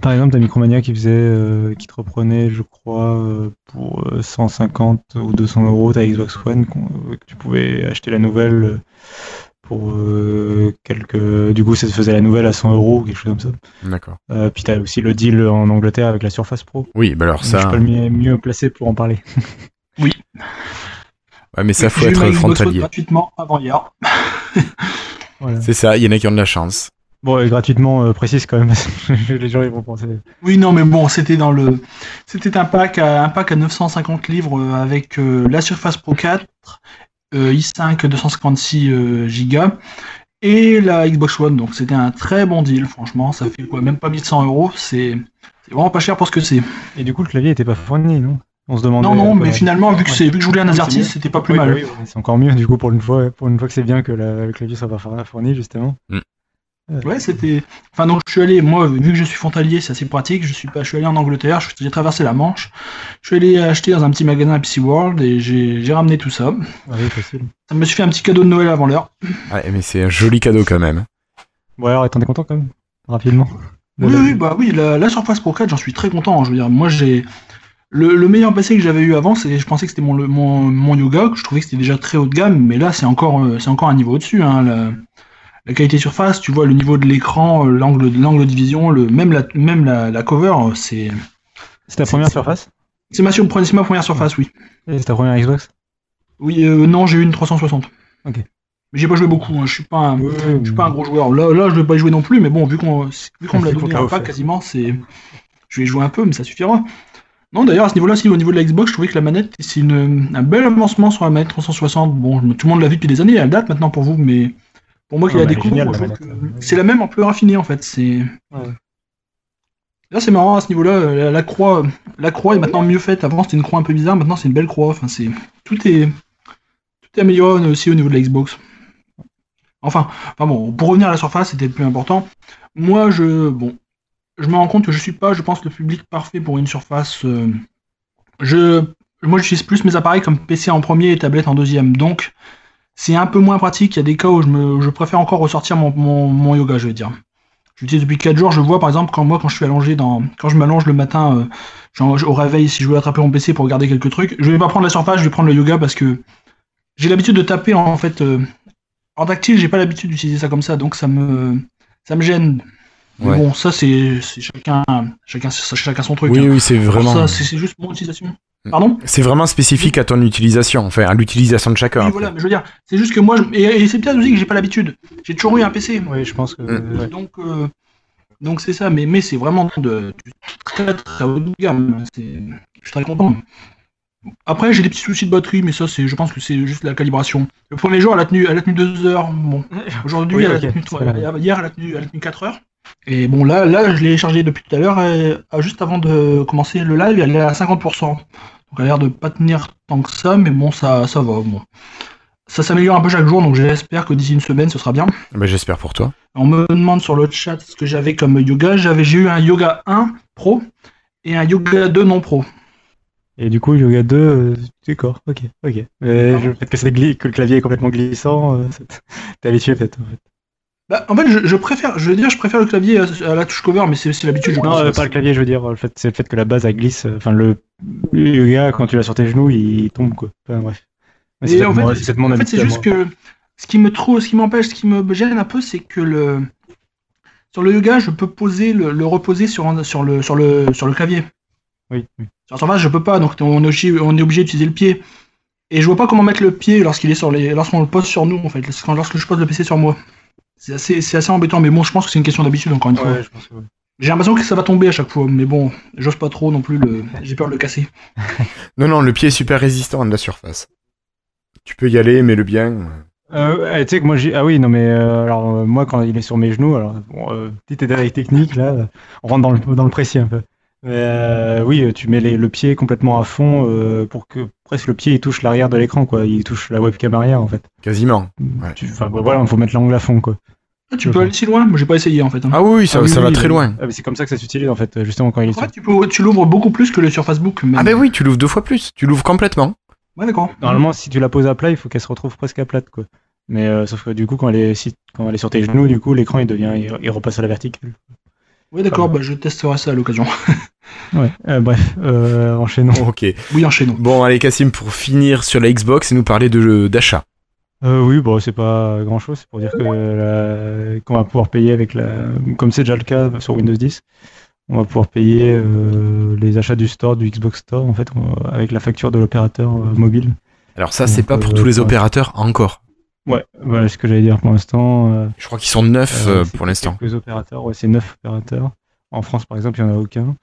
Par exemple, t'as Micromania qui faisait, qui te reprenait, je crois, pour euh, 150 ou 200 euros ta Xbox One, que tu pouvais acheter la nouvelle pour euh, quelques. Du coup, ça te faisait la nouvelle à 100 euros ou quelque chose comme ça. D'accord. Euh, puis t'as aussi le deal en Angleterre avec la Surface Pro. Oui, bah alors Je suis ça. pas le mieux, placé pour en parler. <laughs> Ouais, mais ça, faut être frontalier. gratuitement avant hier. <laughs> Voilà. C'est ça, il y en a qui ont de la chance. Bon, et gratuitement, euh, précise quand même, <laughs> les gens ils vont penser. Oui, non, mais bon, c'était dans le, c'était un pack à un pack à 950 livres avec euh, la Surface Pro 4, euh, i5 256 euh, Go et la Xbox One. Donc c'était un très bon deal, franchement. Ça fait quoi, même pas 1100 euros. C'est, vraiment pas cher pour ce que c'est. Et du coup, le clavier était pas fourni, non? On se demandait. Non, non, mais finalement, vu que c'est, vu que je voulais un AZERTY, c'était pas plus Oui, mal. oui, oui, c'est encore mieux du coup pour une fois, pour une fois que c'est bien que la- le clavier soit pas fourni justement. Mm. Ouais, c'était. Enfin, donc je suis allé, moi, vu que je suis frontalier, c'est assez pratique. Je suis pas, je suis allé en Angleterre, je- j'ai traversé la Manche. Je suis allé acheter dans un petit magasin à PC World et j'ai j'ai ramené tout ça. Ouais, facile. Ça me suis fait un petit cadeau de Noël avant l'heure. Ouais, mais c'est un joli cadeau quand même. Bon, alors, t'en es content quand même Rapidement. Oui, oui, bah oui, la, la Surface Pro 4, j'en suis très content. Je veux dire, moi, j'ai. Le, le meilleur PC que j'avais eu avant, c'est, je pensais que c'était mon, le- mon, mon Yoga, que je trouvais que c'était déjà très haut de gamme, mais là, c'est encore, euh, c'est encore un niveau au-dessus. Hein, la, la qualité surface, tu vois le niveau de l'écran, euh, l'angle, l'angle de vision, le, même, la, même la, la cover, euh, c'est, C'est ta première surface c'est ma, sur- c'est ma première surface, oui. Et C'est ta première Xbox Oui, euh, non, j'ai eu une 360. Ok. Mais j'ai pas joué beaucoup, hein, je suis pas un, je suis pas un gros joueur. Là, là, je vais pas y jouer non plus, mais bon, vu qu'on, vu qu'on me l'a C'est qu'on donné un pack quasiment, c'est, je vais y jouer un peu, mais ça suffira. Non, d'ailleurs, à ce niveau-là, si au niveau de la Xbox, je trouvais que la manette, c'est une, un bel avancement sur la manette 360. Bon, tout le monde l'a vu depuis des années, elle date maintenant pour vous, mais pour moi qui Ouais, la découvre, c'est la même en plus raffinée en fait. C'est Là, c'est marrant à ce niveau-là. La, la croix, la croix est maintenant mieux faite. Avant, c'était une croix un peu bizarre. Maintenant, c'est une belle croix. Enfin, c'est tout est tout est amélioré aussi au niveau de la Xbox. Enfin, enfin bon, pour revenir à la surface, c'était le plus important. Moi, je bon, je me rends compte que je suis pas, je pense, le public parfait pour une surface. euh, je, moi, j'utilise plus mes appareils comme PC en premier et tablette en deuxième. Donc, c'est un peu moins pratique. Il y a des cas où je, me, je préfère encore ressortir mon, mon, mon yoga, je vais dire. J'utilise depuis 4 jours. Je vois par exemple quand moi, quand je suis allongé dans, quand je m'allonge le matin, euh, genre, au réveil, si je veux attraper mon PC pour regarder quelques trucs, je vais pas prendre la surface, je vais prendre le yoga parce que j'ai l'habitude de taper en fait. euh, en tactile, j'ai pas l'habitude d'utiliser ça comme ça, donc ça me, ça me gêne. Mais bon, ça c'est chacun, chacun, chacun son truc. Oui, hein. oui, c'est vraiment. Ça, c'est juste mon utilisation. Pardon C'est vraiment spécifique à ton utilisation, enfin à l'utilisation de chacun. Oui, voilà, mais je veux dire, c'est juste que moi, je- et, et c'est peut-être aussi que j'ai pas l'habitude. J'ai toujours eu un PC. Oui, je pense que. Mm. ouais. Donc, euh, donc c'est ça, mais, mais c'est vraiment de, du très très haut de gamme. Je suis très content. Après, j'ai des petits soucis de batterie, mais ça, c'est, je pense que c'est juste la calibration. Le premier jour, elle a tenu, elle a tenu deux heures. Bon, <laughs> aujourd'hui, Oui, elle, ok, a tenu, hier, elle a tenu, elle a tenu 4 heures. Et bon, là, là, je l'ai chargé depuis tout à l'heure, et, ah, juste avant de commencer le live, elle est à 50%. Donc, elle a l'air de pas tenir tant que ça, mais bon, ça, ça va. Bon. Ça s'améliore un peu chaque jour, donc j'espère que d'ici une semaine, ce sera bien. Ben, J'espère pour toi. On me demande sur le chat ce que j'avais comme yoga. J'avais, j'ai eu un yoga 1 pro et un yoga 2 non pro. Et du coup, Yoga 2, euh, d'accord, ok, ok. Mais le fait que, c'est gli- que le clavier est complètement glissant, euh, <laughs> t'es habitué peut-être. En fait. Bah, en fait, je, je préfère, je veux dire, je préfère le clavier à, à la touche cover, mais c'est l'habitude. Non, euh, pas le clavier, je veux dire, le fait, c'est le fait que la base elle glisse. euh, Enfin, le, le yoga, quand tu l'as sur tes genoux, il tombe quoi. Enfin, bref. C'est en fait, c'est en fait, juste que ce qui me trouve, ce qui m'empêche, ce qui me gêne un peu, c'est que le sur le yoga, je peux poser le, le reposer sur, un- sur le sur le sur le clavier. Oui, oui. Sur la surface, je peux pas, donc on est obligé, on est obligé d'utiliser le pied. Et je vois pas comment mettre le pied lorsqu'il est sur les, lorsqu'on le pose sur nous, en fait, lorsque je pose le PC sur moi. C'est assez, c'est assez embêtant, mais bon, je pense que c'est une question d'habitude, encore une fois. Ouais, je pense que ouais. J'ai l'impression que ça va tomber à chaque fois, mais bon, j'ose pas trop non plus, le... j'ai peur de le casser. <laughs> Non, non, le pied est super résistant à de la surface. Tu peux y aller, mais le bien. Euh, ouais, tu sais que moi j'ai ah oui non mais euh, alors euh, moi quand il est sur mes genoux alors bon, euh, petit détail technique là on rentre dans le dans le précis un peu euh, oui tu mets les- le pied complètement à fond euh, pour que presque le pied il touche l'arrière de l'écran quoi il touche la webcam arrière en fait Quasiment. Ouais. Tu- enfin voilà il faut mettre l'angle à fond quoi Ah, tu peux aller si loin Moi, j'ai pas essayé en fait. hein. Ah oui, oui, ça, Ah oui, ça oui, va oui, très mais- loin. ah, mais c'est comme ça que ça s'utilise en fait justement quand il est En sur fait, tu, peux, tu l'ouvres beaucoup plus que le Surface Book. même. Ah ben oui, tu l'ouvres deux fois plus. Tu l'ouvres complètement. Ouais, d'accord. Normalement, si tu la poses à plat, il faut qu'elle se retrouve presque à plate, quoi. Mais euh, sauf que du coup, quand elle est, si- quand elle est sur tes genoux, du coup, l'écran il devient, il, il repasse à la verticale. Oui, d'accord, bah, je testerai ça à l'occasion. <laughs> Ouais. euh, bref, euh, enchaînons. <laughs> Ok. Oui, enchaînons. Bon, allez, Cassim, pour finir sur la Xbox et nous parler de d'achat. Euh, oui, bon, c'est pas grand chose, c'est pour dire que la- qu'on va pouvoir payer avec la, comme c'est déjà le cas sur Windows 10, on va pouvoir payer euh, les achats du store, du Xbox Store, en fait, avec la facture de l'opérateur euh, mobile. Alors ça, c'est pas pour euh, tous les opérateurs encore. Ouais, voilà ce que j'allais dire pour l'instant. euh, Je crois qu'ils sont neuf Euh, euh, pour l'instant. Quelques opérateurs, ouais, c'est neuf opérateurs. En France, par exemple, il n'y en a aucun.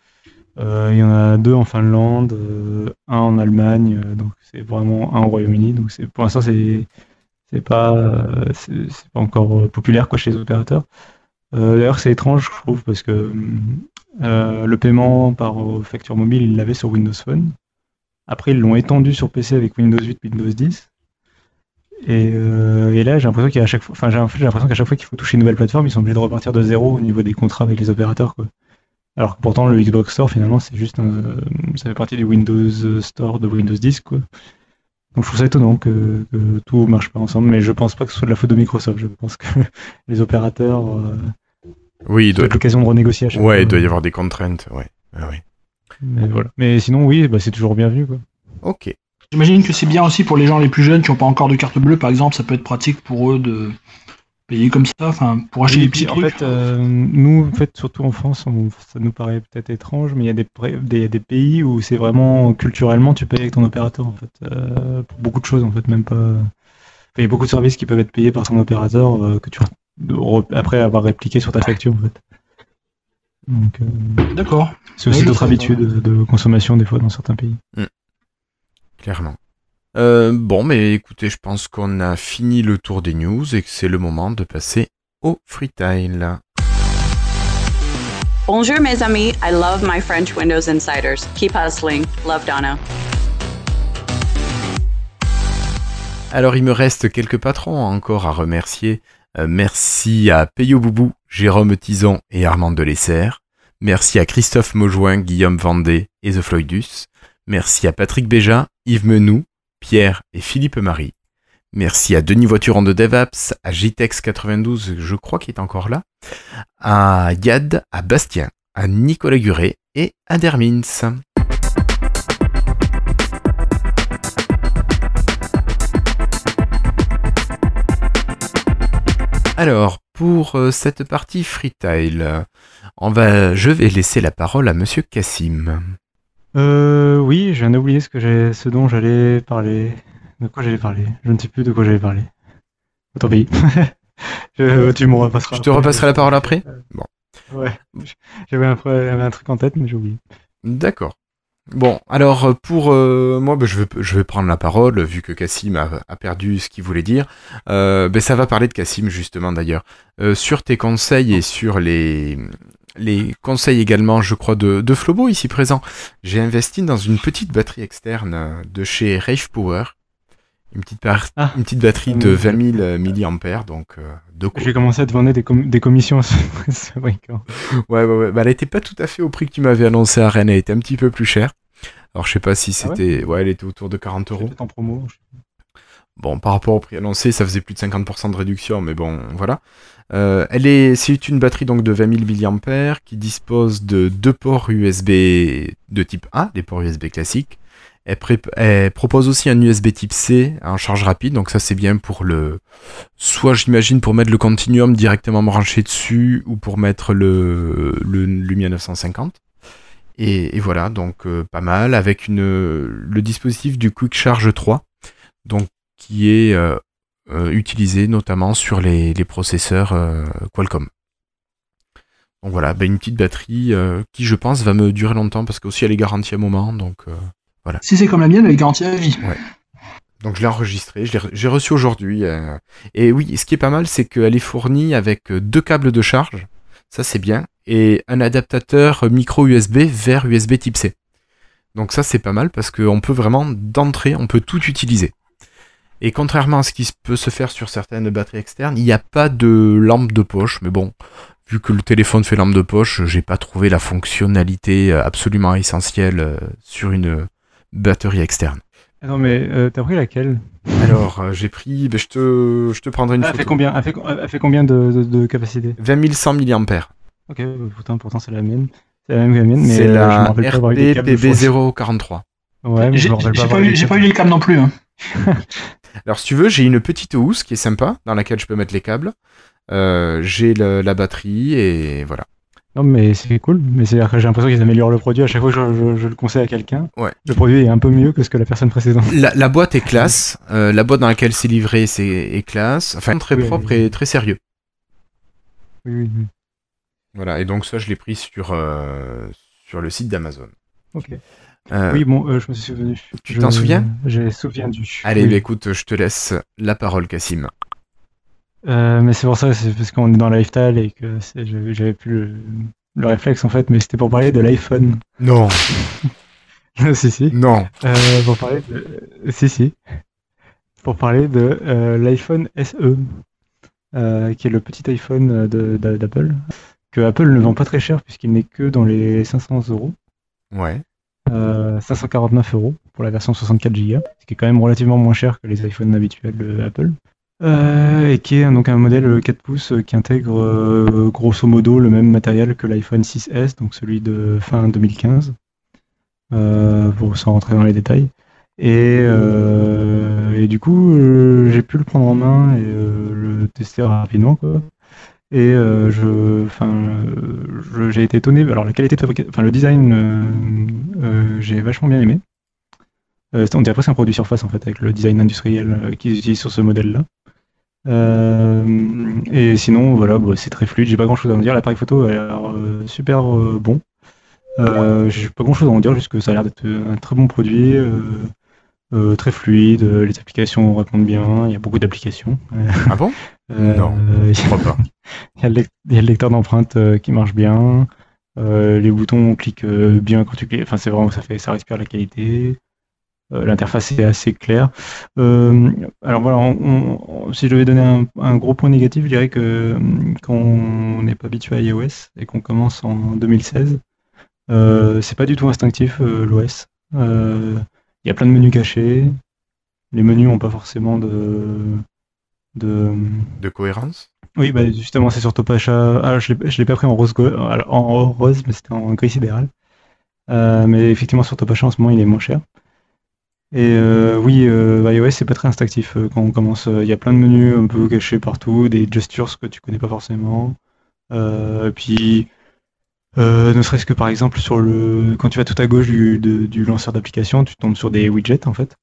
Euh, il y en a deux en Finlande, euh, un en Allemagne, euh, donc c'est vraiment un au Royaume-Uni. Donc c'est pour l'instant c'est c'est pas euh, c'est pas encore populaire quoi chez les opérateurs. Euh, D'ailleurs c'est étrange je trouve parce que euh, le paiement par facture mobile ils l'avaient sur Windows Phone. Après ils l'ont étendu sur PC avec Windows 8, Windows 10. Et, euh, et là, j'ai l'impression qu'à chaque fois, enfin, j'ai l'impression qu'à chaque fois qu'il faut toucher une nouvelle plateforme, ils sont obligés de repartir de zéro au niveau des contrats avec les opérateurs, quoi. Alors que pourtant, le Xbox Store, finalement, c'est juste, un- ça fait partie du Windows Store de Windows 10, quoi. Donc, je trouve ça étonnant que, que tout marche pas ensemble, mais je pense pas que ce soit de la faute de Microsoft. Je pense que <laughs> les opérateurs, euh, Oui, il doit, l'occasion de renégocier à chaque ouais, fois. il doit y avoir des contraintes. Ouais. Ah oui. Mais voilà. Mais sinon, oui, bah, c'est toujours bienvenu, quoi. Ok. J'imagine que c'est bien aussi pour les gens les plus jeunes qui n'ont pas encore de carte bleue, par exemple, ça peut être pratique pour eux de payer comme ça, enfin, pour acheter des et petits en trucs. fait, euh, nous, en fait, surtout en France, on- ça nous paraît peut-être étrange, mais il y a des, pré- des, des pays où c'est vraiment culturellement, tu payes avec ton opérateur, en fait, euh, pour beaucoup de choses, en fait, même pas. Enfin, il y a beaucoup de services qui peuvent être payés par ton opérateur euh, que tu re- après avoir répliqué sur ta facture, en fait. Euh, D'accord. c'est aussi d'autres habitudes de consommation des fois dans certains pays. Clairement. Euh, bon, mais écoutez, je pense qu'on a fini le tour des news et que c'est le moment de passer au freetail. Bonjour, mes amis. I love my French Windows Insiders. Keep hustling. Love Donna. Alors, il me reste quelques patrons encore à remercier. Euh, merci à Peyo Boubou, Jérôme Tison et Armand Delesser. Merci à Christophe Maujoin, Guillaume Vendée et The Floydus. Merci à Patrick Béja, Yves Menou, Pierre et Philippe Marie. Merci à Denis Voituron de DevApps, à JTEX92, je crois qu'il est encore là, à Yad, à Bastien, à Nicolas Guret et à Dermins. Alors, pour euh, cette partie freetail, on va, je vais laisser la parole à Monsieur Cassim. Euh, oui, viens d'oublier ce que j'ai, ce dont j'allais parler. De quoi j'allais parler Je ne sais plus de quoi j'allais parler. Tant pis. <laughs> Je- tu me repasseras. Je te repasserai la parole après? Bon. Ouais. <laughs> J'avais un, truc en tête, mais j'ai oublié. D'accord. Bon, alors euh, pour euh, moi, ben, je, vais, je vais prendre la parole, vu que Cassim a, a perdu ce qu'il voulait dire. Euh, ben, ça va parler de Cassim, justement, d'ailleurs. Euh, sur tes conseils et sur les, les conseils également, je crois, de, de Flobo, ici présent, j'ai investi dans une petite batterie externe euh, de chez Rave Power. Une petite, Ah. une petite batterie de 20 000 mAh, donc euh, de quoi J'ai commencé à te vendre des, com- des commissions à <laughs> ce, briquant. Ouais, ouais, ouais. Bah, elle était pas tout à fait au prix que tu m'avais annoncé à Rennes. Elle était un petit peu plus chère. Alors, je sais pas si Ah ouais c'était. ouais, elle était autour de 40 euros. En promo. Bon, par rapport au prix annoncé, ça faisait plus de 50% de réduction, mais bon, voilà. Euh, elle est, c'est une batterie donc de 20 000 mAh qui dispose de deux ports USB de type A, des ports USB classiques. Elle, propose aussi un USB type C en charge rapide, donc ça c'est bien pour le, soit j'imagine pour mettre le Continuum directement branché dessus ou pour mettre le, Lumia 950. Et, voilà, donc euh, pas mal avec le dispositif du Quick Charge 3, donc qui est euh, euh, utilisé notamment sur les, les processeurs euh, Qualcomm. Donc voilà, ben, une petite batterie euh, qui je pense va me durer longtemps parce qu'aussi elle est garantie à un moment, donc euh, Si c'est comme la mienne, elle est garantie à vie. donc je l'ai enregistré, je l'ai re- j'ai reçu aujourd'hui. et oui, ce qui est pas mal, c'est qu'elle est fournie avec deux câbles de charge, ça c'est bien, et un adaptateur micro USB vers USB type C. Donc ça c'est pas mal parce qu'on peut vraiment d'entrée, on peut tout utiliser. Et contrairement à ce qui peut se faire sur certaines batteries externes, il n'y a pas de lampe de poche, mais bon, vu que le téléphone fait lampe de poche, j'ai pas trouvé la fonctionnalité euh, absolument essentielle euh, sur une batterie externe. Ah Non, mais euh, t'as pris laquelle? Alors, euh, j'ai pris, ben, je, te, je te prendrai une elle, fait combien, elle, fait, elle fait combien de, de, de capacité? 20 100 mAh. Ok, bah, pourtant, pourtant c'est la mienne. C'est la même que la mienne, mais C'est euh, la rappelle pas avoir eu des câbles de fois. RPPB043. Ouais, J'ai pas pas, eu les câbles non plus. hein. <laughs> Alors, si tu veux, j'ai une petite housse qui est sympa, dans laquelle je peux mettre les câbles. Euh, j'ai le- la batterie et voilà. Non, mais c'est cool. Mais c'est-à-dire que j'ai l'impression qu'ils améliorent le produit à chaque fois que je, je- je le conseille à quelqu'un. Ouais. Le produit est un peu mieux que ce que la personne précédente. La, la boîte est classe. euh, la boîte dans laquelle c'est livré c'est, est classe. Enfin, très Oui, propre oui. et très sérieux. Oui, oui, oui. Voilà. Et donc, ça, je l'ai pris sur, euh, sur le site d'Amazon. Ok. Euh, Oui, bon, euh, je me suis souvenu. Tu t'en souviens? J'ai souviens du. Allez, Oui. bah, écoute, je te laisse la parole, Cassim. Euh, mais c'est pour ça, c'est parce qu'on est dans lifestyle et que j'avais plus le, le réflexe en fait, mais c'était pour parler de l'iPhone. Non, <laughs> si, si. non. Pour parler de... Si, si. Pour parler de l'iPhone SE, qui est le petit iPhone d'Apple, que Apple ne vend pas très cher puisqu'il n'est que dans les 500 euros, Ouais. Euh, 549 euros pour la version 64 Go, ce qui est quand même relativement moins cher que les iPhones habituels de Apple. Euh, et qui est donc un modèle 4 pouces qui intègre euh, grosso modo le même matériel que l'iPhone 6S, donc celui de fin 2015, euh, pour sans rentrer dans les détails. Et, euh, du coup, euh, j'ai pu le prendre en main et euh, le tester rapidement. Et euh, je, enfin, j'ai été étonné. Alors la qualité de fabrication, enfin le design, euh, euh, j'ai vachement bien aimé. Euh, on dirait presque un produit surface en fait avec le design industriel euh, qu'ils utilisent sur ce modèle-là. Et sinon, voilà, bah, c'est très fluide. J'ai pas grand-chose à en dire. L'appareil photo a l'air super bon. J'ai pas grand-chose à en dire, juste que ça a l'air d'être un très bon produit. Euh, très fluide, euh, les applications répondent bien, il y a beaucoup d'applications. Ah bon? <laughs> Euh, Non. Je crois pas. <laughs> il y a le, lec- il y a le lecteur d'empreintes euh, qui marche bien. Euh, les boutons cliquent bien quand tu cliques. Enfin, c'est vraiment ça fait ça respire la qualité. Euh, L'interface est assez claire. Euh, alors voilà, on- on- si je devais donner un, un gros point négatif, je dirais que quand on n'est pas habitué à iOS et qu'on commence en 2016, euh, c'est pas du tout instinctif euh, l'OS. Euh, y a plein de menus cachés. Les menus n'ont pas forcément de de De cohérence oui, bah justement, c'est sur Topacha. Ah, je l'ai pas pris en rose, en rose, mais c'était en gris sidéral. Euh, mais effectivement, sur Topacha, en ce moment, il est moins cher. Et euh, oui, euh, iOS, c'est pas très instinctif euh, quand on commence. Il y a plein de menus un peu cachés partout, des gestures que tu connais pas forcément. Et puis, euh, ne serait-ce que par exemple, sur le, quand tu vas tout à gauche du, lanceur d'application, tu tombes sur des widgets en fait.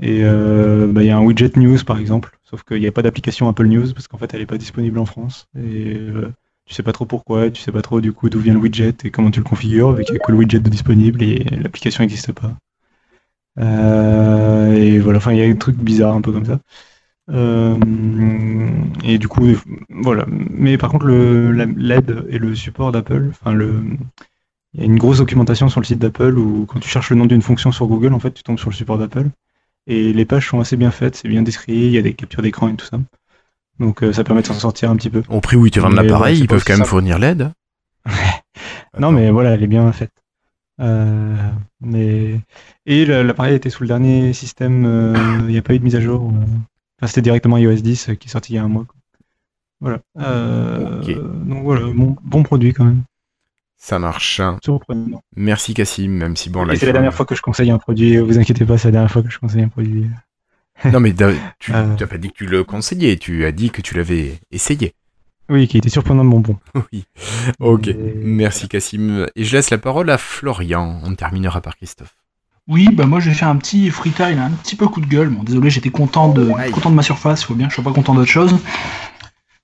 Et euh, bah, il y a un widget news par exemple, sauf qu'il n'y a pas d'application Apple News parce qu'en fait elle n'est pas disponible en France. Et euh, tu sais pas trop pourquoi, tu sais pas trop du coup d'où vient le widget et comment tu le configures, vu qu'il n'y a que le widget disponible et l'application n'existe pas. Euh, et voilà, enfin il y a des trucs bizarres un peu comme ça. Euh, et du coup, voilà. Mais par contre, l'aide et le support d'Apple, enfin le, il y a une grosse documentation sur le site d'Apple où quand tu cherches le nom d'une fonction sur Google, en fait, tu tombes sur le support d'Apple. Et les pages sont assez bien faites, c'est bien décrit, il y a des captures d'écran et tout ça. Donc euh, ça permet de s'en sortir un petit peu. Au prix où ils te vendent l'appareil, ils peuvent quand même fournir l'aide. <laughs> Non, mais voilà, elle est bien faite. Euh, mais... Et l'appareil était sous le dernier système, euh, il n'y a pas eu de mise à jour. Euh. Enfin, c'était directement iOS 10 euh, qui est sorti il y a un mois. quoi. Voilà. Euh. Donc voilà, bon, bon produit quand même. Ça marche. Surprenant. Merci Cassim, même si bon là. c'est la dernière fois que je conseille un produit, vous inquiétez pas, c'est la dernière fois que je conseille un produit. <laughs> Non mais tu Euh. n'as pas dit que tu le conseillais, tu as dit que tu l'avais essayé. Oui, qui était surprenamment bon. <laughs> Oui. Ok. Et- Merci Cassim. Et je laisse la parole à Florian. On terminera par Christophe. Oui, bah moi j'ai fait un petit freestyle, un petit peu coup de gueule. Bon, désolé, j'étais content de, Aïe. content de ma surface, il faut bien que je sois pas content d'autre chose.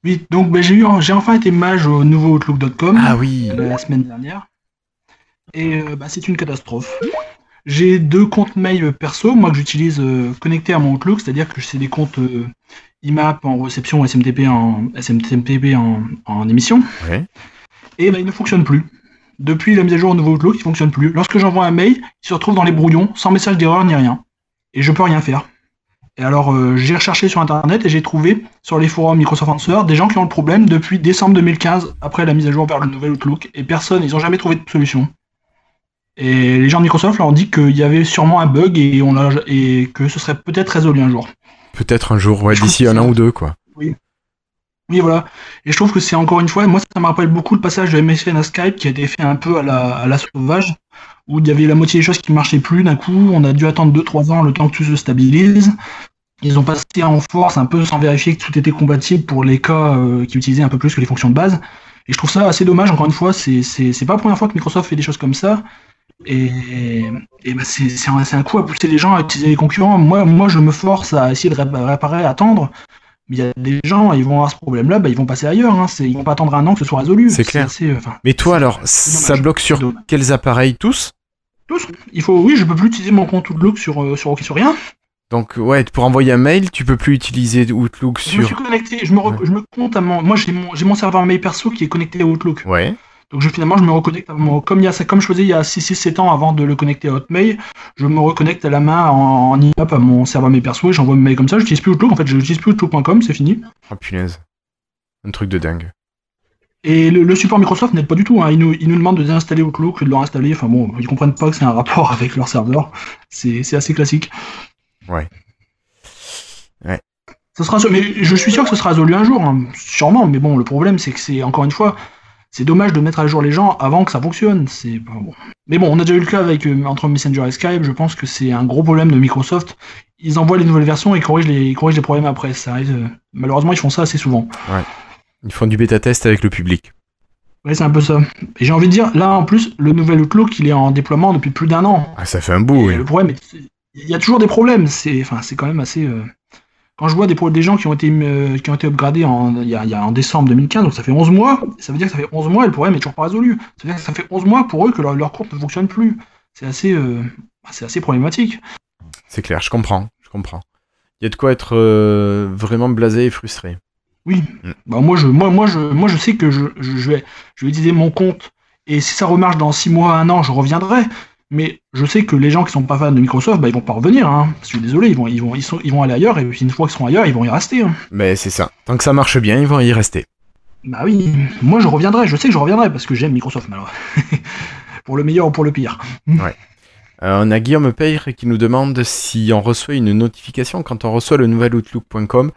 Oui, donc bah, j'ai eu, j'ai enfin été mage au nouveau Outlook.com Ah oui. la semaine dernière. Et euh, bah, c'est une catastrophe. J'ai deux comptes mail perso, moi que j'utilise euh, connectés à mon Outlook, c'est-à-dire que c'est des comptes euh, IMAP en réception, SMTP en, SMTP en, en émission. Ouais. et ben, il ne fonctionne plus. Depuis la mise à jour au nouveau Outlook, il ne fonctionne plus. Lorsque j'envoie un mail, il se retrouve dans les brouillons, sans message d'erreur ni rien. Et je peux rien faire. Et alors, euh, j'ai recherché sur Internet et j'ai trouvé sur les forums Microsoft Answer des gens qui ont le problème depuis décembre 2015, après la mise à jour vers le nouvel Outlook. Et personne, ils n'ont jamais trouvé de solution. Et les gens de Microsoft leur ont dit qu'il y avait sûrement un bug et, on l'a- et que ce serait peut-être résolu un jour. Peut-être un jour, ouais, d'ici un an ou deux, quoi. Oui, voilà. Et je trouve que c'est encore une fois, moi, ça me rappelle beaucoup le passage de MSN à Skype qui a été fait un peu à la, à sauvage, où il y avait la moitié des choses qui marchaient plus d'un coup. On a dû attendre 2-3 ans le temps que tout se stabilise. Ils ont passé en force un peu sans vérifier que tout était compatible pour les cas euh, qui utilisaient un peu plus que les fonctions de base. Et je trouve ça assez dommage, encore une fois, c'est pas la première fois que Microsoft fait des choses comme ça. Et, et ben c'est un, un coup à pousser les gens à utiliser les concurrents. Moi, moi je me force à essayer de ré- réparer, attendre. Mais il y a des gens, ils vont avoir ce problème-là, bah, ils vont passer ailleurs. Hein. Ils vont pas attendre un an que ce soit résolu. C'est clair. assez, euh, Mais toi alors, ça bloque sur quels appareils? Tous? Tous. Il faut, oui, je peux plus utiliser mon compte Outlook sur, euh, sur, sur rien. Donc ouais, pour envoyer un mail, tu peux plus utiliser Outlook Je me suis sur. connecté, je me, re- Ouais. je me compte à mon. Moi, j'ai mon, j'ai mon serveur mail perso qui est connecté à Outlook. Ouais. Donc je, finalement, je me reconnecte, à mon- comme, il y a, comme je faisais il y a 6-7 ans avant de le connecter à Hotmail, je me reconnecte à la main en, en IMAP à mon serveur mail perso et j'envoie mes mails comme ça. Je n'utilise plus Outlook, en fait, je n'utilise plus Outlook.com, c'est fini. Oh punaise. Un truc de dingue. Et le, le support Microsoft n'aide pas du tout. Hein. Ils, nous, ils nous demandent de désinstaller Outlook, de le réinstaller. Enfin bon, ils comprennent pas que c'est un rapport <laughs> avec leur serveur. C'est c'est assez classique. Ouais. Ouais. Ça sera, mais je suis sûr que ce sera résolu un jour, hein. sûrement. Mais bon, le problème, c'est que c'est encore une fois, c'est dommage de mettre à jour les gens avant que ça fonctionne. C'est pas bon. Mais bon, on a déjà eu le cas avec euh, entre Messenger et Skype. Je pense que c'est un gros problème de Microsoft. Ils envoient les nouvelles versions et corrigent les, ils corrigent les problèmes après. Ça arrive. euh, Malheureusement, ils font ça assez souvent. Ils font du bêta-test avec le public. Ouais, c'est un peu ça. Et j'ai envie de dire, là en plus, le nouvel Outlook, il est en déploiement depuis plus d'un an. Ah, ça fait un bout, Et oui. Le problème, il y a toujours des problèmes. C'est, enfin, c'est quand même assez. euh, Quand je vois des, gens qui ont été, euh, qui ont été upgradés en, il y a, il y a en décembre 2015, donc ça fait 11 mois. Ça veut dire que ça fait 11 mois et le problème est toujours pas résolu. Ça veut dire que ça fait 11 mois pour eux que leur, leur compte ne fonctionne plus. C'est assez, euh, c'est assez problématique. C'est clair, je comprends. Je comprends. Il y a de quoi être euh, vraiment blasé et frustré. Oui. Mm. Bah, moi, je, moi, moi, je, moi, je sais que je, je, je vais, je vais utiliser mon compte et si ça remarche dans 6 mois, 1 an, je reviendrai. Mais je sais que les gens qui sont pas fans de Microsoft, bah, ils vont pas revenir. Hein. Je suis désolé, ils vont, ils, vont, ils, sont, ils vont aller ailleurs et puis une fois qu'ils seront ailleurs, ils vont y rester. hein. Mais c'est ça. Tant que ça marche bien, ils vont y rester. Bah oui, moi je reviendrai, je sais que je reviendrai parce que j'aime Microsoft malheureusement. <laughs> pour le meilleur ou pour le pire. <laughs> Euh, on a Guillaume Peyre qui nous demande si on reçoit une notification quand on reçoit le nouvel Outlook.com.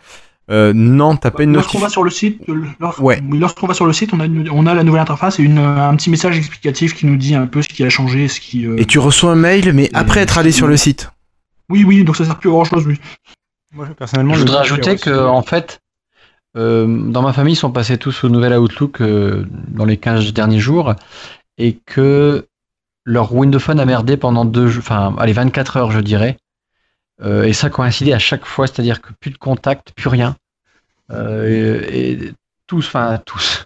Euh, non, t'as pas une Lorsqu'on va notification. sur le site, euh, lors- Ouais. oui, lorsqu'on va sur le site, on a, une- on a la nouvelle interface et une, un petit message explicatif qui nous dit un peu ce qui a changé, ce qui. euh, Et tu reçois un mail, mais après être allé sur le site. Oui, oui, donc ça sert plus à grand chose, oui. Moi, personnellement, Je voudrais ajouter que, en fait, euh, dans ma famille, ils sont passés tous au nouvel Outlook euh, dans les 15 derniers jours et que leur Windows Phone a merdé pendant deux, jours- enfin, allez, 24 heures, je dirais. Euh, et ça coïncidait à chaque fois, c'est-à-dire que plus de contact, plus rien. Euh, et, et tous, enfin, tous.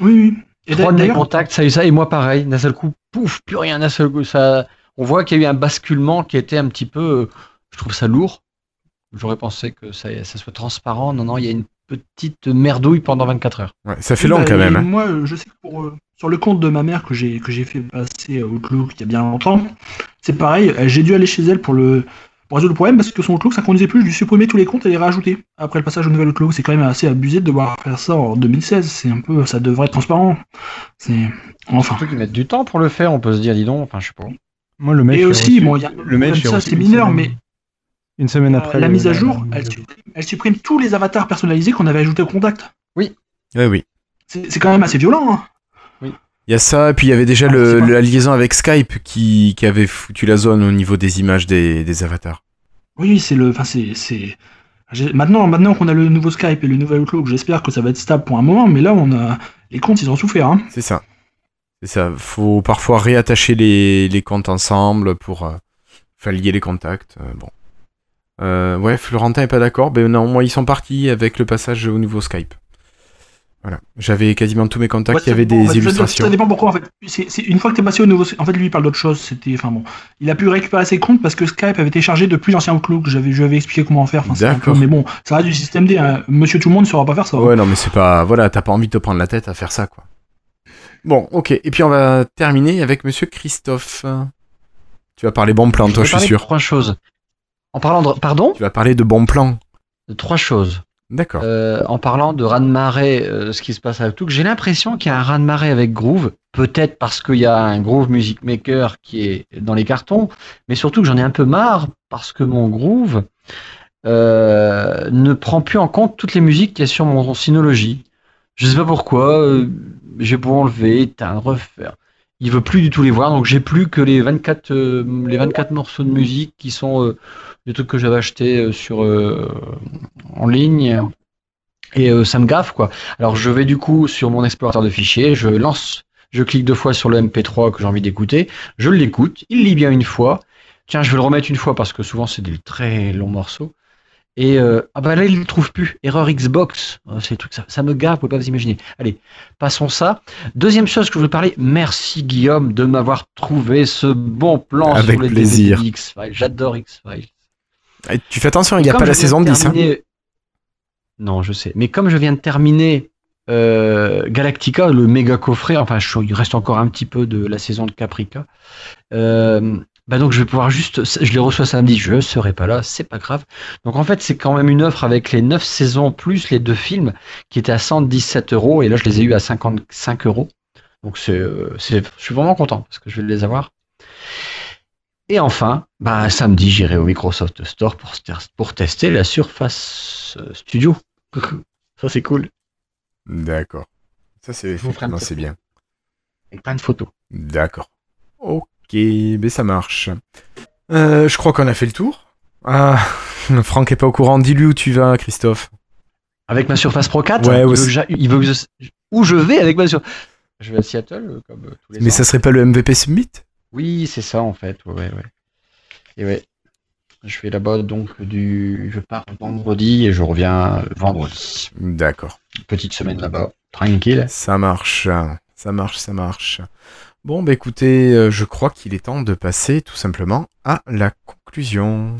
Oui, oui. Et Trois d'a- de mes d'ailleurs, contacts, ça a eu ça, et moi pareil, d'un seul coup, pouf, plus rien, d'un seul coup, ça. On voit qu'il y a eu un basculement qui était un petit peu, euh, je trouve ça lourd. J'aurais pensé que ça, ça soit transparent. Non, non, il y a une petite merdouille pendant 24 heures. Ouais, ça fait long bah, quand même. hein. Moi, je sais que pour, euh, sur le compte de ma mère que j'ai que j'ai fait passer à Outlook il y a bien longtemps, c'est pareil. J'ai dû aller chez elle pour le pour résoudre le problème parce que son Outlook ça conduisait plus. Je lui supprimais tous les comptes et les rajouter après le passage au nouvel Outlook. C'est quand même assez abusé de devoir faire ça en 2016. C'est un peu, ça devrait être transparent. C'est enfin. Surtout qu'ils mettent du temps pour le faire, on peut se dire, dis donc, enfin, je sais pas. Moi, le mail, Et aussi, reçu- bon, il y a- le mail, ça, c'est une mineur, semaine- mais Une semaine euh, après. la le- mise à jour, la- elle supprime, elle supprime tous les avatars personnalisés qu'on avait ajoutés au contact. Oui, oui. C'est c'est quand même assez violent. Hein. Il y a ça, et puis il y avait déjà Ah, le- la liaison avec Skype qui, qui avait foutu la zone au niveau des images des, des avatars. Oui, c'est le. Enfin, c'est. Maintenant, maintenant qu'on a le nouveau Skype et le nouvel Outlook, j'espère que ça va être stable pour un moment, mais là, on a. Les comptes, ils ont souffert. Hein. C'est ça. C'est ça. Faut parfois réattacher les, les comptes ensemble pour euh, faire lier les contacts. euh, bon. Euh, ouais, Florentin est pas d'accord. Ben non, moi ils sont partis avec le passage au nouveau Skype. Voilà. J'avais quasiment tous mes contacts, Ouais, il y avait des en fait, ça- illustrations. Ça dépend pourquoi, en fait. C'est c'est- une fois que t'es passé au nouveau. En fait, lui, il parle d'autre chose. C'était. Enfin bon. Il a pu récupérer ses comptes parce que Skype avait été chargé de plus anciens Outlook. J'avais, je lui avais expliqué comment faire. Enfin, peu-. Mais bon, ça reste du système D. hein. Monsieur tout le monde ne saura pas faire ça. hein. Ouais, non, mais c'est pas. Voilà, t'as pas envie de te prendre la tête à faire ça, quoi. Bon, ok. Et puis on va terminer avec monsieur Christophe. Tu vas parler bon plan, Je toi, je suis sûr. Trois choses. En parlant de. Pardon? Tu vas parler de bon plan. De trois choses. D'accord. Euh, en parlant de raz-de-marée, euh, ce qui se passe avec Outlook, j'ai l'impression qu'il y a un raz-de-marée avec Groove, peut-être parce qu'il y a un Groove Music Maker qui est dans les cartons, mais surtout que j'en ai un peu marre parce que mon Groove euh, ne prend plus en compte toutes les musiques qu'il y a sur mon Synology. Je sais pas pourquoi, euh, j'ai beau enlever, éteindre, refaire. Il veut plus du tout les voir, donc j'ai plus que les 24, euh, les 24 morceaux de musique qui sont des trucs que j'avais achetés euh, sur euh, en ligne. Et euh, ça me gaffe quoi. Alors je vais du coup sur mon explorateur de fichiers, je lance, je clique deux fois sur le MP3 que j'ai envie d'écouter, je l'écoute, il lit bien une fois. Tiens, je vais le remettre une fois parce que souvent c'est des très longs morceaux. Et euh, ah bah là il le trouve plus. Erreur Xbox, c'est trucs ça, ça me gaffe, vous pouvez pas vous imaginer. Allez, passons ça. Deuxième chose que je voulais parler, merci Guillaume de m'avoir trouvé ce bon plan Avec sur les plaisir. X-Files. J'adore X-Files. Et tu fais attention, il n'y a pas la saison de 10. hein. terminer- Non, je sais. Mais comme je viens de terminer euh, Galactica, le méga coffret, enfin je- il reste encore un petit peu de la saison de Caprica. Euh, bah donc je vais pouvoir juste, je les reçois samedi, je serai pas là, c'est pas grave. Donc en fait c'est quand même une offre avec les 9 saisons plus les deux films qui étaient à 117 euros et là je les ai eu à 55 euros. Donc c'est, euh, c'est, je suis vraiment content parce que je vais les avoir. Et enfin, bah, samedi j'irai au Microsoft Store pour, pour tester la Surface euh, Studio. <laughs> Ça c'est cool. D'accord. Ça, c'est bien. Avec plein de photos. D'accord. Ok, mais ça marche. Euh, je crois qu'on a fait le tour. Ah, <laughs> Franck est pas au courant. Dis-lui où tu vas, Christophe. Avec ma Surface Pro 4 Ouais, j'a- il veut que je- Où je vais avec ma Surface Je vais à Seattle, euh, comme tous les Mais ans. ça serait pas le MVP Summit? Oui, c'est ça en fait. Ouais, ouais. Et ouais. Je vais là-bas donc du. Je pars vendredi et je reviens euh, vendredi. D'accord. Petite semaine là-bas. Tranquille. Ça marche. Ça marche, ça marche. Bon, bah écoutez, euh, je crois qu'il est temps de passer tout simplement à la conclusion.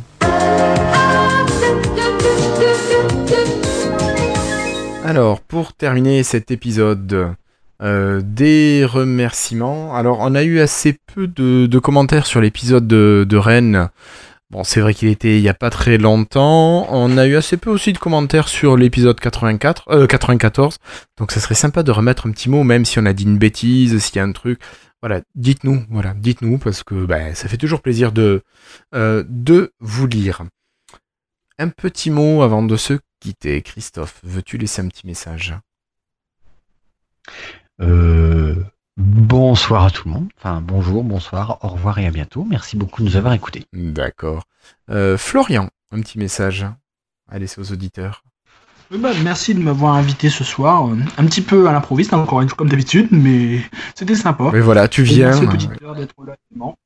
Alors, pour terminer cet épisode, euh, des remerciements. Alors, on a eu assez peu de, commentaires sur l'épisode de, Rennes. Bon, c'est vrai qu'il était il n'y a pas très longtemps. On a eu assez peu aussi de commentaires sur l'épisode 84, euh, 94. Donc, ça serait sympa de remettre un petit mot, même si on a dit une bêtise, s'il y a un truc. Voilà, dites-nous, voilà, dites-nous, parce que bah, ça fait toujours plaisir de, euh, de vous lire. Un petit mot avant de se quitter. Christophe, veux-tu laisser un petit message? Euh, bonsoir à tout le monde. Enfin, bonjour, bonsoir, au revoir et à bientôt. Merci beaucoup de nous avoir écoutés. D'accord. Euh, Florian, un petit message à laisser aux auditeurs. Oui, bah, merci de m'avoir invité ce soir. euh, Un petit peu à l'improviste, hein, encore une fois comme d'habitude, mais c'était sympa. Mais voilà, tu Et viens. Merci aux auditeurs d'être là également.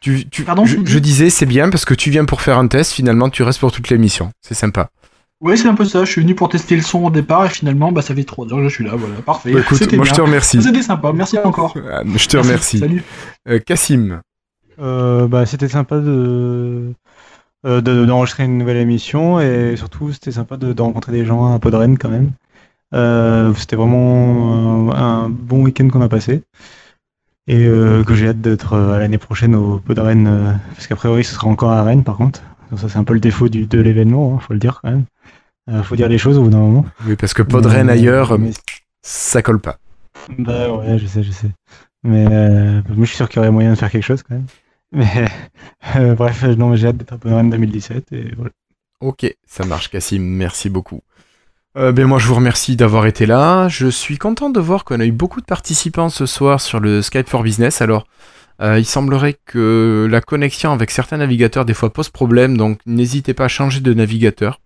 Tu, tu- Pardon je, je disais, c'est bien parce que tu viens pour faire un test, finalement tu restes pour toute l'émission. C'est sympa. Ouais, c'est un peu ça. Je suis venu pour tester le son au départ et finalement, bah, ça fait trois heures que je suis là. Voilà, parfait. Bah, écoute, moi je te remercie. C'était sympa. Merci encore. Ah, Je te Merci. remercie. Salut. Euh, Cassim, Euh, bah, c'était sympa de euh, de- d'enregistrer une nouvelle émission et surtout c'était sympa de, de rencontrer des gens à Podren quand même. Euh, c'était vraiment un, un bon week-end qu'on a passé et euh, que j'ai hâte d'être euh, à l'année prochaine au Podren euh, parce qu'a priori ce sera encore à Rennes par contre. Donc ça c'est un peu le défaut du, de l'événement, hein, faut le dire quand même. Euh, faut dire les choses au bout d'un moment. oui, parce que Podren Mais- ailleurs, mais- ça colle pas. Bah ouais, je sais, je sais. Mais euh, moi, je suis sûr qu'il y aurait moyen de faire quelque chose quand même. <laughs> Mais euh, bref, non, mais j'ai hâte d'être à Podren 2017 et voilà. Ok, ça marche, Cassim, merci beaucoup. Euh, ben moi, je vous remercie d'avoir été là. Je suis content de voir qu'on a eu beaucoup de participants ce soir sur le Skype for Business. Alors, euh, il semblerait que la connexion avec certains navigateurs des fois pose problème, donc n'hésitez pas à changer de navigateur.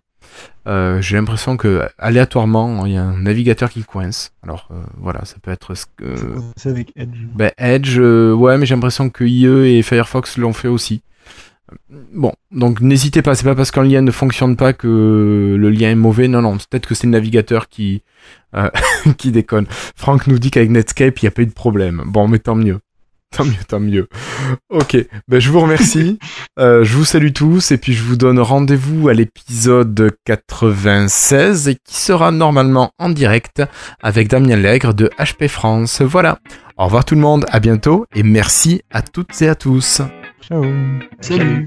Euh, J'ai l'impression que aléatoirement, il y a un navigateur qui coince. Alors euh, voilà, ça peut être ce que- C'est avec Edge. ben, Edge, euh, ouais, mais j'ai l'impression que IE et Firefox l'ont fait aussi. Bon, donc n'hésitez pas, c'est pas parce qu'un lien ne fonctionne pas que le lien est mauvais, non, non, peut-être que c'est le navigateur qui, euh, <laughs> qui déconne. Franck nous dit qu'avec Netscape, il n'y a pas eu de problème. Bon, mais tant mieux. <laughs> Tant mieux, tant mieux. Ok, ben, je vous remercie, <laughs> euh, je vous salue tous, et puis je vous donne rendez-vous à l'épisode 96, et qui sera normalement en direct avec Damien Lègre de HP France. Voilà. Au revoir tout le monde, à bientôt et merci à toutes et à tous. Ciao. Salut. Salut.